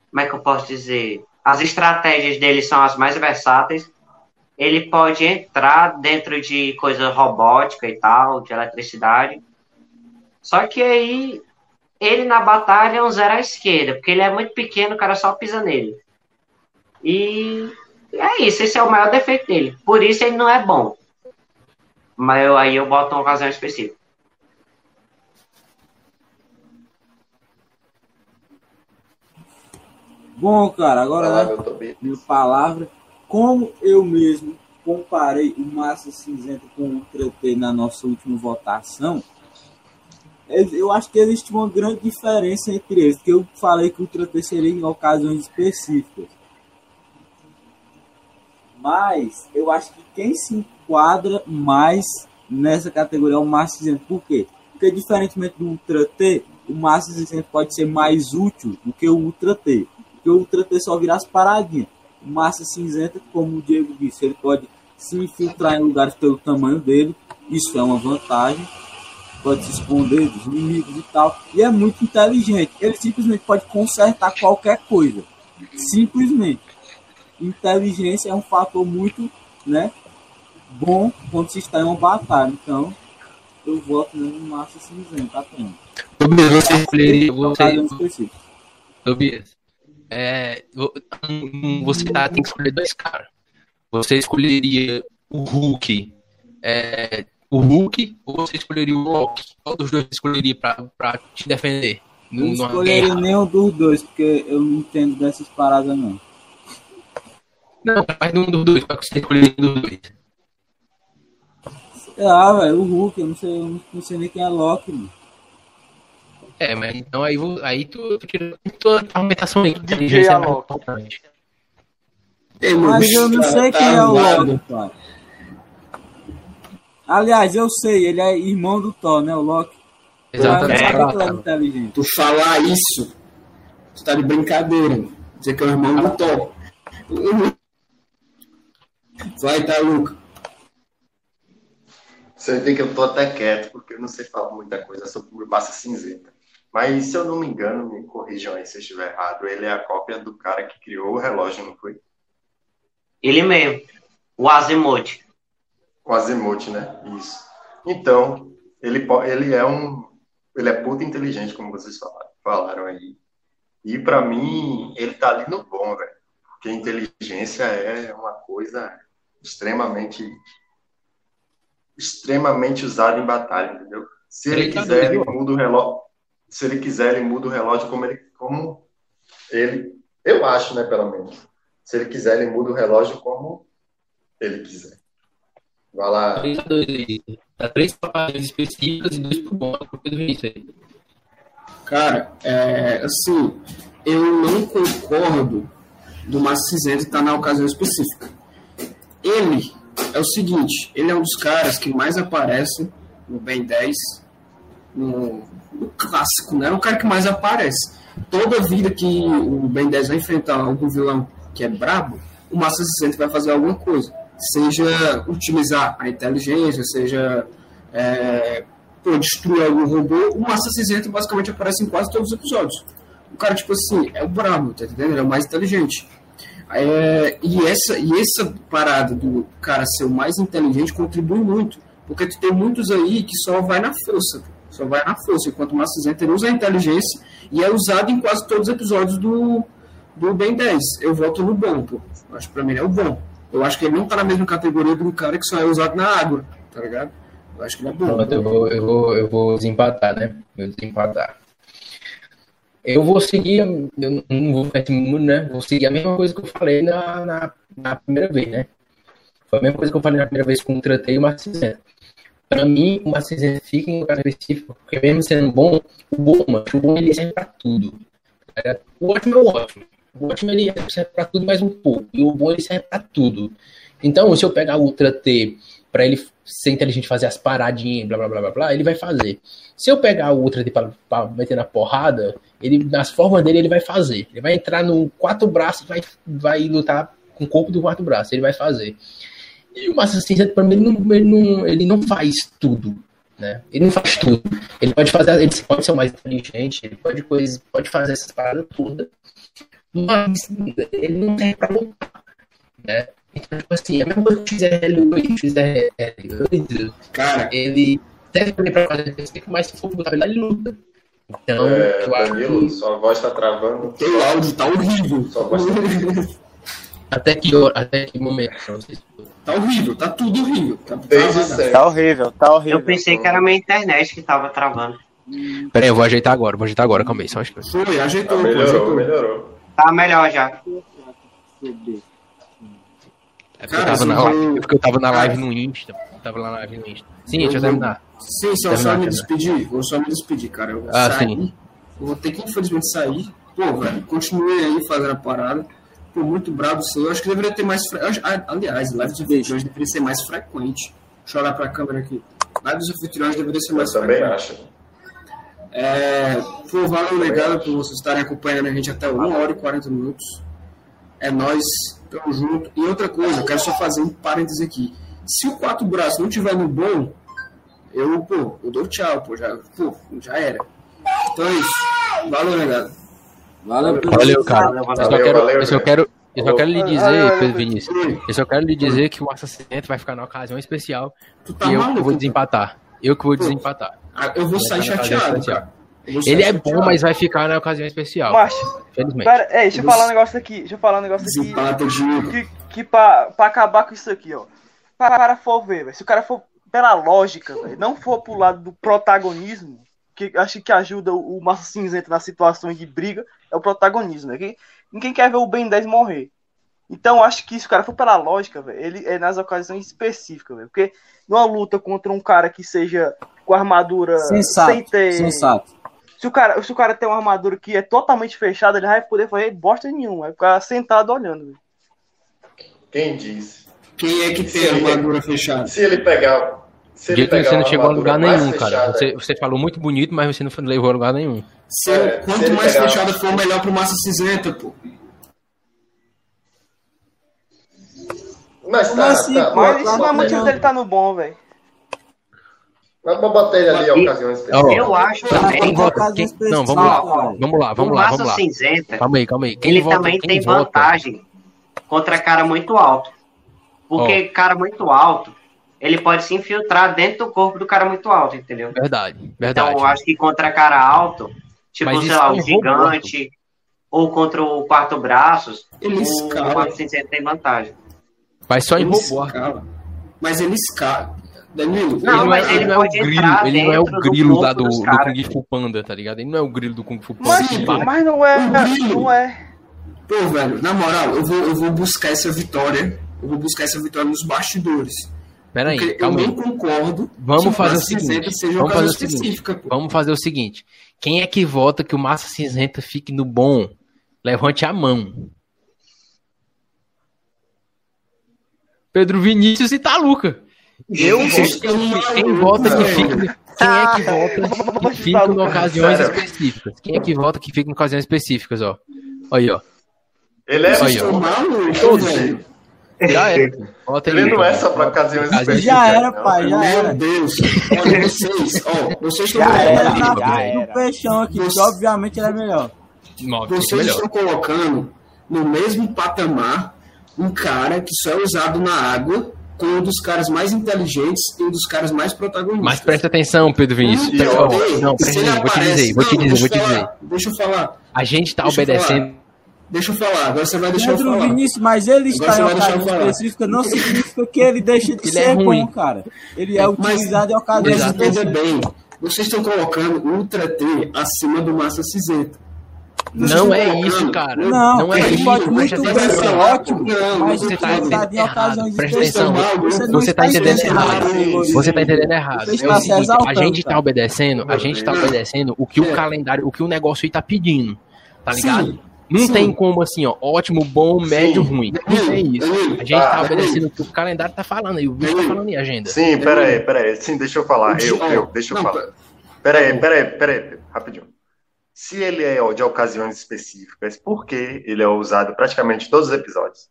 como é que eu posso dizer? As estratégias dele são as mais versáteis. Ele pode entrar dentro de coisa robótica e tal, de eletricidade. Só que aí ele na batalha é um zero à esquerda, porque ele é muito pequeno, o cara só pisa nele. E é isso, esse é o maior defeito dele. Por isso ele não é bom. Mas eu- aí eu boto uma ocasião específica. Bom, cara, agora, lá, né? Tobias. minha palavra, como eu mesmo comparei o Massa Cinzenta com o Tretê na nossa última votação, eu acho que existe uma grande diferença entre eles, que eu falei que o Tretê seria em ocasiões específicas. Mas eu acho que quem se enquadra mais nessa categoria é o Massa Cinzenta. Por quê? Porque diferentemente do Ultra T, o Massa Cinzenta pode ser mais útil do que o Ultra T. Porque o Ultra T só vira as paradinhas. O Massa Cinzenta, como o Diego disse, ele pode se infiltrar em lugares pelo tamanho dele. Isso é uma vantagem. Pode se esconder dos inimigos e tal. E é muito inteligente. Ele simplesmente pode consertar qualquer coisa. Simplesmente. Inteligência é um fator muito né, bom quando se está em uma batalha. Então, eu voto no Massa Cinzenta apenas. Tobias, você escolheria. Você, Ocasião específica. Tobias, é, vo- você tá, tem que escolher dois caras. Você escolheria o Hulk, é, o Hulk, ou você escolheria o Loki? Qual dos dois você escolheria pra, pra te defender? Não numa escolheria nenhum dos dois, porque eu não entendo dessas paradas, não. Não, mas nenhum dos dois, qual que você escolheria dos dois? Ah, velho, o Hulk, eu não sei, eu não sei nem quem é Loki, mano. É, mas então aí, aí tu, tu tira toda a argumentação aí. DJ inteligência é Alok. Mas eu não tá- sei tá quem é o. Loki, pai. Aliás, eu sei, ele é irmão do Thor, né? O Loki. Exatamente. É, inteligente. Tu falar isso, tu tá de brincadeira. Dizer que é o irmão do Thor. Vai, tá, Luca. Você vê que eu tô até quieto, porque eu não sei falar muita coisa sobre massa cinzenta. Mas, se eu não me engano, me corrijam aí se eu estiver errado, ele é a cópia do cara que criou o relógio, não foi? Ele mesmo. O Azimuth. O Azimuth, né? Isso. Então, ele, ele é um... Ele é puta inteligente, como vocês falaram, falaram aí. E, pra mim, ele tá ali no bom, velho. Porque inteligência é uma coisa extremamente... Extremamente usada em batalha, entendeu? Se ele Ele tá quiser, ele doido. muda o relógio. Se ele quiser, ele muda o relógio como ele, como ele, eu acho, né, pelo menos. Se ele quiser, ele muda o relógio como ele quiser. Vai lá. Três. Dá papadas específicas e dois pro do Vinícius aí. Cara, é, assim, eu não concordo do Márcio Cinzento estar na ocasião específica. Ele é o seguinte, ele é um dos caras que mais aparece no Ben 10, no, clássico, né? É o cara que mais aparece. Toda vida que o Ben 10 vai enfrentar algum vilão que é brabo, o Massa Cinzento vai fazer alguma coisa. Seja utilizar a inteligência, seja é, pô, destruir algum robô, o Massa Cinzento basicamente aparece em quase todos os episódios. O cara, tipo assim, é o brabo, tá entendendo? Ele é o mais inteligente. É, e, essa, e essa parada do cara ser o mais inteligente contribui muito. Porque tu tem muitos aí que só vai na força. Só vai na força. Enquanto o Cinzento ele usa a inteligência e é usado em quase todos os episódios do, do Ben 10. Eu voto no bom, pô. Acho que pra mim ele é o bom. Eu acho que ele não tá na mesma categoria do cara que só é usado na água, tá ligado? Eu acho que ele é bom. Pronto, eu vou, eu vou, eu vou desempatar, né? Eu vou desempatar. Eu vou seguir, eu não vou ficar muito, né? Vou seguir a mesma coisa que eu falei na, na, na primeira vez, né? Foi a mesma coisa que eu falei na primeira vez com o Tratei e o Marcinzento. Pra mim, o Marcinzento fica em um lugar específico, porque mesmo sendo bom, o bom, mano, o bom ele serve pra tudo. ligado? O ótimo é o ótimo. O ótimo ele serve pra tudo mais um pouco. E o bom ele serve pra tudo. Então, se eu pegar o Ultra T pra ele ser inteligente, fazer as paradinhas, blá blá blá blá blá, ele vai fazer. Se eu pegar o Ultra T pra meter na porrada, ele, nas formas dele, ele vai fazer. Ele vai entrar no quatro braços vai, vai lutar com o corpo do quatro braços. Ele vai fazer. E o Massa Cinzento, pra mim, ele não, ele, não, ele não faz tudo. Né? Ele não faz tudo. Ele pode fazer, ele pode ser o mais inteligente, ele pode, coisa, pode fazer essas paradas todas. Mas ele não serve pra lutar. Né? Então, tipo assim, a mesma coisa que fizer L8, fizer L8, Cara, ele serve também pra fazer tempo, mas se for lutar, ele luta. Então, É, eu acho Danilo, que sua voz tá travando. teu áudio tá horrível. Sua voz tá... <laughs> até que, hora- até que momento, não sei se Tá horrível, tá tudo horrível. Tá, tá-. Tá horrível, tá horrível. Eu pensei que era minha internet que tava travando. Pera aí, eu vou ajeitar agora, vou ajeitar agora, calma aí, só acho que... Foi, ajeitou, pô, melhorou, ajeitou. melhorou. Tá melhor já. É porque, Cara, eu tava na live, eu- é porque eu tava na Cara. live no Insta. Eu tava lá na live no Insta. Sim, deixa eu Eu- terminar. Sim, só, Terminar, só me despedir. Vou só me despedir, cara. Eu vou Ah, sair. sim. Eu vou ter que, infelizmente, sair. Pô, velho, continue aí fazendo a parada. Pô, muito bravo sim. Eu acho que deveria ter mais. Fre... eu ah, Aliás, live dos anfitriões deveria ser mais frequente. Deixa eu olhar pra câmera aqui. Live dos anfitriões deveria ser Eu mais também frequente. acho. É, pô, valeu, obrigado por vocês estarem acompanhando a gente até 1 hora e 40 minutos. É nóis, tamo junto. E outra coisa, eu quero só fazer um parênteses aqui. Se o quatro braços não tiver no bom, eu, pô, eu dou tchau, pô, já, pô, já era. Então é isso. Valeu, negado. Valeu, Valeu, cara. Valeu, Eu só valeu, quero, valeu, eu só quero, eu só quero lhe Valeu, dizer, valeu. Pedro Vinícius, eu só quero lhe dizer que o assassinato vai ficar numa ocasião especial tá e eu que maluco? vou desempatar. Eu que vou desempatar. Eu vou sair na chateado, cara. Ele é bom, mas vai ficar na ocasião especial. Macho, Infelizmente. pera, ei, deixa eu falar um negócio aqui. Deixa eu falar um negócio aqui. Desempata, Diego. Que, que pra, pra acabar com isso aqui, ó. Para o cara for ver, velho. Se o cara for pela lógica, velho, não for pro lado do protagonismo, que acho que ajuda o, Massa Cinzento nas situações de briga, é o protagonismo, né? Que, ninguém quer ver o Ben 10 morrer. Então eu acho que se o cara for pela lógica, velho, ele é nas ocasiões específicas, velho. Porque numa luta contra um cara que seja com armadura Sensato, sem ter. sensato. Se o, cara, se o cara tem uma armadura que é totalmente fechada, ele vai poder fazer bosta nenhuma. Vai ficar sentado olhando, velho. Quem disse? Quem é que Se tem a ele- armadura fechada? Se ele pegar. Se ele Dito você não chegou a lugar nenhum, cara. fechada- Você, você falou muito bonito, mas você não levou a lugar nenhum. Se- É, se quanto ele mais pegar- fechada for, melhor pro Massa Cinzenta, pô. Mas tá, assim, tá, pô? Mas isso não é motivo ele- dele tá no bom, velho. Mas bota ele ali em E- ocasiões Ó, específicas. Eu acho Cara, também. quem vota? vota- Quem- Não, vamos lá. Ó, Vamos lá, vamos o lá, Massa vamos lá. Cinzenta, Calma aí, calma aí. Quem ele vota, também quem tem vota? vantagem contra cara muito alto. Porque cara muito alto, ele pode se infiltrar dentro do corpo do cara muito alto, entendeu? Verdade, verdade. Então eu acho que contra cara alto, tipo, Mas sei lá, é o um gigante, ou contra o quarto braços, Ele o escala. Massa Cinzenta tem vantagem. Vai só em Ele robô. escala. Mas ele escala. Danilo, Ele Não, não, mas é, ele ele não é o grilo, ele não é o grilo lá do, do. Kung Fu Panda, tá ligado? Ele não é o grilo do Kung Fu Panda. Mas, Ele mas não é. O. Não é. Pô, velho, na moral, eu vou, eu vou buscar essa vitória. Eu vou buscar essa vitória nos bastidores. Pera aí, Porque eu calma aí. não concordo Vamos fazer o Massa seguinte. Cinzenta seja uma Vamos fazer o seguinte. específica, pô. Vamos fazer o seguinte. Quem é que vota que o Massa Cinzenta fique no bom? Levante a mão. Pedro Vinícius e Taluca. Eu voto. Quem vota que fique. <laughs> Quem é que vota que fique em ocasiões Sério? específicas? Quem é que vota que fique em ocasiões específicas, ó? Olha aí, ó. Ele é. Aí, ó. Maluco, Todos. velho. Já não é então. só pra ocasiões Já específicas. Já era, não. pai, já Meu era. Deus. Olha, vocês, ó, vocês estão Já era, na colocando. já frente do era. peixão aqui, que obviamente ele é melhor. Não, Vocês melhor. estão colocando no mesmo patamar um cara que só é usado na água com um dos caras mais inteligentes e um dos caras mais protagonistas. Mas presta atenção, Pedro Vinícius. Não, se presta ele atenção, vou te aparece- dizer, vou te Não, dizer, vou te deixa eu dizer. falar, Deixa eu falar. A gente tá Deixa eu obedecendo. Deixa eu falar. Agora você vai deixar eu Pedro falar. Vinícius, mas ele Agora está em eu ocasião específica, não significa que ele deixa de Ele ser é ruim. bom, cara. Ele é utilizado em Exato. entenda específicas. bem. Vocês estão colocando Ultra T acima do Massa Cinzenta. Vocês Não é isso, cara. Não, Não é ele isso, pode presta muito atenção. bem ser ótimo, Não, mas você tá em errado. ocasiões Presta atenção. Você, tá está entendendo errado. Você tá entendendo errado. É está o se seguinte, a gente tá cara. obedecendo, a gente tá obedecendo o que o calendário, o que o negócio aí tá pedindo. Tá ligado? Sim, Não sim. tem como assim, ó, ótimo, bom, médio, ruim. Não tem isso. A gente Tá, tá obedecendo o que o calendário tá falando aí, o bicho tá falando em agenda. Sim, pera aí, pera aí. Sim, deixa eu falar. Eu, eu, deixa eu Não, falar. Pera aí, pera aí, pera aí, rapidinho. Se ele é de ocasiões específicas, por que ele é usado praticamente em todos os episódios?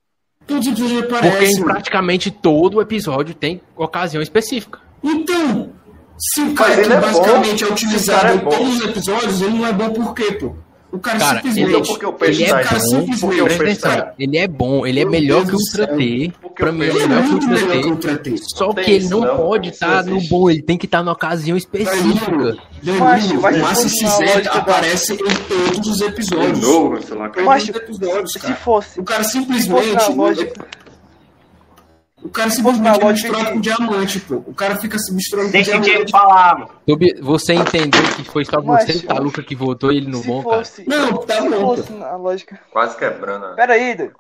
Tudo que Porque em praticamente todo episódio tem ocasião específica. Então, se o Mas cara ele que é basicamente bom, é utilizado é em bom. todos os episódios, ele não é bom por quê, pô? O cara, Cara, simplesmente. Então, porque o peixe Ele é tá cara bom, simplesmente- porque o peixe atenção, tá ele é bom, ele é Meu melhor Deus que o do Ultra céu. T. Porque Pra mim, ele é é melhor que o muito Ultra melhor que o T. Ultra T. Só que ele não não. pode estar no existe. bom, ele tem que estar na ocasião específica. Danilo, mas o se lógica da- aparece em todos os De episódios. novo, sei lá. Todos Mas- os episódios, Se cara. fosse. O cara Se fosse simplesmente. O cara simplesmente é lógica misturado que- com diamante, pô. O cara fica se misturando Deixa o com diamante. falar, mano. Você entendeu que foi só você e o Taluca que votou ele no Se bom, cara? Não, tá se bom. fosse na lógica. Quase quebrando. a- Pera aí, Doug.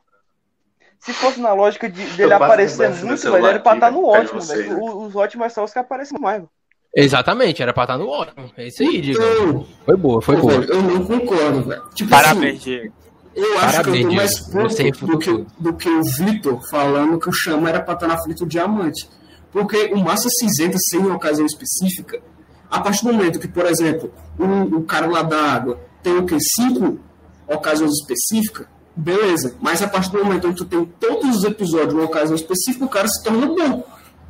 Se fosse na lógica de, dele aparecer muito, velho, era pra estar no perto de ótimo, velho. né? Os ótimos é só os que aparecem mais, velho. Exatamente, era pra estar no ótimo. É isso aí, Diego. Então, Foi boa, foi pô, boa. velho, eu não concordo, velho. Tipo Parabéns, assim, Diego. Eu acho que eu Parabéns, tô mais puto do que, do que o Vitor falando que o Chama era pra estar na frente do Diamante. Porque o Massa Cinzenta, sem uma ocasião específica, a partir do momento que, por exemplo, o, o cara lá da água tem o quê? Cinco ocasiões específicas, beleza. Mas a partir do momento onde tu tem todos os episódios uma ocasião específica, o cara se torna bom.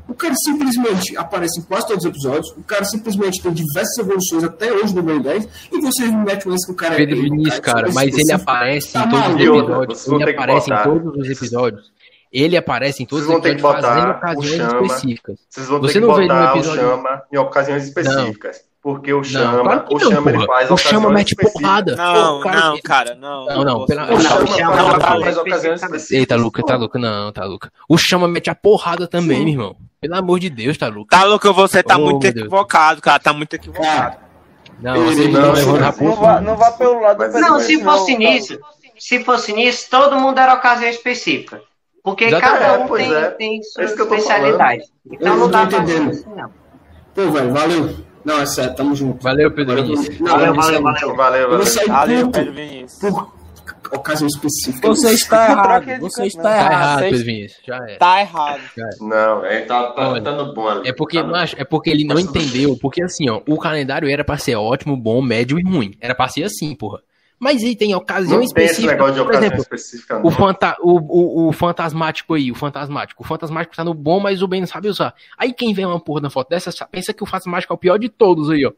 O cara simplesmente aparece em quase todos os episódios, o cara simplesmente tem diversas evoluções até hoje no Ben 10, e você me mete um lance que o cara Pedro é um Vinícius, cara, mas ele aparece Tá em todos os maluco. episódios. Vocês vão Ele aparece em botar. todos os episódios. Ele aparece em todos Vocês os vão ter que episódios fazendo botar o ocasiões Chama. específicas. Vocês vão Você ter que não vê no botar episódio- o Chama em ocasiões específicas. Porque o Chama, claro que o não, Chama ele porra. faz O Chama mete porrada. Não, Pô, cara, não, cara, não. Não, não, pela- O Não, Chama, o Chama não faz faz ocasiões específicas. Eita, Luca, tá Luca, não, tá Luca. O Chama mete a porrada também, meu irmão. Pelo amor de Deus, tá Luca. Tá louco, você tá Oh, muito equivocado, cara. Tá muito equivocado. Não, Não, Não vá, não vá pelo lado do Não, se fosse não, nisso, se fosse nisso, todo mundo era ocasião específica. Porque Exatamente, cada um pois tem, é. tem sua É tô especialidade. Então Eu não dá tô pra entendendo. assim, não. Pô, velho, valeu. Não, é sério, tamo junto. Valeu, Pedro Vinícius. Não, Valeu, valeu, valeu. Valeu, valeu. Valeu, Pedro Vinícius. por ocasião específica. Você está <laughs> Troca errado. Você está Tá errado. Pedro Vinícius. Já é. Tá errado. Não, é, tá, tá, Olha, tá no bom ali. É porque, Tá macho, é porque ele não entendeu. Porque assim, ó, o calendário era pra ser ótimo, bom, médio e ruim. Era pra ser assim, porra. Mas aí tem ocasião Não tem esse específica. negócio de ocasião exemplo, específica, não. o, fanta o, o, o fantasmático aí, o fantasmático. O fantasmático tá no bom, mas o Ben não sabe usar. Aí quem vê uma porra na foto dessa sa- pensa que o fantasmático é o pior de todos aí, ó.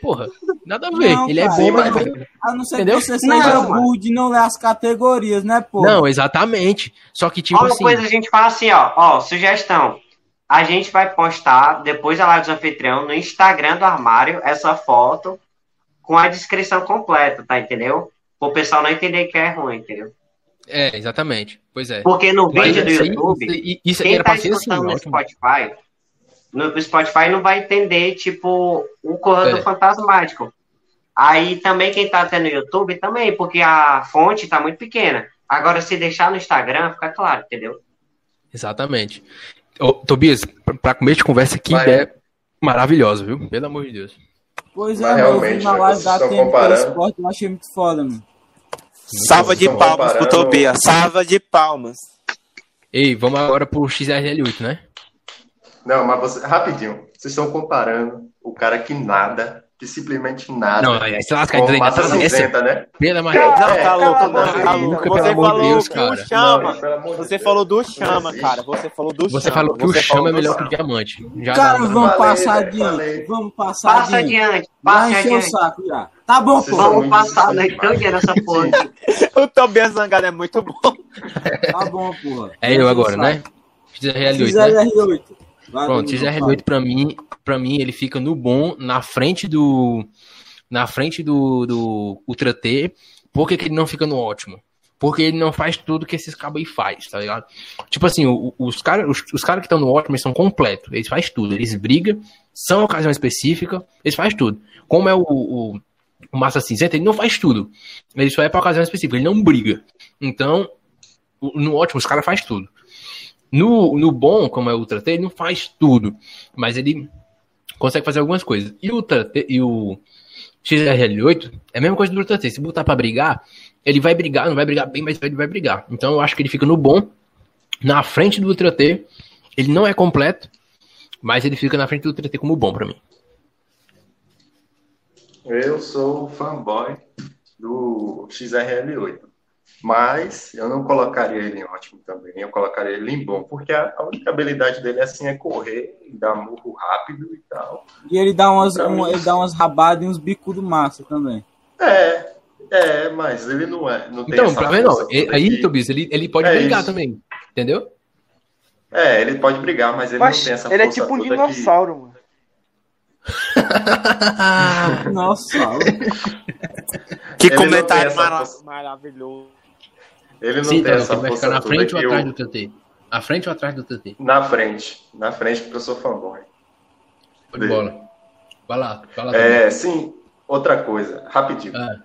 Porra, nada a ver. Não, ele é cara. bom, mas. A não ser Entendeu? que você Não, seja de não ler as categorias, né, pô? Não, exatamente. Só que, tipo Ó, uma assim. coisa a gente fala assim, ó, ó, sugestão. A gente vai postar, depois da live do anfitrião, no Instagram do armário, essa foto com a descrição completa, tá? Entendeu? O pessoal não entender que é ruim, entendeu? É, exatamente. Pois é. Porque no Mas vídeo do isso YouTube, isso- Isso quem era tá assim, escutando no ótimo. Spotify, no Spotify não vai entender, tipo, o corredor É. fantasmático. Aí também quem tá até no YouTube também, porque a fonte tá muito pequena. Agora, se deixar no Instagram, fica claro, entendeu? Exatamente. Ô, Tobias, pra- pra começo de conversa, que Vai. ideia maravilhosa, viu? Pelo amor de Deus. Pois é, Mas mano, eu vi realmente, na live vocês da estão TNT comparando. Esporte, eu achei muito foda, mano. Salva de palmas pro comparando- Tobias. Salva de palmas. Ei, vamos agora pro XRL8, né? Não, mas você, rapidinho. Vocês estão comparando o cara que nada, que simplesmente nada. Não, é, se lasca, entrega. Massa cinzenta, né? Pela Não, tá louco, você, tá louco, você falou Deus, que o você falou do chama, cara. Você falou do você. Falou é que o chama é melhor que o diamante. Já cara, né? vamos passar adiante. Vamos passar Passa adiante. Passa adiante. o saco já. Tá bom, pô. Vamos passar né? Então, dinheiro essa porra. <laughs> o Tobias Zangado é muito bom. <laughs> Tá bom, porra. É eu agora, né? XRL8. XRL8. Vai, Pronto, Domingo, XRL8 pra mim, pra mim, ele fica no bom, na frente do. Na frente do, do Ultra T. Por que, que ele não fica no ótimo? Porque ele não faz tudo que esses cabos aí faz, tá ligado? Tipo assim, o- os caras os, os cara que estão no ótimo, eles são completos. Eles fazem tudo. Eles brigam, são ocasião específica, eles fazem tudo. Como é o, o, o Massa Cinzenta, ele não faz tudo. Ele só é pra ocasião específica, ele não briga. Então, no ótimo, os caras fazem tudo. No, no bom, como é o Ultra T, ele não faz tudo. Mas ele consegue fazer algumas coisas. E o, Ultra T, e o XRL8 é a mesma coisa do Ultra T. Se botar pra brigar, ele vai brigar, não vai brigar bem, mas ele vai brigar. Então eu acho que ele fica no bom, na frente do Ultra T. Ele não é completo, mas ele fica na frente do Ultra T como bom pra mim. Eu sou fanboy do XRL8. Mas eu não colocaria ele em ótimo também. Eu colocaria ele em bom. Porque a, a única habilidade dele assim é correr, dar murro rápido e tal. E ele dá umas, Pra um- mim. ele dá umas rabadas e uns bicudos massa também. É, é, mas ele não é. Não tem Então, força E- toda Aí, Tobias, ele, ele pode É brigar isso. também. Entendeu? É, ele pode brigar, mas ele Mas não tem essa ele é força tipo um toda que- dinossauro, mano. <laughs> Nossa, <laughs> Que Ele não comentário mara- maravilhoso. Ele não Sim, tem então, essa vai força ficar na toda frente ou atrás o- do TT? À frente ou atrás do TT? Na frente. Na frente, porque eu sou fanboy. Show de bola. Vai lá, vai lá. É, sim, outra coisa, rapidinho. Ah.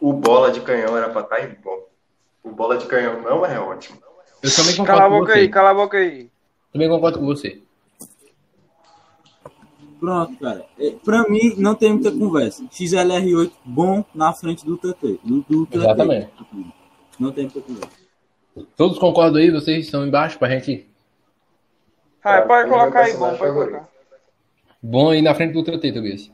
O bola de canhão era pra estar em bom. O bola de canhão não é ótimo. Eu também Cala a concordo boca aí, cala a boca aí. Também concordo com você. Pronto, cara. É, Pra mim, não tem muita conversa. XLR8 bom na frente do TT. Do, do TT. Exatamente. Não tem conversa. Todos concordam aí? Vocês estão embaixo pra gente? Ah, pode colocar aí, bom, pode colocar. Bom aí na frente do TT, Tobias.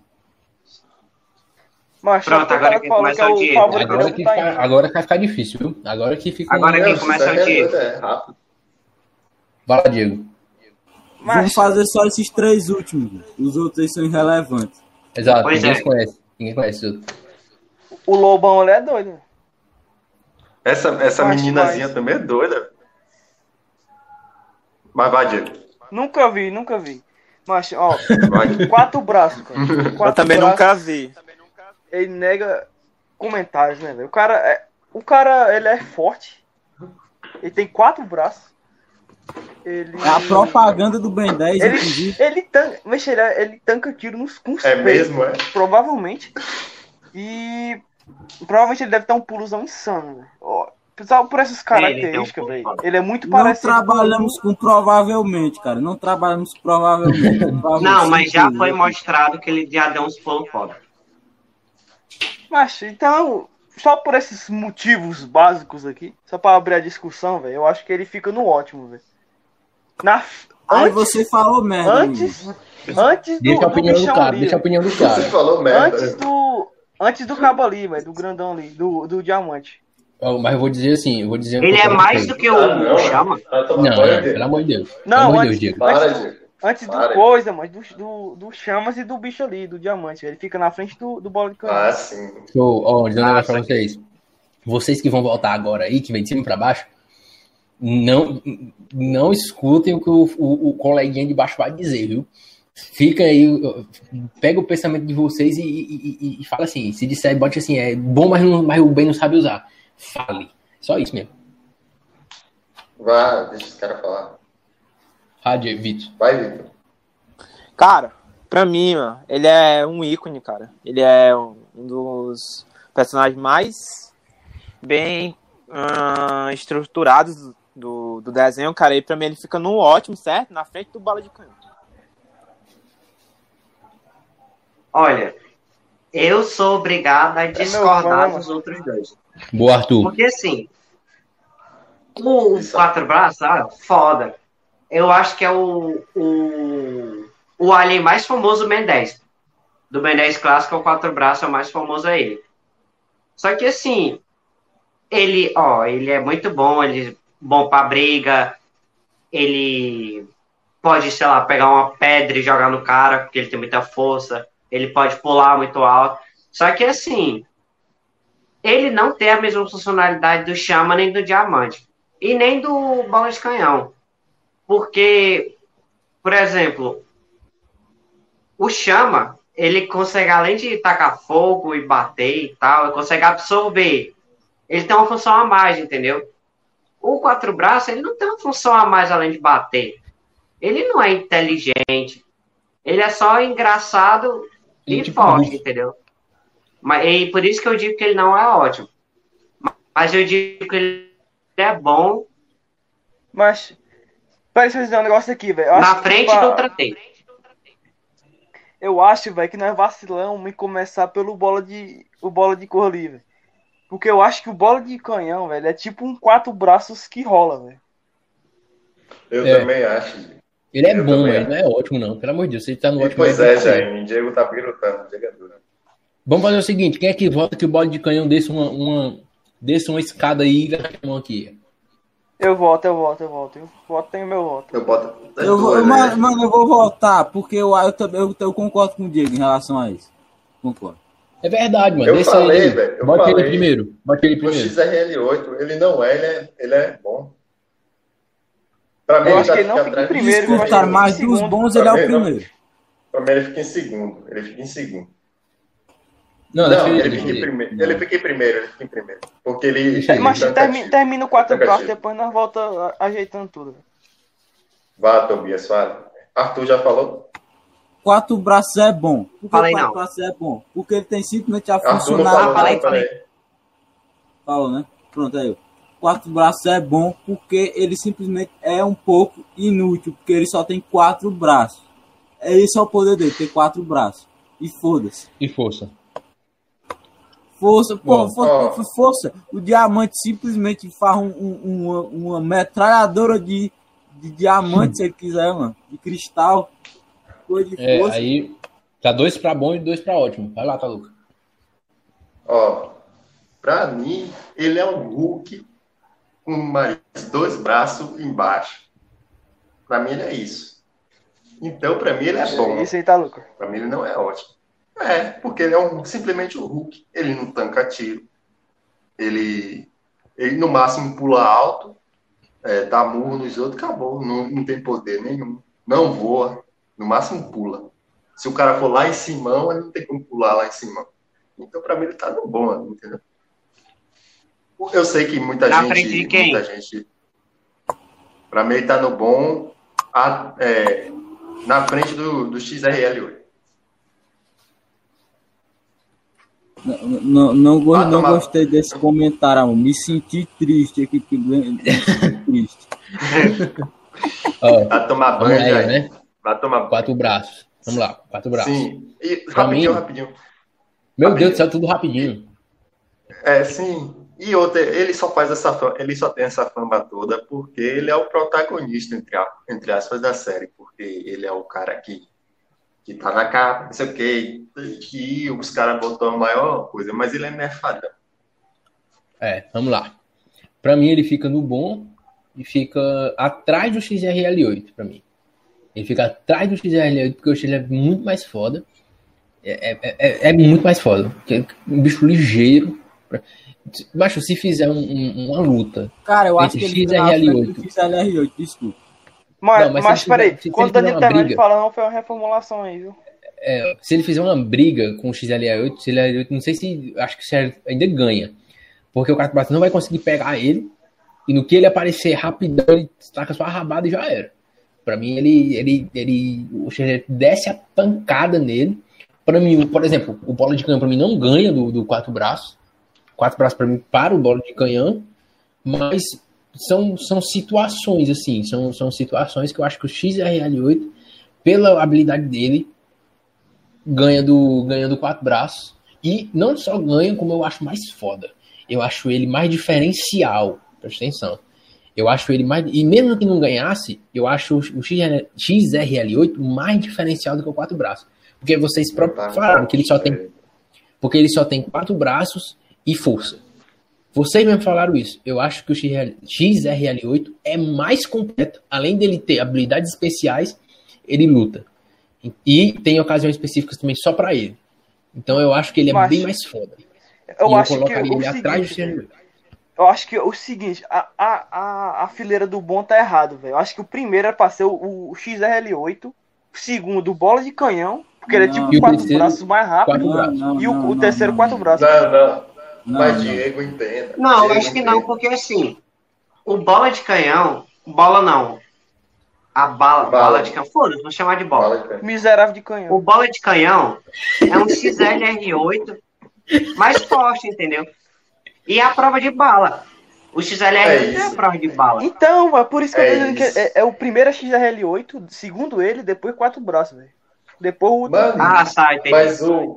Mas Pronto, o agora quem falou começa que é é o favorito Agora que, é tá fica, agora que vai ficar difícil, viu? Agora que fica. Agora um- quem começa é o Diego. É rápido. Vai lá, Diego. Vamos Mas, fazer só esses três últimos. Os outros aí são irrelevantes. Exato, Pois ninguém é. se conhece. Ninguém conhece o outro. o Lobão, ele é doido. Essa, essa Mas, meninazinha mas- também é doida. Mas vai, Diego. Nunca vi, nunca vi. Mas, ó, Vai. quatro braços, cara. <laughs> Eu Quatro também braços, nunca vi. Ele nega comentários, né, velho? O cara, é, o cara, ele é forte. Ele tem quatro braços. Ele... É a propaganda do Ben 10, Ele, inclusive. ele, tanca, mas ele, ele tanca tiro nos, com os É mesmo, é? provavelmente. E Provavelmente ele deve ter um pulozão insano, velho. Ó, Só por essas características, velho. foda. Ele é muito Não parecido. trabalhamos com provavelmente, cara. Não trabalhamos com provavelmente. <laughs> Não, mas já foi mostrado que ele já deu uns pulos foda. Mas, então, só por esses motivos básicos aqui, só pra abrir a discussão, velho, eu acho que ele fica no ótimo, velho. Na... Aí Antes, você falou merda. amigo. antes, antes do, Deixa a do opinião do bichão cara, deixa a opinião do Você cara. falou merda. Antes do. Antes do cabo ali, velho, do grandão ali, do, do diamante. Ó, Mas eu vou dizer assim, eu vou dizer Ele é mais do que o, Ah, não, Chama. Tá Não, dele. pelo amor de Deus. Pelo Não, amor de antes, Deus. Para, antes, Diego. antes do Para. coisa, mas do, do, do chamas e do bicho ali, do diamante. Ele fica na frente do, do bola de canhão. Ah, sim. Show. Ó, dizer um Ah, pra vocês. Vocês que vão voltar agora aí, que vem de cima pra baixo, não, não escutem o que o, o, o coleguinha de baixo vai dizer, viu? Fica aí, pega o pensamento de vocês e, e, e- e fala assim. Se disser, bote assim, é bom, mas, não, mas o bem não sabe usar. Fale. Só isso mesmo. Vá, deixa os caras falar. Ah, Vitor. Vai, Vitor. Cara, pra mim, mano, ele é um ícone, cara. Ele é um dos personagens mais bem estruturados do, do desenho, cara. E pra mim ele fica no ótimo, certo? Na frente do bala de canhão. Olha, eu sou obrigado a meu discordar fã, dos outros dois. Boa, Arthur. Porque assim, o quatro braços, ah, foda. Eu acho que é o, o, o alien mais famoso do Ben 10. Do Ben 10 clássico, o quatro braços é o mais famoso é ele. Só que assim, ele, ó, ele é muito bom, ele é bom pra briga, ele pode, sei lá, pegar uma pedra e jogar no cara, porque ele tem muita força, ele pode pular muito alto. Só que assim, ele não tem a mesma funcionalidade do chama nem do diamante. E nem do bola de canhão. Porque, por exemplo, o chama, ele consegue, além de tacar fogo e bater e tal, ele consegue absorver. Ele tem uma função a mais, entendeu? O quatro braços, ele não tem uma função a mais além de bater. Ele não é inteligente. Ele é só engraçado Ele, tipo, entendeu? Mas, e por isso que eu digo que ele não é ótimo. Mas eu digo que ele é bom Mas. Peraí, deixa eu dizer um negócio aqui, velho. Na que, frente tipo, do tem. Eu acho, velho, que nós vacilamos em começar pelo bola de. O bola de cor velho. Porque eu acho que o bola de canhão, velho, é tipo um quatro braços que rola, velho. Eu É. também acho. Ele é Eu bom, mas não é ótimo, não. Pelo amor de Deus, você tá no E, ótimo. pois é. Jaime. Diego tá pilotando. Diego é duro. Vamos fazer o seguinte: quem é que vota que o bode de canhão desse uma, uma, desse uma escada aí e mão aqui? Eu voto, eu voto, eu voto. Eu voto, tenho meu voto. Eu boto. Eu vou, mano, mano, eu vou voltar, porque eu, eu, também- eu, eu concordo com o Diego em relação a isso. Concordo. É verdade, mano. Eu Deixa falei, ele. velho, eu Bote ele falei. primeiro. Bote ele O primeiro. XRL8, ele não é, ele é, ele é bom. Pra mim, Eu acho tá que ele não fica em primeiro, eu que mas em dos segundo. bons ele é o não. primeiro. Pra mim, ele fica em segundo. Ele fica em segundo. Não, Não, ele. ele fica em primeiro. Ele fica em primeiro, ele fica em primeiro. Porque ele. Ele. Mas termina, o quatro tiro. depois nós volta ajeitando tudo. Vá, Tobias, fala. Arthur já falou? Quatro braços é bom. Por que Falei quatro não. braços é bom? Porque ele tem simplesmente a Arthur não funcionalidade. falou, falei, não, peraí. Falou, né? Pronto, aí. Quatro braços é bom porque ele simplesmente é um pouco inútil, porque ele só tem quatro braços. É esse é o poder dele, ter quatro braços. E foda-se. E força. Força, pô, Bom, força, ó. força. O diamante simplesmente faz um- um- uma, uma metralhadora de, de diamante, se ele quiser, mano. De cristal. Coisa de É, força. aí tá dois pra bom e dois pra ótimo. Vai lá, tá louco. Ó, pra mim, ele é um Hulk com mais dois braços embaixo. Pra mim, ele é isso. Então, pra mim, ele é bom. Isso aí tá louco. Pra mim, ele não é ótimo. É, porque ele é um, simplesmente um Hulk. Ele não tanca tiro. Ele, ele no máximo, pula alto, é, dá murro nos outros, acabou. Não, não tem poder nenhum. Não voa. No máximo, pula. Se o cara for lá em cima, ele não tem como pular lá em cima. Então, pra mim, ele tá no bom, entendeu? Eu sei que muita Na gente. frente de quem? Muita gente. Pra mim, ele tá no bom. a- é, na frente do, do XRL8. Não, não, não, Vai não gostei desse comentário, amor. Me senti triste aqui. que- Me senti triste. <laughs> Ó, Vai tomar banho, lá, já. né? Vai tomar banho. Quatro braços. Vamos lá, quatro braços. Sim. E, rapidinho, mim- rapidinho. Meu Rapidinho. Deus do céu, tudo rapidinho. É, sim. E outra, ele só faz essa ele só tem essa fama toda porque ele é o protagonista, entre, entre aspas, da série. Porque ele é o cara que, que tá na capa, não sei o quê, que os caras botam a maior coisa, mas ele é nerfadão. É, vamos lá. Pra mim, ele fica no bom e fica atrás do XRL8, pra mim. Ele fica atrás do XRL8 porque acho ele é muito mais foda. É, é, é, é muito mais foda. É um bicho ligeiro. Baixo, se fizer um- um- uma luta. Cara, eu acho que ele fica na frente XRL8. do XLR8, desculpa. Mas, Não, mas mas, peraí, se quando o Danilo terminar falar, não foi uma reformulação aí, viu? é, se ele fizer uma briga com o XLR8, o XLR8 não sei se. Acho que o XLR8 ainda ganha. Porque o Braço não vai conseguir pegar ele. E no que ele aparecer rapidão, ele taca sua rabada e já era. Pra mim, ele, ele, ele, o XLR8 desce a pancada nele. Pra mim, por exemplo, o bola de canhão pra mim não ganha do, do quatro braços. Quatro braços pra mim para o bola de canhão. Mas são, são situações, assim. São, são situações que eu acho que o XRL8, pela habilidade dele, ganha do, ganha do quatro braços. E não só ganha, como eu acho mais foda. Eu acho ele mais diferencial. Presta atenção. Eu acho ele mais. E mesmo que não ganhasse, eu acho o XRL XRL8 mais diferencial do que o quatro braços. Porque vocês próprios falaram que ele só tem. Porque ele só tem quatro braços e força. Vocês mesmo falaram isso. Eu acho que o XRL XRL8 é mais completo. Além dele ter habilidades especiais, ele luta. E tem ocasiões específicas também só pra ele. Então eu acho que ele é Mas- bem mais foda. Eu e acho eu que ele atrás do seguinte, XRL8. Eu acho que o seguinte, a, a, a, a fileira do bom tá errado, velho. Eu acho que o primeiro era pra ser o, o XRL8, o segundo, bola de canhão, porque ele é Não. tipo quatro terceiro, braços mais rápido. quatro braços. Não, E o, não, o não, terceiro, não, quatro não. braços. Não, não. Não, Mas não. Diego entenda. Não, Diego acho que não, entenda. porque assim, o bola de canhão, bola não. A bala, Bala. bala de canhão, foda-se, vou chamar de bola. Cara. Miserável de canhão. O bola de canhão é um XLR8 mais forte, entendeu? E a prova de bala. O XLR8 É é, a prova de bala. Então, é por isso que eu É tô dizendo que é, é o primeiro é XRL8, segundo ele, depois quatro braços, velho. Depois o Mano, Ah, tá, entendi. mas o.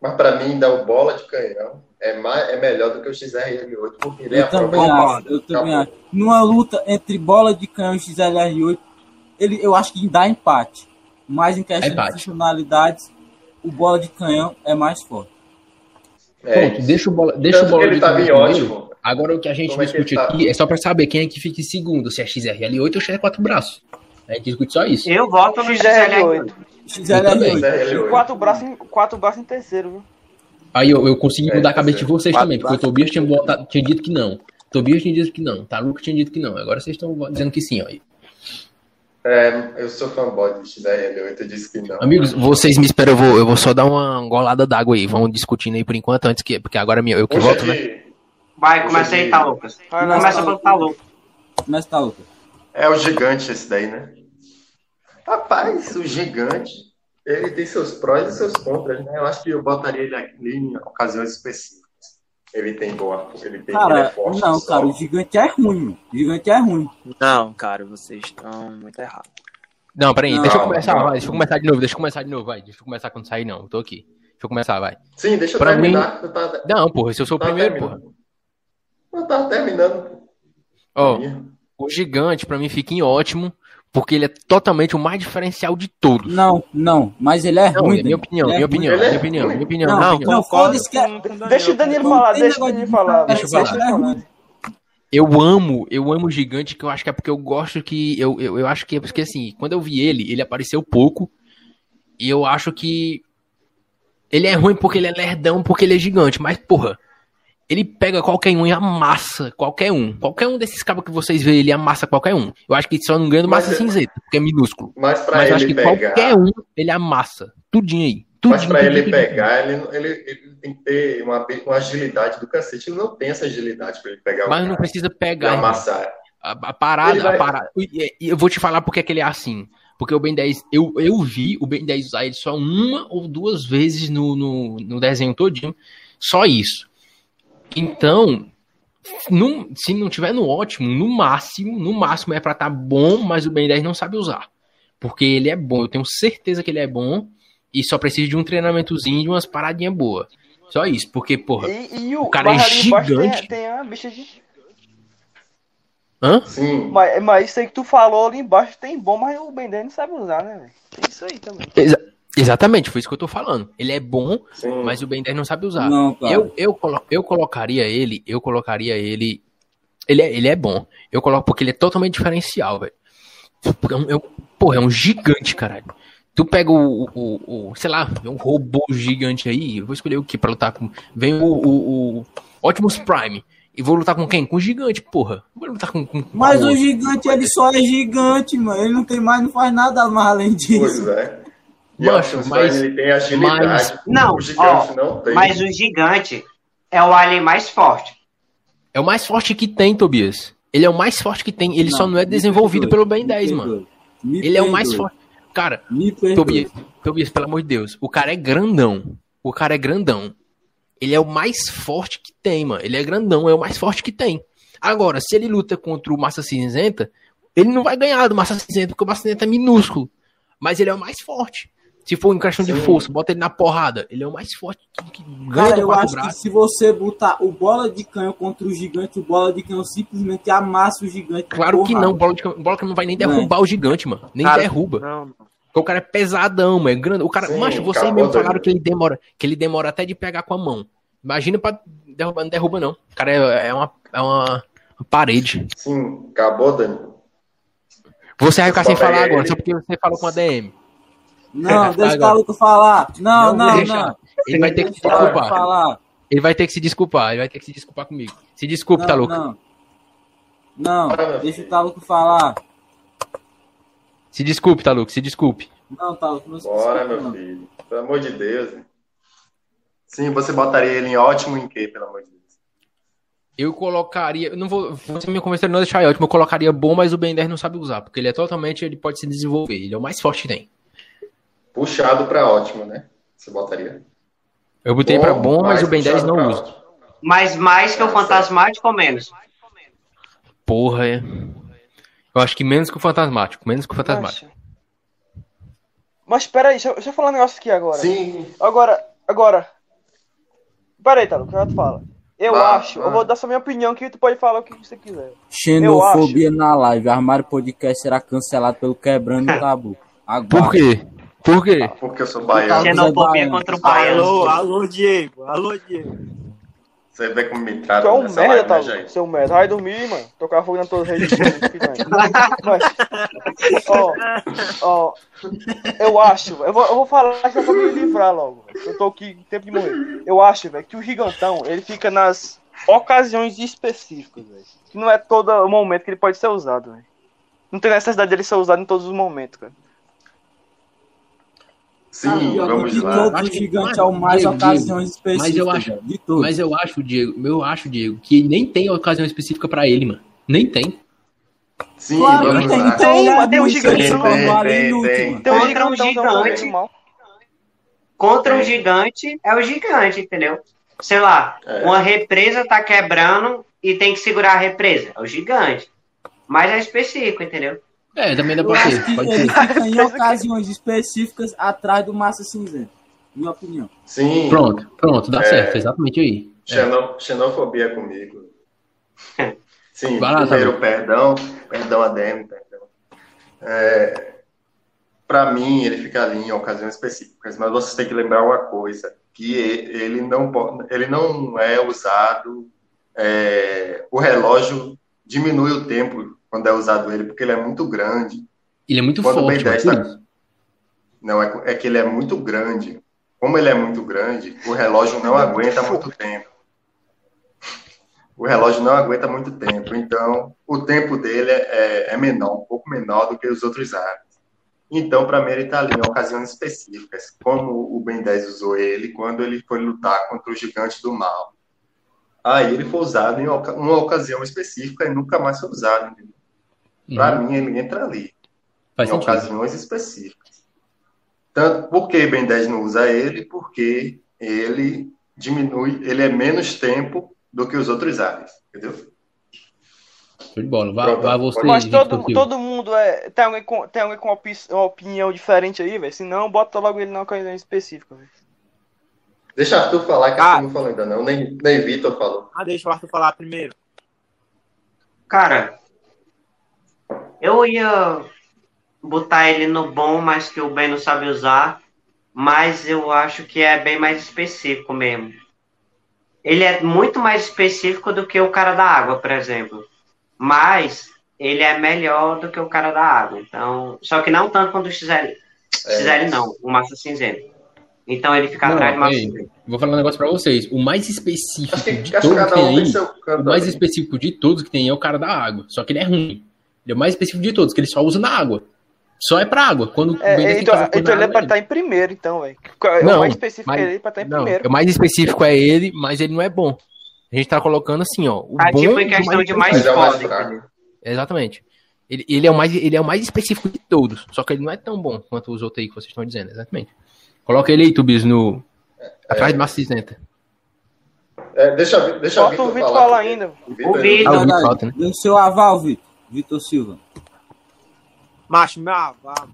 Mas pra mim, dar o bola de canhão é, mais, é melhor do que o XRL8, porque ele é Eu prova também acho, eu também acho. Numa luta entre bola de canhão e XLR8, ele, eu acho que dá empate. Mas em questão Empate. de funcionalidades, o bola de canhão é mais forte. É Pronto, deixa o bola, deixa o bola ele de tá canhão ótimo. Agora o que a gente Como é discute tá? aqui é só pra saber quem é que fica em segundo, se é XRL8 ou se é quatro braços. A gente discute só isso. Eu voto no XRL8. XLR8. XLR8. XRL8. Quatro braços, em, quatro braços em terceiro, viu? Aí eu, eu consegui É, mudar a tá cabeça de vocês Quatro também, porque o. Tobias tinha, botado- tinha dito que não. Tobias tinha dito que não. Taluca tinha dito que não. Agora vocês estão dizendo que sim, ó. É, eu sou fanboy do XRL8, eu disse que não. Amigos, vocês me esperam, eu vou, eu vou só dar uma golada d'água aí. Vamos discutindo aí por enquanto, antes que. Porque agora é eu que Hoje volto, é né? de- Vai, começa aí, tá, Lucas. Vai lá, Começa tá. pelo tá louco. Começa tá louco. É o gigante esse daí, né? Rapaz, o gigante, ele tem seus prós e seus contras, né? Eu acho que eu botaria ele aqui em ocasiões específicas. Ele tem boa, ele tem ele é Cara, forte, não, cara, o gigante é ruim. O gigante é ruim. Não, cara, vocês estão muito errados. Não, peraí, Não, deixa eu começar, não. vai. Deixa eu começar de novo, deixa eu começar de novo, vai. Deixa eu começar quando sair, não. Eu tô aqui. Deixa eu começar, vai. Sim, deixa eu Pra terminar. Eu tava, Não, porra, se eu sou o primeiro, porra. terminando. Eu tava terminando. Ó, o gigante pra mim fica em ótimo, porque ele é totalmente o mais diferencial de todos. Não, não, mas ele é Não, ruim. é minha opinião, é minha opinião, minha opinião, minha opinião, Não, minha não, opinião. não foda-se que é. Deixa o Danilo falar, deixa o Danilo falar. falar, Deixa eu falar. Eu amo, eu amo o gigante, que eu acho que é porque eu gosto que. Eu, eu, eu acho que é porque assim, quando eu vi ele, ele apareceu pouco. E eu acho que. Ele é ruim porque ele é lerdão, porque ele é gigante. Mas, porra, ele pega qualquer um e amassa qualquer um. Qualquer um desses cabos que vocês veem, ele amassa qualquer um. Eu acho que ele só não ganha do Mas massa é- cinzenta, porque é minúsculo. Mas pra Mas eu acho ele que pegar. qualquer um, ele amassa. Tudinho aí. Mas Tudinho, pra tudinho, ele tudinho. pegar, ele, ele, ele tem que ter uma, uma agilidade do cacete. Ele não tem essa agilidade pra ele pegar o Mas não precisa e pegar. irmão. amassar. A, a parada, Ele vai- a parada. E, e eu vou te falar porque é que ele é assim. Porque o Ben 10, eu, eu vi o Ben 10 usar ele só uma ou duas vezes no, no, no desenho todinho. Só isso. Então, num- se não tiver no ótimo, no máximo, no máximo é pra estar bom, mas o Ben 10 não sabe usar. Porque ele é bom, eu tenho certeza que ele é bom e só precisa de um treinamentozinho e de umas paradinhas boas. Só isso, porque, porra, E, e o, o cara é mas ali embaixo gigante. Tem, tem a bicha de. Hã? Sim. Mas, mas isso aí que tu falou ali embaixo tem bom, mas o Ben 10 não sabe usar, né, velho? Tem isso aí também. Exa- exatamente, foi isso que eu tô falando. Ele é bom, Sim. mas o Ben 10 não sabe usar. Não, cara. eu, eu, colo- eu colocaria ele, eu colocaria ele. Ele é, ele é bom. Eu coloco porque ele é totalmente diferencial, velho. Porque é um- é um- Porra, é um gigante, caralho. Tu pega o, o, o- sei lá, um robô gigante aí, eu vou escolher o que pra lutar com. Vem o, o, o Optimus Prime. E vou lutar com quem? Com o gigante, porra. Vou lutar com. com com Mas o gigante, ele só é gigante, mano. Ele não tem mais, não faz nada mais além disso. Pois é. Mas- ele tem agilidade. mas- Não, o gigante ó, não tem. Mas o gigante é o alien mais forte. É o mais forte que tem, Tobias. Ele é o mais forte que tem. Ele só não é desenvolvido perdoe, pelo Ben me 10, perdoe, mano. Ele é o mais perdoe, forte. Cara, perdoe. Tobias, Tobias, pelo amor de Deus, o cara é grandão. O cara é grandão. Ele é o mais forte que tem, mano. Ele é grandão, é o mais forte que tem. Agora, se ele luta contra o Massa Cinzenta, ele não vai ganhar do Massa Cinzenta, porque o Massa Cinzenta é minúsculo. Mas ele é o mais forte. Se for em questão de Sim. força, bota ele na porrada. Ele é o mais forte que, que ganha Cara, eu acho que braços. se você botar o bola de canhão contra o gigante, o bola de canhão simplesmente amassa o gigante. Claro que não, bola de cam- bola que não vai nem Não é. derrubar o gigante, mano. Nem Cara, derruba. Não, não. Porque o cara é pesadão, mano. É grande. O cara, Sim, macho, vocês acabou mesmo falaram que ele demora, que ele demora até de pegar com a mão. Imagina pra derrubar, não derruba não. O cara é, é uma, é uma, parede. Sim, acabou, Dani. Você vai ficar sem falar agora, ele. só porque você falou com a DM. Não, <laughs> deixa o maluco falar. Não, Não não, não. Ele vai ter que se desculpar. falar. Ele vai ter que se desculpar, ele vai ter que se desculpar comigo. Se desculpe, tá Não, louco? não. Não, deixa o. Taluco falar. Se desculpe, tá louco, se desculpe. Não, Taluco, não se Bora, desculpa, meu não. filho. Pelo amor de Deus. né? Sim, você botaria ele em ótimo em quê, pelo amor de Deus? Eu colocaria, eu não vou, você me convencer a não deixar ele ótimo, eu colocaria bom, mas o Ben 10 não sabe usar, porque ele é totalmente, ele pode se desenvolver, ele é o mais forte que tem. Puxado pra ótimo, né? Você botaria. Eu botei pra bom, mas o Ben 10 puxado não usa. ótimo. Mas mais que o fantasmático ou menos? Porra, é. Eu acho que menos que o Fantasmático. Menos que o Fantasmático. Mas, peraí, deixa, eu- deixa eu falar um negócio aqui agora. Sim, Agora, agora. Peraí, tá, já tu fala. Eu Vai, acho, vai. eu vou dar só minha opinião que tu pode falar o que você quiser. Xenofobia na live. Armário Podcast será cancelado pelo Quebrando o <laughs> Tabu. Agora. Por quê? Por quê? porque eu sou baiano. Xenofobia contra o baiano. Alô, alô, Diego. Alô, Diego. Você vê como me Tu trata é um merda, live, tá? né? Seu merda. Vai dormir, mano. Tocar fogo nas tuas redes. Mas, ó, ó, eu acho, eu vou, eu vou falar só pra me livrar logo. Eu tô aqui em tempo de morrer. Eu acho, velho, que o gigantão, ele fica nas ocasiões específicas, velho. Que não é todo o momento que ele pode ser usado, velho. Não tem necessidade dele ser usado em todos os momentos, cara. Sim, Pior vamos que lá. todo Acho que- gigante é o mais Diego, ocasiões específicas. mas eu acho- De tudo. Mas eu acho, Diego, eu acho, Diego, que nem tem ocasião específica pra ele, mano. Nem tem. Sim, Claro vamos tem, lá. então ele é Tem um gigante tem, tem. Tem um Contra um gigante. Contra um gigante é o gigante, entendeu? Sei lá, É. uma represa tá quebrando e tem que segurar a represa. É o gigante. Mas é específico, entendeu? É, também dá pra que Pode ele ser. fica em ocasiões específicas atrás do Massa Cinzento. Minha opinião. Sim, Pronto, pronto, dá É. certo, exatamente aí. É. Xeno- xenofobia comigo. <laughs> Sim, lá, primeiro, perdão, perdão a DM, perdão. É, para mim, ele fica ali em ocasiões específicas, mas vocês têm que lembrar uma coisa, que ele não, po- ele não é usado, é, o relógio diminui o tempo quando é usado ele, porque ele é muito grande. Ele é muito Quando o forte, Ben mano. 10 por tá-. Não, é, é que ele é muito grande. Como ele é muito grande, o relógio não aguenta muito tempo. O relógio não aguenta muito tempo. Então, o tempo dele é, é menor, um pouco menor do que os outros arcos. Então, para mim, ele está ali em ocasiões específicas, como o Ben 10 usou ele quando ele foi lutar contra o gigante do mal. Aí ele foi usado em uma ocasião específica e nunca mais foi usado. Para Uhum. mim, ele entra ali. Faz em sentido. ocasiões específicas. Tanto porque Ben 10 não usa ele, porque ele diminui, ele é menos tempo do que os outros aliens, entendeu? Show de bola. Vá, Pronto, vá você, Mas todo, todo mundo é. Tem alguém com, tem alguém com opi- uma opinião diferente aí, velho? Se não, bota logo ele na ocasião específica, velho. Deixa Arthur falar, que Ah. Arthur não falou ainda não, nem, nem Vitor falou. Ah, deixa o Arthur falar primeiro. Cara, eu ia botar ele no bom, mas que o Ben não sabe usar. Mas eu acho que é bem mais específico mesmo. Ele é muito mais específico do que o cara da água, por exemplo. Mas ele é melhor do que o cara da água. Então, só que não tanto quanto o XL. XL não, o Massa Cinzento. Então ele fica Não, atrás do Massa ei, Cinzento. Vou falar um negócio pra vocês. O mais específico Acho que, de todos que cada tem um tem aí, o mais específico de todos que tem é o cara da água. Só que ele é ruim. Ele é o mais específico de todos, que ele só usa na água. Só é pra água. Quando o É, Ben 10 tem que então, então ele é pra estar em primeiro, então, velho. Não, O mais específico mas- é ele pra estar em Não, primeiro. o mais específico é ele, mas ele não é bom. A gente tá colocando assim, ó. O Ah, bom tipo em questão de mais Mas é mais foda. entendeu? Exatamente. Ele, ele, é o mais, ele é o mais específico de todos. Só que ele não é tão bom quanto os outros aí que vocês estão dizendo, exatamente. Coloca ele aí, Tubias, no. Atrás de Massa Cinzenta. É, deixa deixa Falta o Vitor falar. falar ainda. o Vitor- Ah, o Vitor falta, né? E o seu aval, Vitor? Vitor Silva. Macho, meu avado.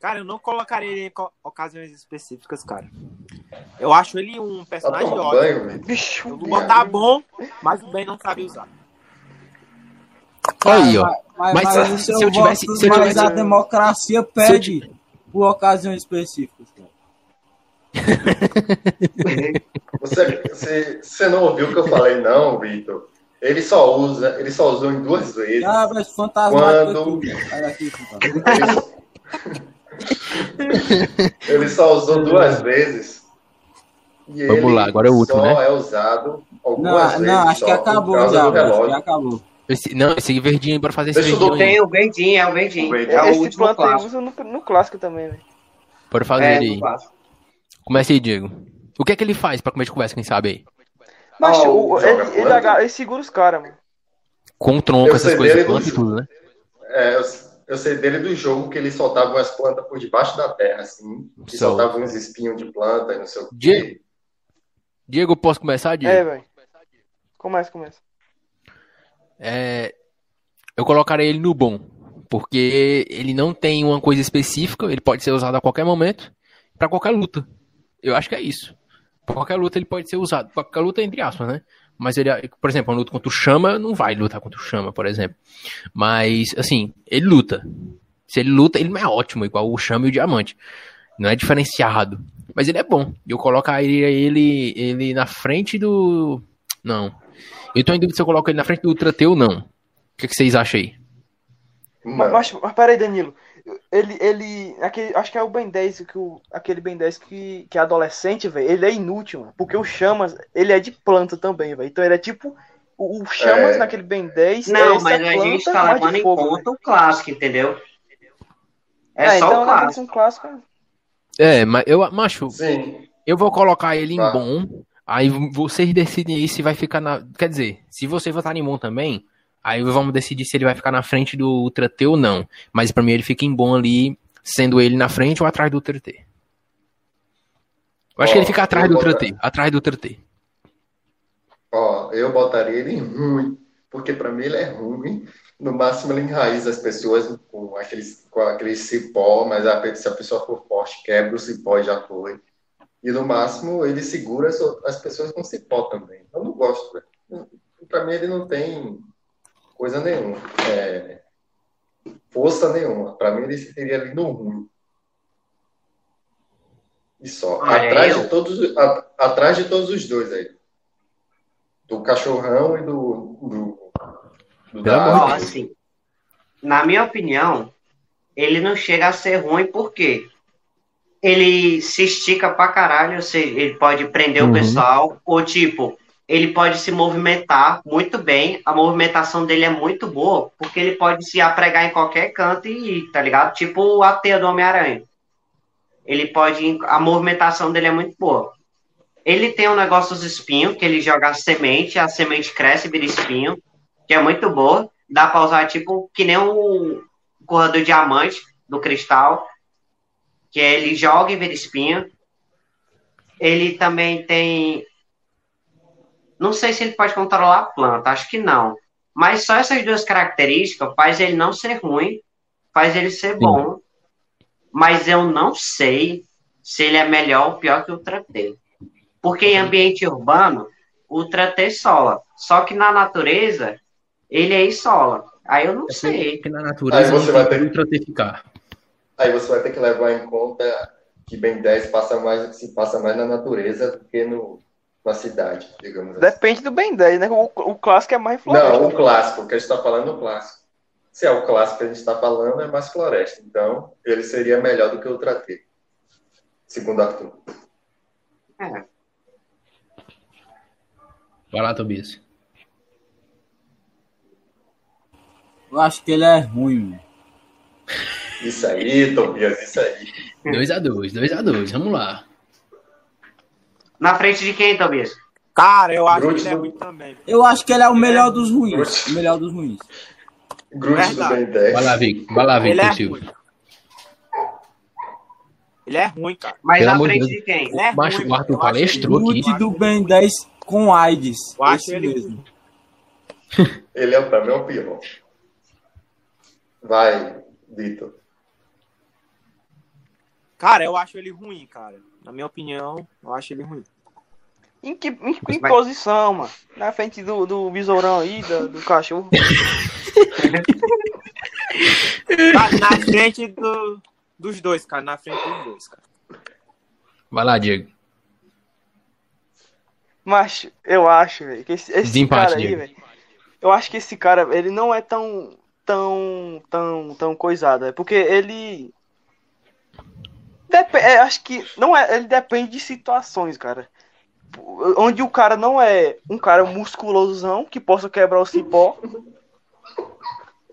Cara, eu não colocaria ele em ocasiões específicas, cara. Eu acho ele um Tá personagem tomando ótimo. banho. Bicho, Eu vou botar bom, mas o Ben não sabe usar. Aí, ó. Mas, Mas mas se- o eu tivesse- voto, se eu mas tivesse- a democracia pede por ocasiões específicas. cara. <laughs> Você, você, você não ouviu o que eu falei, não, Vitor? Ele só usa, ele só usou em duas vezes. Ah, mas fantasmático Quando- fantasma. Ele, ele só usou duas vezes. E Vamos ele lá, agora é o último, só né? é usado algumas Não, vezes. não, acho que acabou já. Acho que acabou. Esse, não, esse verdinho bora fazer esse Deixa eu verdinho. Tem o Verdinho, é o Verdinho. O É o Esse último planta usa no, no clássico também, velho. Bora fazer É, aí. Começa aí, Diego. O que é que ele faz pra comer de conversa, quem sabe aí? Mas Ah, o- ele, ele, agarra- ele segura os caras, mano. Com tronco, essas coisas, planta e tudo, né? É, eu, eu sei dele do jogo que ele soltava umas plantas por debaixo da terra, assim. E Sol. soltava uns espinhos de planta e não sei o Diego. quê. Diego, posso começar, É, Diego? velho. Começa, começa. É, eu colocaria ele no bom, porque ele não tem uma coisa específica, ele pode ser usado a qualquer momento, pra qualquer luta. Eu acho que é isso. Qualquer luta ele pode ser usado. Qualquer luta, entre aspas, né? Mas ele, por exemplo, uma luta contra o Chama, não vai lutar contra o Chama, por exemplo. Mas, assim, ele luta. Se ele luta, ele não é ótimo, igual o Chama e o Diamante. Não é diferenciado. Mas ele é bom. Eu colocaria ele, ele na frente do. Não. Eu tô em dúvida se eu coloco ele na frente do Ultrateu ou não. O que, que vocês acham aí? Mas, mas, mas peraí, Danilo. Ele, ele, aquele, acho que é o Ben 10, que o, aquele Ben 10 que, que é adolescente, velho, ele é inútil, mano, porque o Chamas, ele é de planta também, velho, então ele é tipo, o, o Chamas É. naquele Ben 10 Não, é mas a planta, gente tá levando em fogo, conta o clássico, entendeu? É, É, só então o né, clássico. um clássico. É, mas eu, macho, Sim. eu vou colocar ele em Tá. bom. Aí vocês decidem aí se vai ficar na. Quer dizer, se vocês votarem em bom também, aí vamos decidir se ele vai ficar na frente do Ultrateu ou não. Mas pra mim ele fica em bom ali, sendo ele na frente ou atrás do Ultrateu. Eu acho Ó, que ele fica atrás do vou- Ultrateu. Atrás do Ultrateu. Ó, eu botaria ele em ruim, porque pra mim ele é ruim. No máximo ele enraiza as pessoas com aqueles, com aquele cipó, mas se a pessoa for forte, quebra o cipó e já foi. E no máximo ele segura as, as pessoas com cipó também. Eu não gosto, velho. Pra mim ele não tem coisa nenhuma. É, força nenhuma. Pra mim ele seria ali no ruim. E só. Olha, atrás, eu- de todos, a- atrás de todos os dois aí. Do cachorrão e do. do, do da assim, na minha opinião, ele não chega a ser ruim porque ele se estica pra caralho, ou seja, ele pode prender Uhum. o pessoal, ou tipo, ele pode se movimentar muito bem, a movimentação dele é muito boa, porque ele pode se apregar em qualquer canto e ir, tá ligado? Tipo a teia do Homem-Aranha. Ele pode, a movimentação dele é muito boa. Ele tem um negócio dos espinhos, que ele joga a semente, a semente cresce e vira espinho, que é muito boa. Dá pra usar, tipo, que nem o corredor diamante. do cristal, que ele joga e vira espinho. Ele também tem. Não sei se ele pode controlar a planta, acho que não. Mas só essas duas características faz ele não ser ruim, faz ele ser bom. Mas eu não sei se ele é melhor ou pior que o Ultra-T. Porque em ambiente urbano, o Ultra-T sola. Só que na natureza, ele aí sola. Aí eu não sei. Porque na Aí natureza você não vai ter- ultra ter ficar. Aí você vai ter que levar em conta que Ben 10 passa mais, se passa mais na natureza do que no, na cidade, digamos assim. Depende do Ben 10, né? O, o clássico é mais floresta. Não, o clássico, que a gente está falando é o clássico. Se é o clássico que a gente está falando, é mais floresta. Então, ele seria melhor do que o Ultra T. Segundo Arthur. É. Vai lá, Tobias. Eu acho que ele é ruim, mano. Isso aí, Tobias, isso aí. 2x2, 2x2, vamos lá. Na frente de quem, Tobias? Cara, eu acho Groot que ele é do- ruim também. Eu acho que ele é o melhor dos ruins. O melhor dos ruins. Groot do. Ben 10. Vai lá, Vic. Vai lá, Ele Victor é. Ele é ruim, cara. Mas Pelo na frente Deus. de quem? Ele é Macho, ruim, o Arthur ele palestrou aqui. Root do Ben 10 com AIDS. Eu acho ele- mesmo. Ele é, pra mim, é o pior. Vai, Vitor. Cara, eu acho ele ruim, cara. Na minha opinião, eu acho ele ruim. Em que em, em Vai. posição, mano? Na frente do, do besourão aí, do, do cachorro. <laughs> Cara, na frente do, dos dois, cara. Na frente dos dois, cara. Vai lá, Diego. Mas eu acho, velho, que esse, esse Desempate, cara aí, velho. Eu acho que esse cara, ele não é tão. tão. tão. tão coisado, é porque ele. Dep é, acho que. Não é. Ele depende de situações, cara. Onde o cara não é um cara musculosão que possa quebrar o cipó.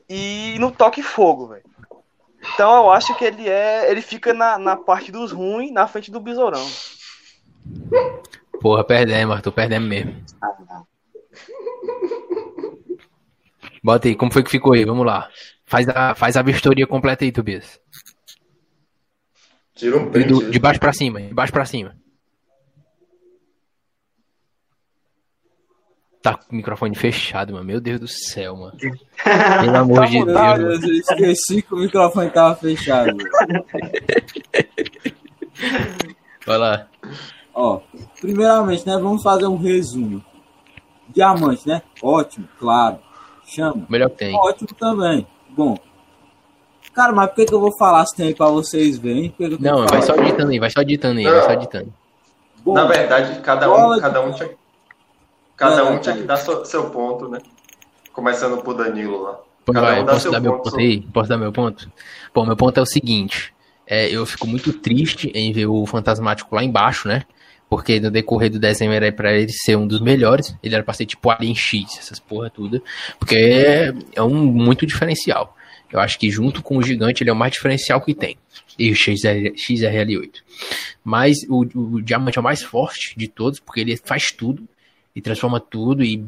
E não toque fogo, velho. Então eu acho que ele é. Ele fica na, na parte dos ruins, na frente do besourão. Porra, perdemos, Arthur, perdemos mesmo. Bota aí, como foi que ficou aí? Vamos lá. Faz a, faz a vistoria completa aí, Tobias. Tira um De, print. do- de baixo pra cima, de baixo pra cima. Tá com o microfone fechado, mano. Meu Deus do céu, mano. <laughs> Pelo amor de Ah, Deus. eu esqueci que o microfone tava fechado. Vai lá. Ó, primeiramente, né, vamos fazer um resumo. Diamante, né? Ótimo, claro. Chama. Melhor que tem. Ótimo também. Bom. Cara, mas por que, que eu vou falar se tem aí pra vocês verem? Que que Não, vai só ditando aí, vai só ditando aí, vai só ditando. Na verdade, cada um, cada um tinha, cada Não, um tinha que não. dar seu, seu ponto, né? Começando por Danilo lá. Vai, um dá posso seu dar meu ponto ponto aí? Posso dar meu ponto? Bom, meu ponto é o seguinte. é, eu fico muito triste em ver o Fantasmático lá embaixo, né? Porque no decorrer do desenho era pra ele ser um dos melhores. Ele era pra ser tipo Alien X, essas porra tudo. Porque é, é um muito diferencial. Eu acho que junto com o Gigante ele é o mais diferencial que tem. E o XR, XRL8. Mas o, o Diamante é o mais forte de todos, porque ele faz tudo. E transforma tudo e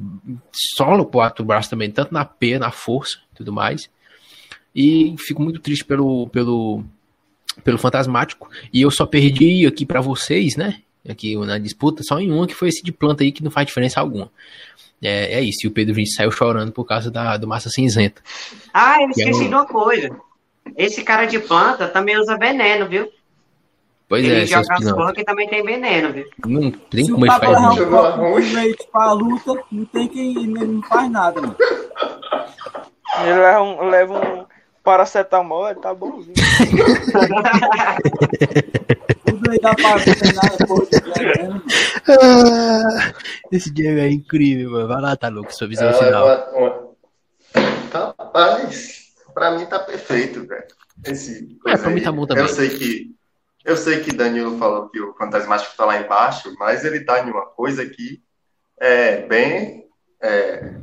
sola o quatro braços também, tanto na P, na força tudo mais. E fico muito triste pelo, pelo, pelo Fantasmático. E eu só perdi aqui pra vocês, né? Aqui na disputa, só em uma que foi esse de planta aí que não faz diferença alguma. É, é isso. E o Pedro Vinci saiu chorando por causa da, do Massa Cinzenta. Ah, eu Que é esqueci o- de uma coisa. Esse cara de planta também usa veneno, viu? Pois ele é, joga as porra que também tem veneno, viu? Não tem se como ele faz de leite pra luta, não tem quem ele não faz nada, mano. Ele leva um, leva um paracetamol, tá bonzinho. <laughs> Veneno, mano. Ah, esse Diego é incrível, mano. Vai lá, tá louco, sua visão É final. uma- uma- Rapaz, pra mim tá perfeito, velho. Esse coisa pra mim tá bom também. Eu sei que eu sei que Danilo falou que o Fantasmático tá lá embaixo, mas ele tá em uma coisa que é bem é,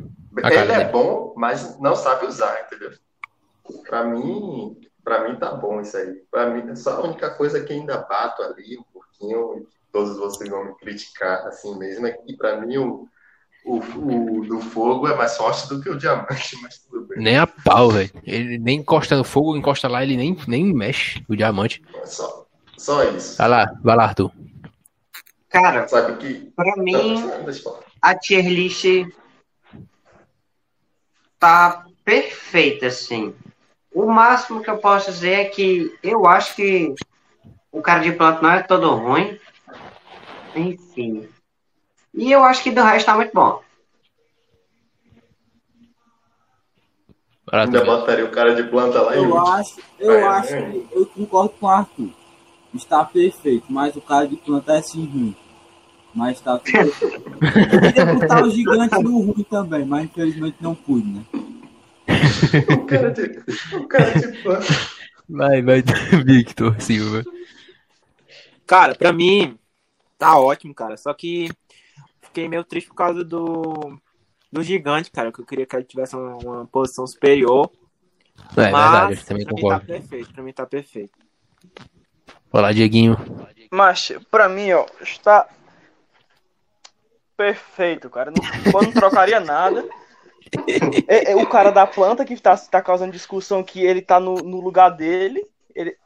ele é bom, mas não sabe usar, entendeu? Pra mim, para mim tá bom isso aí. Pra mim, só a única coisa que ainda bato ali um pouquinho, todos vocês vão me criticar assim mesmo, é que pra mim o, o, o do fogo é mais forte do que o diamante, <laughs> mas tudo bem. Nem a pau, velho. Ele nem encosta no fogo, encosta lá, ele nem, nem mexe o diamante. Só, só isso. Vai lá, vai lá, Arthur. Cara, Sabe que. pra mim, Não, a tier list tá perfeita, assim. O máximo que eu posso dizer é que eu acho que o cara de planta não é todo ruim. Enfim. E eu acho que do resto tá muito bom. Ainda Arthur. botaria o cara de planta lá em Eu último. acho, eu É, acho é. que eu concordo com o Arthur. Está perfeito, mas o cara de planta é sim ruim. Mas está perfeito. <laughs> Eu queria botar o gigante no ruim também, mas infelizmente não pude, né? O cara de, o cara de planta. <laughs> Vai, vai, <laughs> Victor Silva. Cara, pra mim, tá ótimo, cara. Só que fiquei meio triste por causa do, do gigante, cara. Que eu queria que ele tivesse uma, uma posição superior. É mas verdade, eu também pra mim concordo. tá perfeito, pra mim tá perfeito. Vai lá, Dieguinho. Mas, pra mim, ó, está perfeito, cara. Não, eu não trocaria nada. É, é o cara da planta que tá, tá causando discussão que ele tá no, no lugar dele. Ele,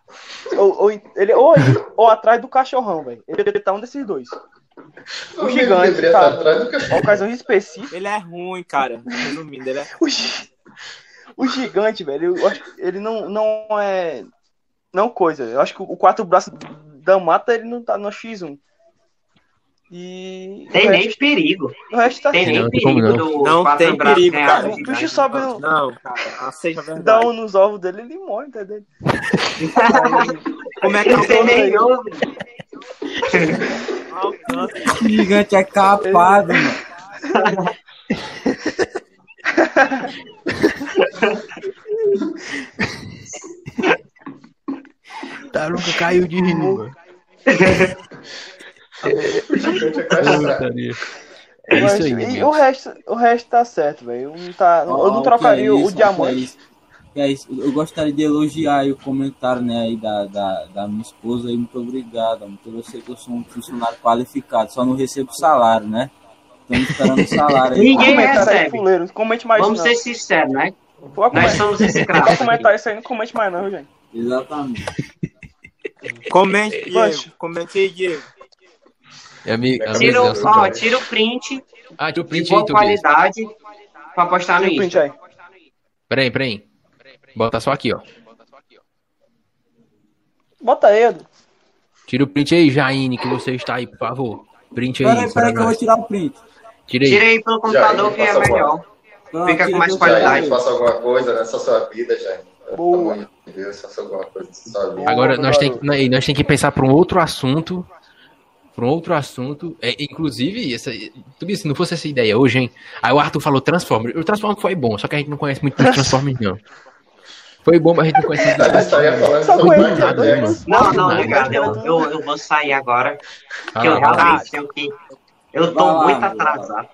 ou, ou, ele, ou, aí, ou atrás do cachorrão, velho. Ele, ele tá um desses dois. O Ele gigante deveria tá estar atrás do cachorro. uma ocasião específica. Ele é ruim, cara. Resumindo, ele é. O, gi- o gigante, velho, eu acho que ele não, não é. Não coisa. Eu acho que o quatro braços da mata ele não tá no X1. E. o Tem nem resto, perigo. o resto tá Tem Não, nem não perigo não. do Não tem perigo, cara. O bicho sobe no. Não, cara, seja Dá um nos ovos dele, ele morre, entendeu? <laughs> Como é que Não nome nem ovo. O gigante é capado, mano. Taruca caiu de rir, mano. <laughs> O gigante é. É isso aí, e o resto, o resto tá certo, velho. Eu não, tá, eu Ó, não trocaria é o isso, diamante. que é isso. É. Eu gostaria de elogiar aí o comentário né, aí da, da, da minha esposa aí. Muito obrigado. Muito eu sei que eu sou um funcionário qualificado, só não recebo salário, né? Estamos esperando o salário aí. Ninguém aí, recebe. fuleiro. Comente mais Vamos não. ser sinceros, né? Nós somos escravos. comentar isso aí, não comente mais não, gente. Exatamente. Comente, Diego. Comente aí, Diego. É amigo, Tira o- ó, tira o print Ah, tira o de print aí, boa Tobias. qualidade pra postar no Tira o print Insta. aí. Peraí, peraí. Bota só aqui, ó. Bota aí, Edu. Tira o print aí, Jaine, que você está aí, por favor. Print aí. Peraí, para peraí que eu vou tirar o print. Tira aí. Tira aí pelo computador que é melhor. Pronto, Fica com mais qualidade. Faça alguma coisa nessa sua vida, Jair. Boa. De Deus, faça alguma coisa nessa sua vida. Agora Boa, nós tem, garoto. que- nós tem que pensar para um outro assunto. Para um outro assunto. É, inclusive, essa, tudo isso, se não fosse essa ideia hoje, hein? Aí o Arthur falou Transformers. O Transformers foi bom, só que a gente não conhece muito dos Transformers, não. Foi bom, mas a gente não conhece muito dos Ele estaria falando Só nada, mano. Não, não, Nada. obrigado. Eu, eu, eu vou sair agora. Ah, Que eu vai lá. realmente tenho que. Eu tô muito atrasado.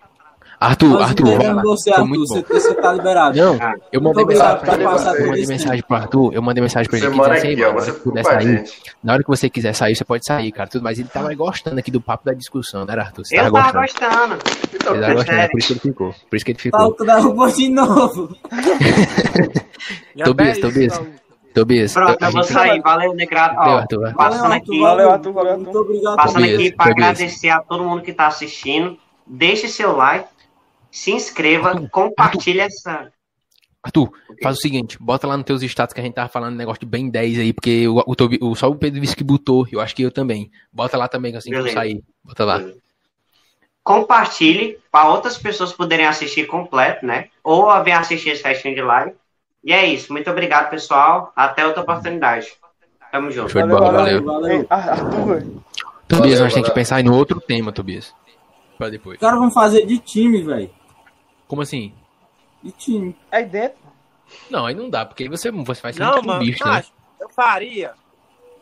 Arthur, Nós Arthur, lá. você, Arthur. muito Você, bom. você tá liberado. Não, Ah, eu mandei mensagem pra Eu mandei mensagem pro Arthur. Eu mandei mensagem pra ele. Que mora quisesse aqui, ir, ó. mano, Você se puder sair. Na hora que você quiser sair, você pode sair, cara. Tudo, mas ele tava gostando aqui do papo da discussão, né, Arthur? Você Eu tava gostando. gostando. Então, Ele tava gostando, é por isso que ele ficou. Por isso que ele ficou. tu derrubou de novo. <laughs> Tobias, Tobias. Tobias, Pronto, eu vou gente- sair. Valeu, Negrado. Valeu, Arthur. passando Valeu, aqui, Valeu, Arthur, valeu, Arthur. Muito obrigado. passando Tobias, aqui para agradecer a todo mundo que tá assistindo. Deixe seu like, se inscreva, Arthur, compartilhe essa. Arthur, faz o seguinte, bota lá nos teus status que a gente tava falando negócio de Ben 10 aí, porque o, o, o- só o Pedro disse que botou, eu acho que eu também. Bota lá também, assim que eu Beleza. sair. Bota lá. Compartilhe para outras pessoas poderem assistir completo, né? Ou vir assistir esse restinho de live. E é isso. Muito obrigado, pessoal. Até outra oportunidade. Tamo junto. Show de bola, valeu. Valeu. Ar- Arthur. Tobias, Valeu, nós temos que valeu. pensar em outro tema, Tobias. Pra depois. Os caras vão fazer de time, velho. Como assim? De time. aí dentro. Não, aí não dá, porque aí você, você vai ser Não, muito mano, bicho, né? eu faria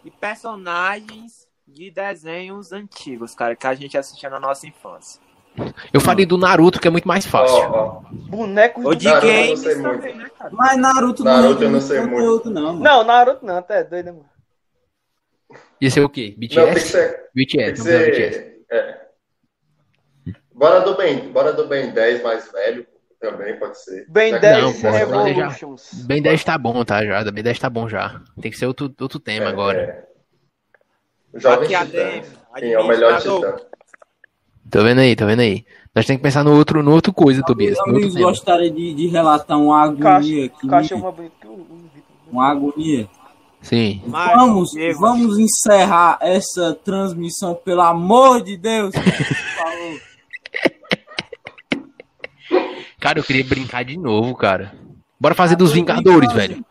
de personagens de desenhos antigos, cara, que a gente assistia na nossa infância. Eu faria do Naruto, que é muito mais fácil. Ó, ó. Bonecos Ou de Naruto não games também, muito. né, cara? Mas Naruto, Naruto não é eu não sei conteúdo, não, mano. Não, Naruto não, até doido, né, mano? Ia ser o quê? Não, tem que BTS? ser. Tem BTS, que não é BTS. ser. É. Bora do Ben, bora do Ben 10 mais velho. Também pode ser. Ben Já que 10 Não, Revolutions. Ben 10 tá bom, tá? Já, Ben 10 tá bom já. Tem que ser outro, outro tema agora. É. O Jovem Aqui, Titã. Quem é o melhor titã? Tô vendo aí, tô vendo aí. Nós temos que pensar no outro, no outro coisa, Tobias. No outro gostariam de, de relatar uma agonia aqui. Caixa é uma Vitor- Uma agonia. Sim. Mas, Vamos, Diego, vamos encerrar essa transmissão, pelo amor de Deus. <laughs> Por favor. Cara, eu queria brincar de novo, cara. Bora fazer dos Vingadores, velho.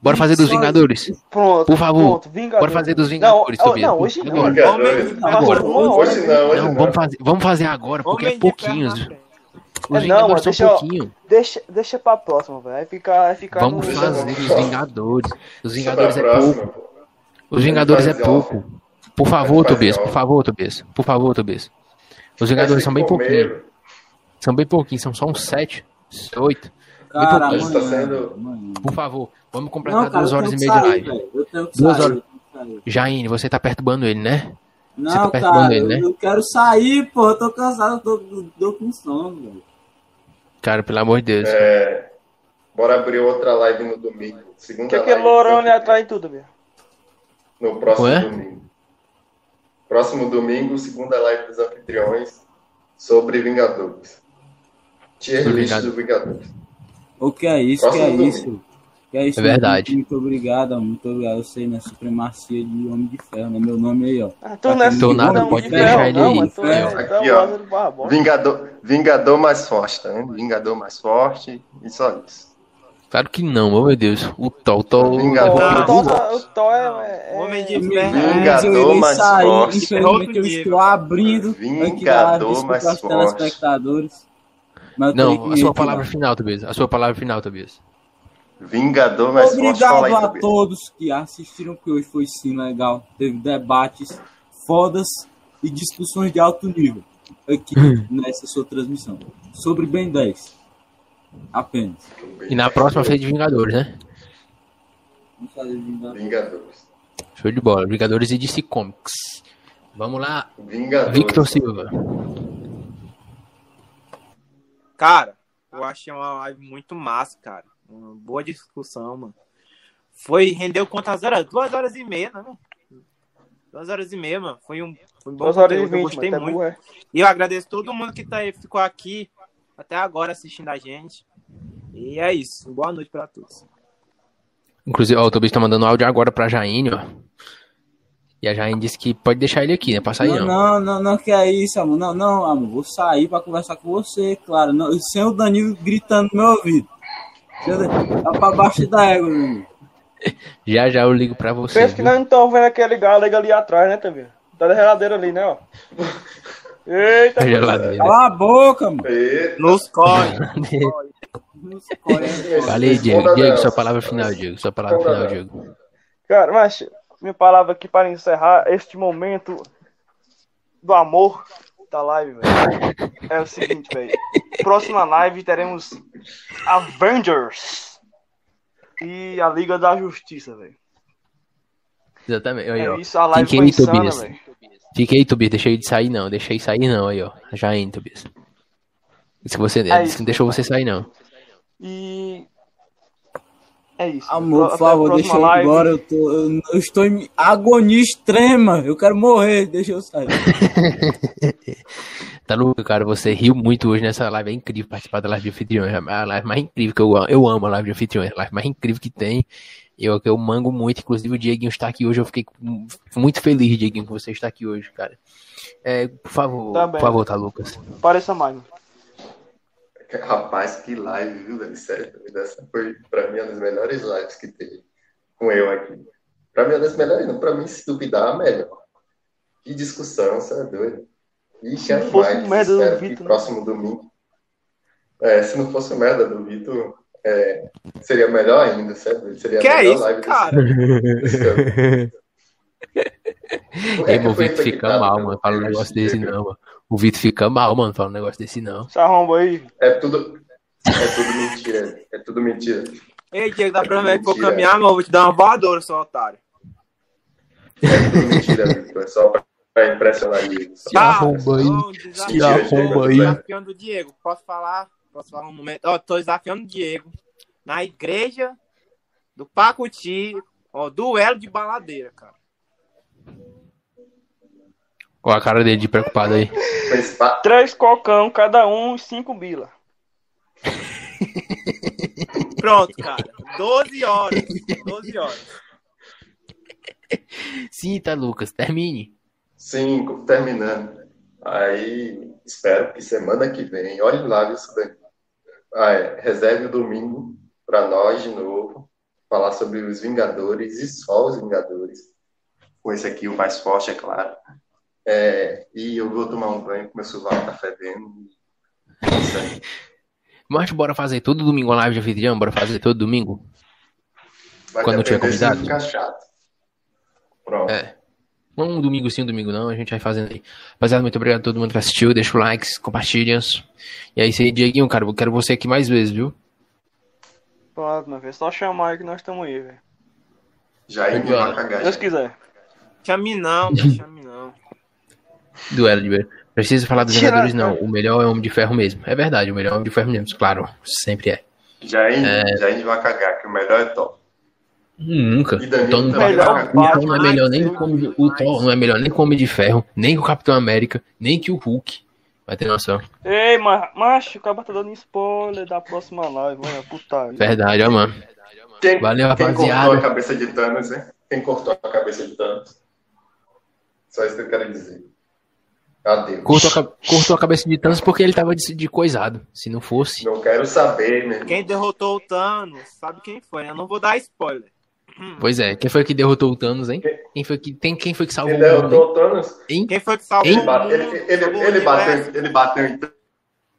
Bora fazer dos Vingadores. Pronto, Por favor. pronto, Vingadores. Bora fazer dos Vingadores, Não, Tobias. não, hoje não. Agora. Agora. Hoje não, hoje Não, vamos fazer, vamos fazer agora, porque é pouquinhos. Os É, não, mano, são deixa pouquinho. Deixa, deixa pra próxima, velho. Vai ficar, vai ficar Vamos no- fazer os Vingadores. Os Deixa pra Vingadores é pouco. Os Vingadores é pouco. Por favor, Tobias. Por favor, Tobias. Por favor, Tobias. Os Vingadores são bem Comeram. São bem pouquinhos. São só uns sete, oito. Cara, Bem Isso amanhã, tá sendo- amanhã. Por favor, vamos Não, completar cara, duas horas e meia que de live. velho. Eu tenho que Duas sair, horas. eu tenho que sair. Jaine, você tá perturbando ele, né? Você tá Não, perturbando cara, ele, eu, né? eu quero sair, pô. Eu tô cansado, eu tô, tô com sono, velho. Cara, pelo amor de Deus. É, bora abrir outra live no domingo. Segunda Que aquele live atrás em tudo, velho. No próximo Ué? domingo. Próximo domingo, segunda live dos anfitriões sobre Vingadores. Tier list do Vingadores. O que é isso? que é Próximo isso? Que é isso? É verdade. Muito, obrigado, muito obrigado. Eu sei na supremacia de Homem de Ferro, né? Meu nome aí, ó. Ah, tu não é Tô nada, não, pode de deixar ferro, ele não, aí. tu é- Aqui, é ó. Vingador, Vingador mais forte, tá vendo? Vingador mais forte e só isso. Claro que não, meu Deus. O Thor, o Thor. Vingador. O Thor o Thor é- é- Homem de ferro. Vingador mais sair, forte. infelizmente eu estou abrindo Vingador mais forte. telespectadores. Mas Não, a sua palavra final, Tobias. A sua palavra final, Tobias. Vingador mais forte. Fala Obrigado aí, a Tobias. todos que assistiram, que hoje foi sim legal. Teve debates fodas e discussões de alto nível aqui <laughs> nessa sua transmissão. Sobre Ben 10. Apenas. E na próxima feita de Vingadores, né? Vamos fazer vingar. Vingadores. Show de bola. Vingadores e DC Comics. Vamos lá, Vingadores. Victor Silva. Cara, eu achei uma live muito massa, cara. Uma boa discussão, mano. Foi, rendeu quantas horas? Duas horas e meia, né, mano? Duas horas e meia, mano. Foi um, foi um bom Duas horas e conteúdo, eu vinte, gostei mas tá muito. é. E eu agradeço todo mundo que tá aí, ficou aqui até agora assistindo a gente. E é isso. Boa noite pra todos. Inclusive, ó, o Tobias tá mandando áudio agora pra Jaine, ó. E a Jaine disse que pode deixar ele aqui, né? Pra sair Não, não. não, não, não, que é isso, amor. Não, não, amor. Vou sair pra conversar com você, claro. Não, sem o Danilo gritando no meu ouvido. Tá pra baixo da égua, meu amigo. <laughs> Já já eu ligo pra você. Pensa que nós não estamos vendo aquele galego ali atrás, né, também? Tá da geladeira ali, né, ó. <laughs> Eita, geladeira. Cala a boca, mano. Eita. Nos corre. <laughs> Nos corre. Falei, Diego. Diego, sua palavra final, Diego. Sua palavra final. Diego. Cara, mas minha palavra aqui para encerrar este momento do amor da live, velho. É o seguinte, velho. Próxima live teremos Avengers e a Liga da Justiça, velho. Exatamente. Aí, ó. É isso, a live Fique foi aí, insana, Tobias. velho. Fique aí, Tobias. Deixa ele sair, não. Deixa ele sair, não. Aí, ó. Jaine, Tobias. Disse que você É isso. não deixou você sair, não. E é isso. Amor, por favor, deixa eu ir live. embora. Eu, tô, eu, eu estou em agonia extrema. Eu quero morrer. Deixa eu sair. <laughs> Tá louco, cara. Você riu muito hoje nessa live. É incrível participar da live de anfitriões. É a live mais incrível que eu amo. Eu amo a live de anfitriões. É a live mais incrível que tem. Eu, eu mango muito. Inclusive, o Dieguinho está aqui hoje. Eu fiquei muito feliz, Dieguinho, que você está aqui hoje, cara. É, por favor, Tá por favor, tá, Lucas? Pareça mais, mano. Rapaz, que live, viu, velho? Sério, essa foi, pra mim, uma das melhores lives que teve com eu aqui. Pra mim, uma das melhores, não. Pra mim, se duvidar, a melhor. Que discussão, você é doido. Ixi, é Se fosse mais. o merda do Vitor, né? próximo domingo. É, se não fosse o merda do Vitor, é, seria melhor ainda, certo? Seria Que a é melhor isso, live desse- cara? <laughs> desse meu, o foi Vitor fica mal, mano. Fala um vírus, negócio desse não, mano. O Vitor fica mal, mano. Fala um negócio desse não. Se arromba aí. É tudo, é tudo mentira. É tudo mentira. Ei, Diego, dá pra ver que vou caminhar, eu vou te dar uma voadora, seu otário. É tudo mentira, Vitor. É só pra, impressionar ele. Se arromba aí. Se arromba aí. Desafiando o Diego, posso falar? Posso falar um momento? Ó, tô desafiando o Diego na igreja do Pacuti. Ó, duelo de baladeira, cara. Ó, a cara dele de preocupado aí. Três cocão, cada um, cinco bila. Pronto, cara. 12 horas. 12 horas. Sim, tá, Lucas. Termine. Cinco, terminando. Aí, espero que semana que vem, olhe lá isso daí. Ah, é, reserve o domingo para nós de novo, falar sobre os Vingadores e só os Vingadores. Com esse aqui, o mais forte, é claro. É, e eu vou tomar um banho, porque meu sovaco tá fedendo. Isso aí. Mas bora fazer todo domingo uma live de anfitrião? Bora fazer todo domingo? Vai Quando tiver convidado? ficar chato. Pronto. É. Um domingo sim, um domingo não, a gente vai fazendo aí. Rapaziada, muito obrigado a todo mundo que assistiu. Deixa o like, compartilha. E é isso aí, Dieguinho, cara. Eu quero você aqui mais vezes, viu? Pronto, meu filho. Só chamar aí que nós estamos aí, velho. Já aí me cagar. Se Deus quiser. Chame não. Chame de ver. Precisa falar dos Tira- Vingadores, não. O melhor é o Homem de Ferro mesmo. É verdade, o melhor é o Homem de Ferro mesmo. Claro, sempre é. Já aí, já aí vai cagar, que o melhor é top. Nunca. E Danilo O Thor não, o. Thor é melhor nem como o Thor não é melhor nem como Homem de Ferro, nem que o Capitão América, nem que o Hulk. Vai ter noção. Ei, ma- macho, o cara tá dando spoiler da próxima live. Olha, puta. Verdade, ó, mano. Quem, Valeu, quem cortou rapaziada. a cabeça de Thanos, hein? Quem cortou a cabeça de Thanos? Só isso que eu quero dizer. Adeus. Cortou a, cortou a cabeça de Thanos porque ele tava de, de coisado. Se não fosse. Não quero saber, irmão. Quem derrotou o Thanos, sabe quem foi? Eu não vou dar spoiler. <clears throat> Pois é, quem foi que derrotou o Thanos, hein? Quem foi que, tem, quem foi que salvou Quem o mundo, o Thanos, hein? Quem foi que salvou Hein? ele, o bate- mundo? ele, ele, o ele, bateu, ele bateu em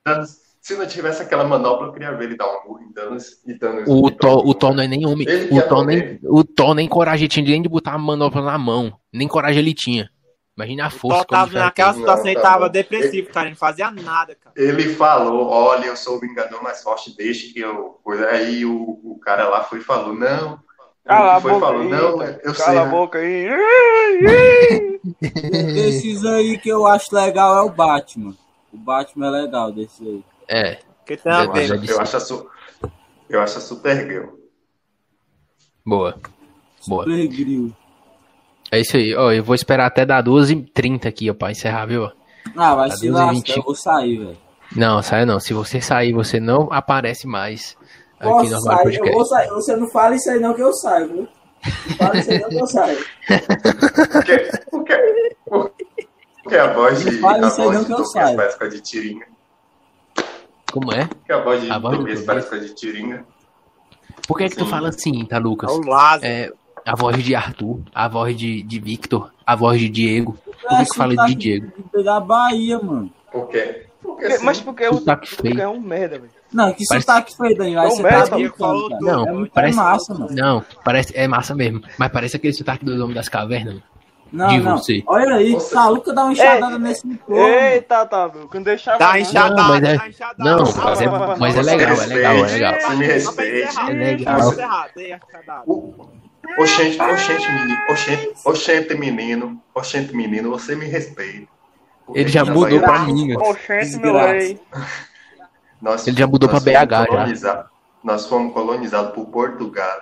Thanos. Se não tivesse aquela manopla, eu queria ver ele dar um murro em Thanos. E Thanos O Thor, pronto. o Thor não é nem homem. Ele O Thor, nem, o Thor nem coragem tinha nem de botar a manopla na mão. Nem coragem ele tinha. Imagina a força. O tava naquela situação e tá tava depressivo, cara. Ele não fazia nada, cara. Ele falou, olha, eu sou o Vingador mais forte, deixa que eu... Aí o, o cara lá foi e falou, não... Cala Ele a foi e boca falou, aí. não, eu sei, Cala a né? boca aí. <laughs> Desses aí que eu acho legal é o Batman. O Batman é legal desse aí. É. Que tem a Eu Eu disse. acho a, su... eu acho a Supergirl. Boa. Boa. Super Grill. É isso aí. Ó, eu vou esperar até dar 12h30 aqui, ó, pra encerrar, viu? Ah, vai Tá se 12 lascar, 20. eu vou sair, velho. Não, saia não. Se você sair, você não aparece mais aqui Posso no Armário sair, eu Podcast. vou sair. Você não fala isso aí não que eu saio, viu? Não fala isso aí não que eu saio. Porque, <laughs> porque, porque a voz de, a isso aí voz não de que eu Tobias saio. parece com a de Tiringa. Como é? Porque a voz de A Tobias parece com a de Tiringa. Por que, que tu fala assim, tá, Lucas? É o Lázaro. É, a voz de Arthur, a voz de, de Victor, a voz de Diego. Por que, É, sotaque de Diego? Da Bahia, mano. Por quê? Porque, assim, Mas porque o Sotaque feio. é um merda, velho. Não, que Parece- sotaque feio, Daniel. Aí É um você merda, tá brincando, cara. Não, é muito parece- massa, mano. Não, parece, é massa mesmo. Mas parece aquele sotaque do Homem das Cavernas. mano. Não, de não. você. Olha aí, Você- Taluca dá uma enxadada Ei, nesse povo. mano. Eita, tá, meu. Quando deixava. Dá enxadada, Não, mas é- dá enxadada. não, mas é- mas é legal, é legal, é legal. Você me Só pra respeite. encerrar, É legal. Oxente, oxente, menino, oxente, oxente, menino, oxente, menino, você me respeita. Ele já mudou pra mim, velho. Oxente, meu rei. <laughs> nós- Ele já mudou pra BH fomos já. Nós fomos colonizados por Portugal.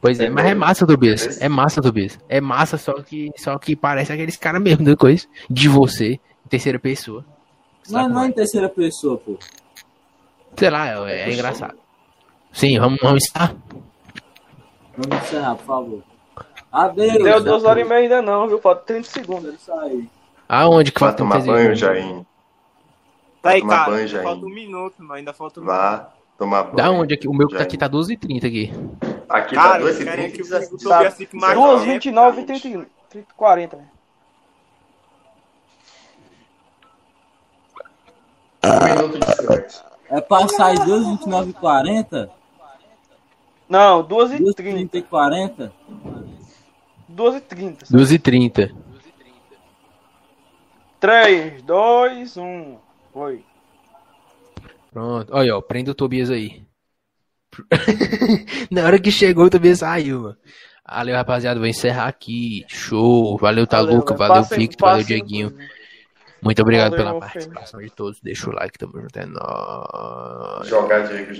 Pois é, mas é massa, Tobias. É massa, Tobias. É massa, só que, só que parece aqueles caras mesmo da coisa. De você, em terceira pessoa. Não, não é como em terceira pessoa, pô. Sei lá, é, é engraçado. Sim, vamos, vamos estar. Vamos encerrar, por favor. Adeus. Deu duas horas e meia ainda não, viu? Falta 30 segundos. Isso aí. Aonde que Vai falta tomar banho, isso? Jair. Tá aí, Tomar cara. banho, Jair. Falta um minuto, mas ainda falta um minuto. Vá tomar banho. Da onde aqui? O meu que tá aqui tá 12h30 aqui. Aqui Cara, tá 2 eu e quero 30 que o e YouTube Tobias fique mais Duas, tempo, 29 e cara. 30, 30, 40. velho. Um minuto de silêncio. É pra sair 2, 29 e 40? Não, 2 e 2, 30. 30 e 40? 2 e 30. 12h30. 3, 2, 1. Foi. Pronto. Olha, ó, prende o Tobias aí. <laughs> Na hora que chegou, o Tobias saiu, mano. Valeu, rapaziada. Vou encerrar aqui. Show. Valeu, Taluca. velho. Valeu, Passem- Victor. Valeu, Dieguinho. Muito obrigado Valeu, pela meu filho. participação de todos. Deixa o like, tamo junto. É nóis. Jogar Diego.